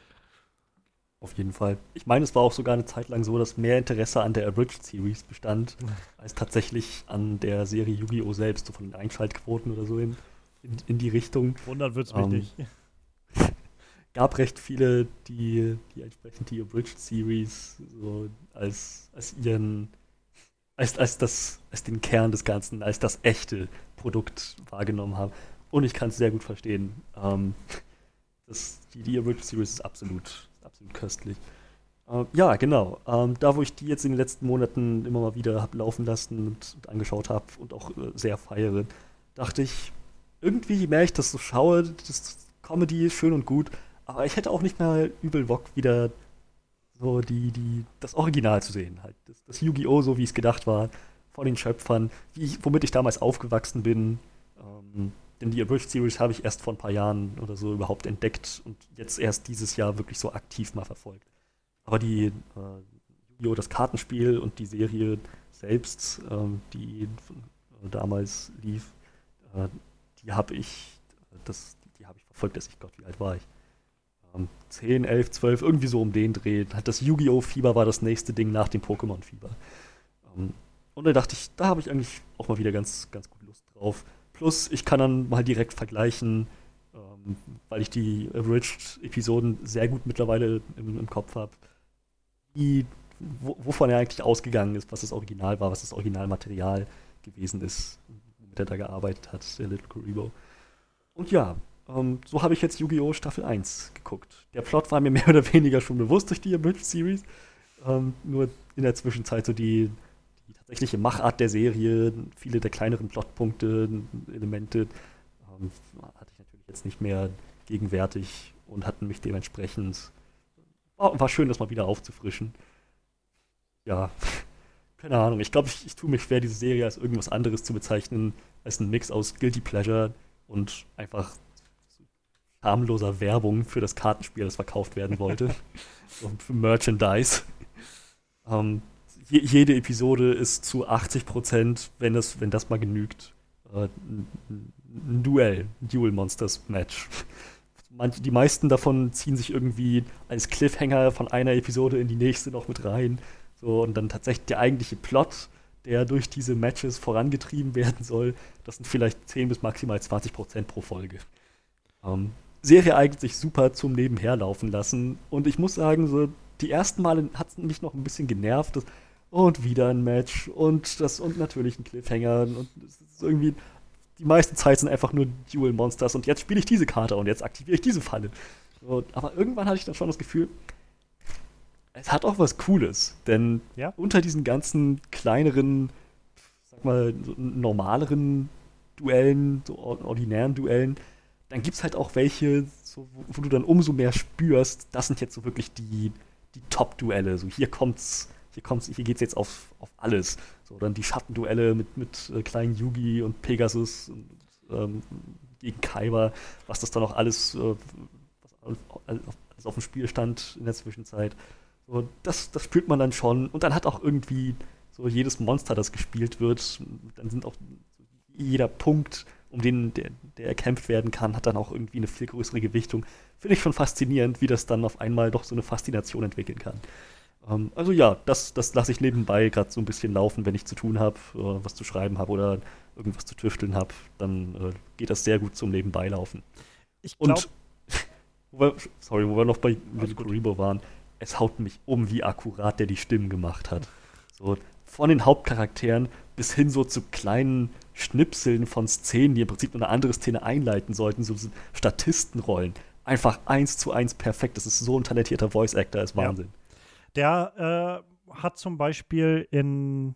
Auf jeden Fall. Ich meine, es war auch sogar eine Zeit lang so, dass mehr Interesse an der Abridged Series bestand, als tatsächlich an der Serie Yu-Gi-Oh! selbst, so von den Einschaltquoten oder so in, in, in die Richtung. Wundern wird es mich Ähm, nicht. Gab recht viele, die, die entsprechend die Abridged Series so als, als ihren, als, als, das, als den Kern des Ganzen, als das echte Produkt wahrgenommen haben. Und ich kann es sehr gut verstehen. Ähm, das, die, die Abridged Series ist absolut, absolut köstlich. Äh, ja, genau. Ähm, da, wo ich die jetzt in den letzten Monaten immer mal wieder habe laufen lassen und, und angeschaut habe und auch äh, sehr feiere, dachte ich, irgendwie, je mehr ich das so schaue, das Comedy ist schön und gut, aber ich hätte auch nicht mehr übel Bock, wieder so die, die, das Original zu sehen. Halt. Das, das Yu-Gi-Oh! so wie es gedacht war, von den Schöpfern, ich, womit ich damals aufgewachsen bin. Ähm, denn die Abridged Series habe ich erst vor ein paar Jahren oder so überhaupt entdeckt und jetzt erst dieses Jahr wirklich so aktiv mal verfolgt. Aber die äh, Yu-Gi-Oh! das Kartenspiel und die Serie selbst, ähm, die äh, damals lief, äh, die habe ich, das, die habe ich verfolgt, dass ich Gott, wie alt war ich? Ähm, 10, 11, 12, irgendwie so um den Dreh. Das Yu-Gi-Oh! Fieber war das nächste Ding nach dem Pokémon-Fieber. Ähm, und da dachte ich, da habe ich eigentlich auch mal wieder ganz, ganz gut Lust drauf. Plus, ich kann dann mal direkt vergleichen, ähm, weil ich die Abridged-Episoden sehr gut mittlerweile im, im Kopf habe, wovon er eigentlich ausgegangen ist, was das Original war, was das Originalmaterial gewesen ist, womit er da gearbeitet hat, der Little Kuribo. Und ja, ähm, so habe ich jetzt Yu-Gi-Oh! Staffel 1 geguckt. Der Plot war mir mehr oder weniger schon bewusst durch die Abridged Series. Ähm, nur in der Zwischenzeit so die tatsächliche Machart der Serie, viele der kleineren Plotpunkte, Elemente, ähm, hatte ich natürlich jetzt nicht mehr gegenwärtig und hatten mich dementsprechend. War, war schön, das mal wieder aufzufrischen. Ja, keine Ahnung. Ich glaube, ich, ich tue mich schwer, diese Serie als irgendwas anderes zu bezeichnen, als ein Mix aus Guilty Pleasure und einfach harmloser Werbung für das Kartenspiel, das verkauft werden wollte. für Merchandise. Ähm, jede Episode ist zu 80 Prozent, wenn das, wenn das mal genügt, äh, ein Duell, ein Duel Monsters Match. Die meisten davon ziehen sich irgendwie als Cliffhanger von einer Episode in die nächste noch mit rein. So, und dann tatsächlich der eigentliche Plot, der durch diese Matches vorangetrieben werden soll, das sind vielleicht 10 bis maximal 20 Prozent pro Folge. Ähm, Serie eignet sich super zum Nebenherlaufen lassen. Und ich muss sagen, so die ersten Male hat es mich noch ein bisschen genervt. Dass, und wieder ein Match und das und natürlich ein Cliffhanger und es ist irgendwie die meiste Zeit sind einfach nur Duel Monsters und jetzt spiele ich diese Karte und jetzt aktiviere ich diese Falle. So, aber irgendwann hatte ich dann schon das Gefühl, es hat auch was Cooles, denn ja? unter diesen ganzen kleineren, sag mal, so normaleren Duellen, so ordinären Duellen, dann gibt es halt auch welche, so, wo, wo, du dann umso mehr spürst, das sind jetzt so wirklich die, die Top-Duelle. So, hier kommt's hier, kommt's, hier geht's jetzt auf, auf alles. So, dann die Schattenduelle mit, mit äh, kleinen Yugi und Pegasus und, ähm, gegen Kaiba, was das dann noch alles, äh, was alles auf dem Spiel stand in der Zwischenzeit. So, das, das spürt man dann schon. Und dann hat auch irgendwie so jedes Monster, das gespielt wird, dann sind auch jeder Punkt, um den der, der erkämpft werden kann, hat dann auch irgendwie eine viel größere Gewichtung. Finde ich schon faszinierend, wie das dann auf einmal doch so eine Faszination entwickeln kann. Ähm, also ja, das, das lasse ich nebenbei gerade so ein bisschen laufen, wenn ich zu tun habe, äh, was zu schreiben habe oder irgendwas zu tüfteln habe. Dann äh, geht das sehr gut zum Nebenbeilaufen. Ich glaube. sorry, wo wir noch bei Little Kuribo waren, es haut mich um, wie akkurat der die Stimmen gemacht hat. So, von den Hauptcharakteren bis hin so zu kleinen Schnipseln von Szenen, die im Prinzip nur eine andere Szene einleiten sollten, so Statistenrollen. Einfach eins zu eins perfekt. Das ist so ein talentierter Voice-Actor, ist Wahnsinn. Ja. Der äh, hat zum Beispiel in,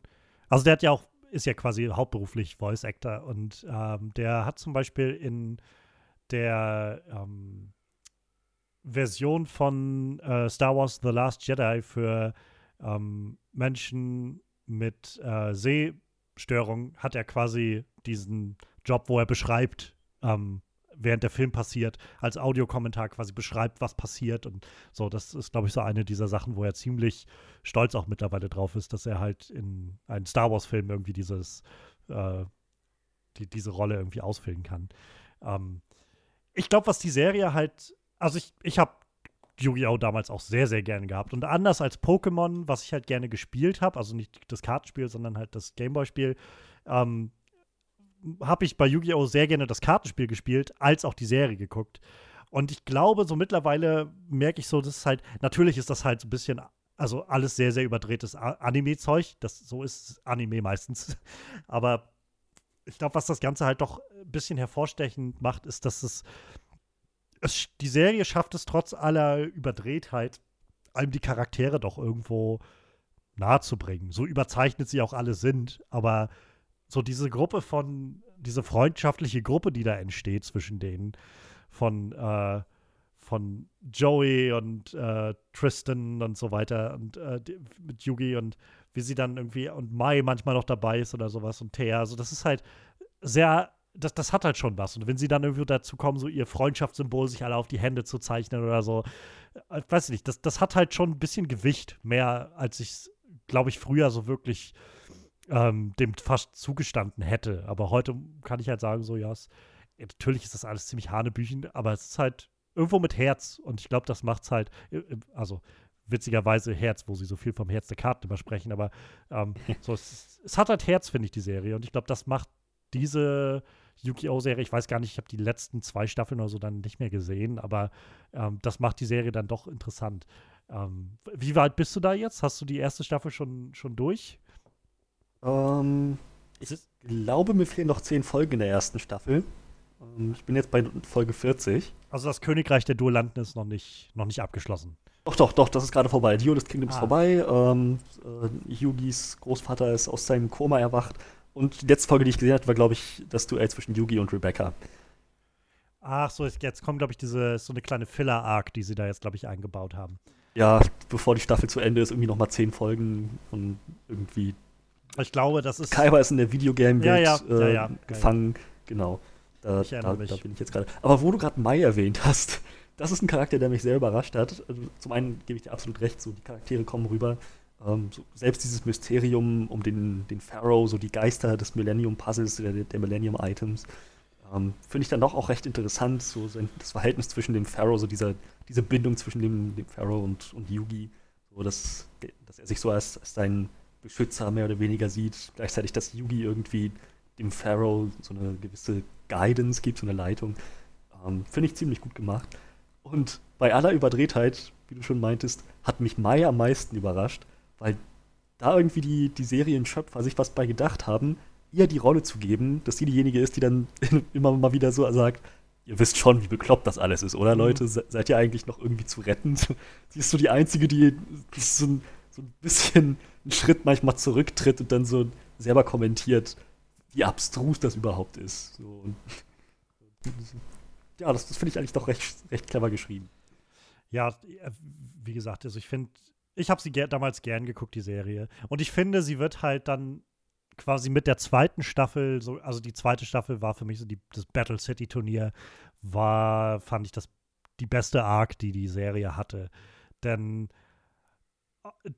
also der hat ja auch, ist ja quasi hauptberuflich Voice Actor und ähm, der hat zum Beispiel in der ähm, Version von äh, Star Wars The Last Jedi für ähm, Menschen mit äh, Sehstörung hat er quasi diesen Job, wo er beschreibt, ähm, während der Film passiert, als Audiokommentar quasi beschreibt, was passiert. Und so, das ist, glaube ich, so eine dieser Sachen, wo er ziemlich stolz auch mittlerweile drauf ist, dass er halt in einem Star Wars-Film irgendwie dieses, äh, die, diese Rolle irgendwie ausfüllen kann. Ähm, ich glaube, was die Serie halt, also ich, ich habe Yu-Gi-Oh! damals auch sehr, sehr gerne gehabt. Und anders als Pokémon, was ich halt gerne gespielt habe, also nicht das Kartenspiel, sondern halt das Gameboy-Spiel, ähm, habe ich bei Yu-Gi-Oh! sehr gerne das Kartenspiel gespielt, als auch die Serie geguckt. Und ich glaube, so mittlerweile merke ich so, das ist halt, natürlich ist das halt so ein bisschen, also alles sehr, sehr überdrehtes Anime-Zeug. so ist Anime meistens. Aber ich glaube, was das Ganze halt doch ein bisschen hervorstechend macht, ist, dass es, es die Serie schafft es trotz aller Überdrehtheit einem die Charaktere doch irgendwo nahezubringen. So überzeichnet sie auch alle sind, aber so diese Gruppe von, diese freundschaftliche Gruppe, die da entsteht zwischen denen, von, äh, von Joey und äh, Tristan und so weiter und äh, mit Yugi und wie sie dann irgendwie und Mai manchmal noch dabei ist oder sowas und Thea. Also das ist halt sehr, das, das hat halt schon was. Und wenn sie dann irgendwie dazu kommen, so ihr Freundschaftssymbol sich alle auf die Hände zu zeichnen oder so, äh, weiß ich nicht, das, das hat halt schon ein bisschen Gewicht, mehr als ich glaube ich, früher so wirklich ähm, dem fast zugestanden hätte. Aber heute kann ich halt sagen, so, ja, es, natürlich ist das alles ziemlich hanebüchen, aber es ist halt irgendwo mit Herz. Und ich glaube, das macht es halt, äh, äh, also witzigerweise Herz, wo sie so viel vom Herz der Karten immer sprechen, aber ähm, so, es, es, hat halt Herz, finde ich, die Serie. Und ich glaube, das macht diese Yu-Gi-Oh!-Serie, ich weiß gar nicht, ich habe die letzten zwei Staffeln oder so dann nicht mehr gesehen, aber ähm, das macht die Serie dann doch interessant. Ähm, wie weit bist du da jetzt? Hast du die erste Staffel schon, schon durch? Ähm, ich glaube, mir fehlen noch zehn Folgen in der ersten Staffel. Ähm, ich bin jetzt bei Folge 40. Also das Königreich der Duellanten ist noch nicht, noch nicht abgeschlossen. Doch, doch, doch, das ist gerade vorbei. Dio des Kingdoms ah. vorbei. Ähm, äh, Yugis Großvater ist aus seinem Koma erwacht. Und die letzte Folge, die ich gesehen habe, war, glaube ich, das Duell zwischen Yugi und Rebecca. Ach so, jetzt kommt, glaube ich, diese so eine kleine Filler-Arc, die sie da jetzt, glaube ich, eingebaut haben ja, bevor die Staffel zu Ende ist, irgendwie nochmal zehn Folgen und irgendwie. Ich glaube, das ist. Kaiba ist in der Videogame-Welt ja, ja, äh, ja, gefangen. Genau. Da, da, da, bin ich jetzt gerade. Aber wo du gerade Mai erwähnt hast, das ist ein Charakter, der mich sehr überrascht hat. Also, zum einen gebe ich dir absolut recht, so die Charaktere kommen rüber. Ähm, so, selbst dieses Mysterium um den, den Pharaoh, so die Geister des Millennium-Puzzles, der, der Millennium-Items, ähm, Finde ich dann doch auch recht interessant, so sein, das Verhältnis zwischen dem Pharaoh, so dieser, diese Bindung zwischen dem, dem Pharaoh und, und Yugi, so dass, dass er sich so als, als seinen Beschützer mehr oder weniger sieht, gleichzeitig, dass Yugi irgendwie dem Pharaoh so eine gewisse Guidance gibt, so eine Leitung. Ähm, Finde ich ziemlich gut gemacht. Und bei aller Überdrehtheit, wie du schon meintest, hat mich Mai am meisten überrascht, weil da irgendwie die, die Serienschöpfer sich was bei gedacht haben, ihr die Rolle zu geben, dass sie diejenige ist, die dann immer mal wieder so sagt, ihr wisst schon, wie bekloppt das alles ist, oder mhm. Leute? seid ihr eigentlich noch irgendwie zu retten? Sie ist so die Einzige, die so ein, so ein bisschen einen Schritt manchmal zurücktritt und dann so selber kommentiert, wie abstrus das überhaupt ist. So. ja, das, das finde ich eigentlich doch recht, recht clever geschrieben. Ja, wie gesagt, also ich finde, ich habe sie ger damals gern geguckt, die Serie. Und ich finde, sie wird halt dann quasi mit der zweiten Staffel, so, also die zweite Staffel war für mich so die, das Battle City Turnier, war, fand ich das die beste Arc, die die Serie hatte. Denn äh,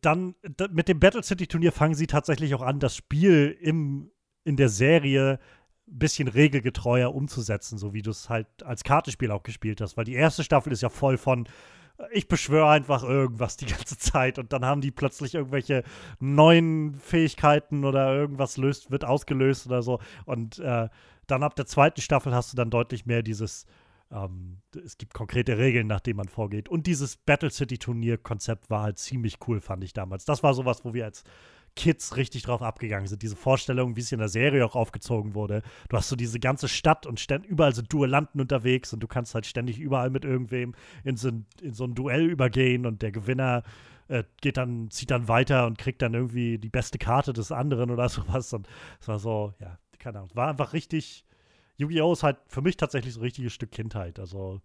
dann mit dem Battle City Turnier fangen sie tatsächlich auch an, das Spiel im, in der Serie ein bisschen regelgetreuer umzusetzen, so wie du es halt als Kartenspiel auch gespielt hast. Weil die erste Staffel ist ja voll von ich beschwöre einfach irgendwas die ganze Zeit und dann haben die plötzlich irgendwelche neuen Fähigkeiten oder irgendwas löst, wird ausgelöst oder so. Und äh, dann ab der zweiten Staffel hast du dann deutlich mehr dieses, ähm, es gibt konkrete Regeln, nach denen man vorgeht. Und dieses Battle City Turnier-Konzept war halt ziemlich cool, fand ich damals. Das war sowas, wo wir als Kids richtig drauf abgegangen sind. Diese Vorstellung, wie es in der Serie auch aufgezogen wurde. Du hast so diese ganze Stadt und überall sind Duellanten unterwegs und du kannst halt ständig überall mit irgendwem in so, in so ein Duell übergehen und der Gewinner äh, geht dann, zieht dann weiter und kriegt dann irgendwie die beste Karte des anderen oder sowas. Und es war so, ja, keine Ahnung. War einfach richtig. Yu-Gi-Oh! ist halt für mich tatsächlich so ein richtiges Stück Kindheit. Also,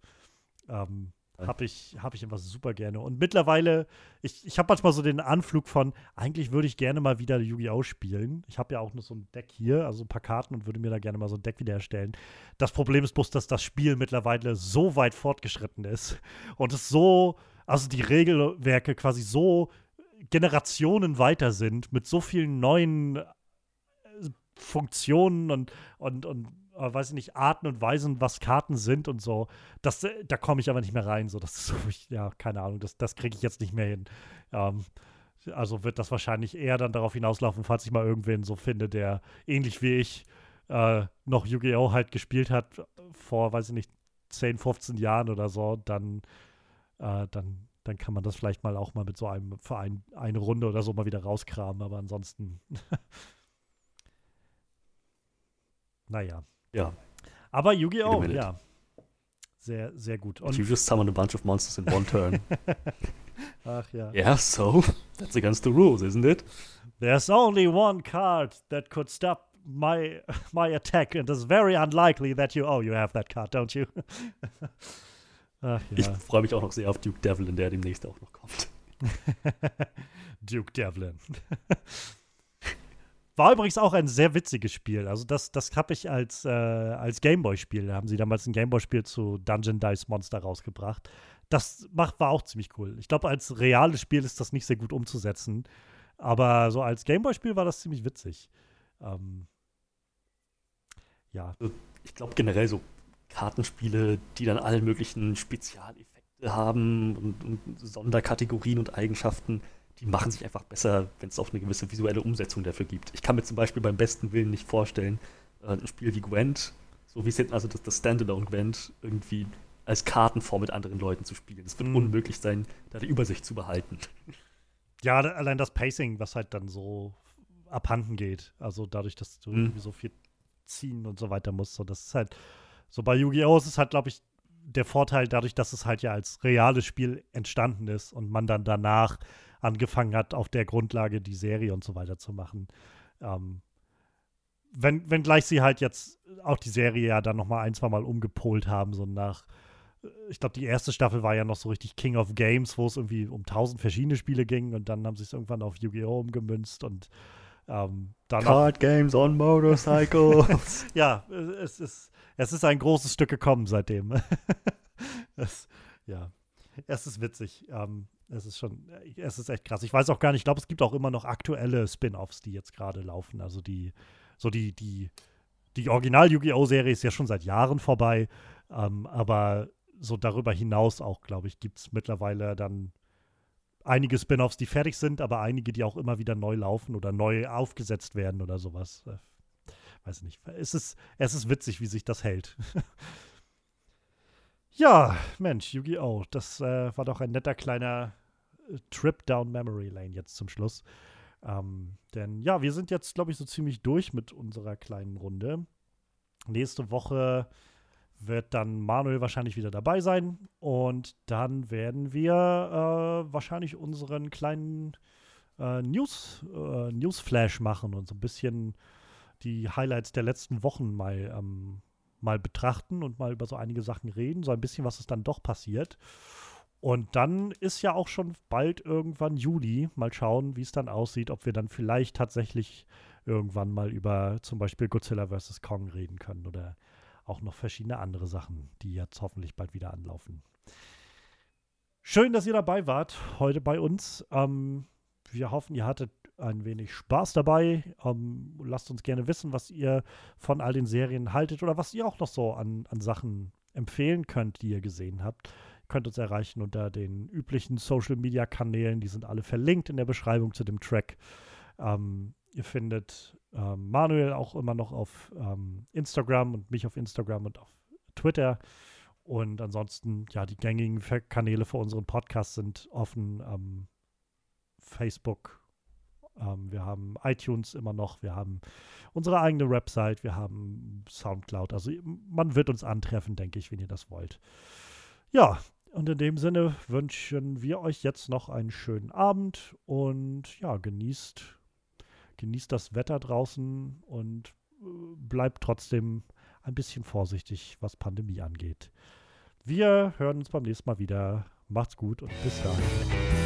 ähm, habe ich, hab ich immer super gerne. Und mittlerweile, ich, ich habe manchmal so den Anflug von, eigentlich würde ich gerne mal wieder Yu-Gi-Oh! spielen. Ich habe ja auch noch so ein Deck hier, also ein paar Karten und würde mir da gerne mal so ein Deck wiederherstellen. Das Problem ist bloß, dass das Spiel mittlerweile so weit fortgeschritten ist und es so, also die Regelwerke quasi so Generationen weiter sind, mit so vielen neuen äh, Funktionen und, und, und äh, weiß ich nicht, Arten und Weisen, was Karten sind und so. Das, äh, da komme ich aber nicht mehr rein. So, das ist so, ich, ja, keine Ahnung, das, das kriege ich jetzt nicht mehr hin. Ähm, also wird das wahrscheinlich eher dann darauf hinauslaufen, falls ich mal irgendwen so finde, der ähnlich wie ich äh, noch Yu-Gi-Oh! halt gespielt hat vor, weiß ich nicht, 10, 15 Jahren oder so, dann, äh, dann, dann kann man das vielleicht mal auch mal mit so einem Verein eine Runde oder so mal wieder rauskramen, aber ansonsten. naja. Ja. Aber Yu-Gi-Oh! ja. Sehr, sehr gut. Und you just summon a bunch of monsters in one turn. Ach ja. Yeah, so that's against the rules, isn't it? There's only one card that could stop my my attack, and it's very unlikely that you oh you have that card, don't you? Ach, ja. Ich freue mich auch noch sehr auf Duke Devlin, der demnächst auch noch kommt. Duke Devlin. War übrigens auch ein sehr witziges Spiel. Also das, das habe ich als, äh, als Gameboy-Spiel. Da haben sie damals ein Gameboy-Spiel zu Dungeon Dice Monster rausgebracht. Das macht, war auch ziemlich cool. Ich glaube, als reales Spiel ist das nicht sehr gut umzusetzen. Aber so als Gameboy-Spiel war das ziemlich witzig. Ähm, ja. Also, ich glaube generell so Kartenspiele, die dann alle möglichen Spezialeffekte haben und, und Sonderkategorien und Eigenschaften die machen sich einfach besser, wenn es auch eine gewisse visuelle Umsetzung dafür gibt. Ich kann mir zum Beispiel beim besten Willen nicht vorstellen, äh, ein Spiel wie Gwent, so wie es jetzt, also das, das Standalone Gwent, irgendwie als Kartenform mit anderen Leuten zu spielen. Es wird mhm. unmöglich sein, da die Übersicht zu behalten. Ja, allein das Pacing, was halt dann so abhanden geht. Also dadurch, dass du mhm. irgendwie so viel ziehen und so weiter musst. So, das ist halt, so bei Yu-Gi-Oh! ist es halt, glaube ich, der Vorteil dadurch, dass es halt ja als reales Spiel entstanden ist und man dann danach angefangen hat, auf der Grundlage die Serie und so weiter zu machen. Ähm, wenn, wenngleich sie halt jetzt auch die Serie ja dann noch mal ein, zwei Mal umgepolt haben, so nach, äh, ich glaube, die erste Staffel war ja noch so richtig King of Games, wo es irgendwie um tausend verschiedene Spiele ging und dann haben sie es irgendwann auf Yu-Gi-Oh! umgemünzt und ähm, dann Card Games on Motorcycles. ja, es ist, es ist ein großes Stück gekommen seitdem. es, ja, es ist witzig. Ähm, es ist schon, es ist echt krass. Ich weiß auch gar nicht, ich glaube, es gibt auch immer noch aktuelle Spin-offs, die jetzt gerade laufen. Also die, so die, die, die Original-Yu-Gi-Oh!-Serie ist ja schon seit Jahren vorbei. Ähm, aber so darüber hinaus auch, glaube ich, gibt es mittlerweile dann einige Spin-offs, die fertig sind, aber einige, die auch immer wieder neu laufen oder neu aufgesetzt werden oder sowas. Äh, weiß nicht. Es ist, es ist witzig, wie sich das hält. Ja, Mensch, Yu-Gi-Oh! Das äh, war doch ein netter kleiner äh, Trip down Memory Lane jetzt zum Schluss. Ähm, denn ja, wir sind jetzt, glaube ich, so ziemlich durch mit unserer kleinen Runde. Nächste Woche wird dann Manuel wahrscheinlich wieder dabei sein und dann werden wir äh, wahrscheinlich unseren kleinen äh, News, äh, Newsflash machen und so ein bisschen die Highlights der letzten Wochen mal ähm, mal betrachten und mal über so einige Sachen reden, so ein bisschen, was ist dann doch passiert. Und dann ist ja auch schon bald irgendwann Juli. Mal schauen, wie es dann aussieht, ob wir dann vielleicht tatsächlich irgendwann mal über zum Beispiel Godzilla vs. Kong reden können oder auch noch verschiedene andere Sachen, die jetzt hoffentlich bald wieder anlaufen. Schön, dass ihr dabei wart heute bei uns. Ähm, wir hoffen, ihr hattet ein wenig Spaß dabei. Ähm, lasst uns gerne wissen, was ihr von all den Serien haltet oder was ihr auch noch so an, an Sachen empfehlen könnt, die ihr gesehen habt. Ihr könnt uns erreichen unter den üblichen Social Media Kanälen. Die sind alle verlinkt in der Beschreibung zu dem Track. Ähm, ihr findet ähm, Manuel auch immer noch auf ähm, Instagram und mich auf Instagram und auf Twitter. Und ansonsten, ja, die gängigen Kanäle für unseren Podcast sind offen. Ähm, Facebook, ähm, wir haben iTunes immer noch, wir haben unsere eigene Website, wir haben Soundcloud. Also man wird uns antreffen, denke ich, wenn ihr das wollt. Ja, und in dem Sinne wünschen wir euch jetzt noch einen schönen Abend und ja, genießt, genießt das Wetter draußen und äh, bleibt trotzdem ein bisschen vorsichtig, was Pandemie angeht. Wir hören uns beim nächsten Mal wieder. Macht's gut und bis dahin.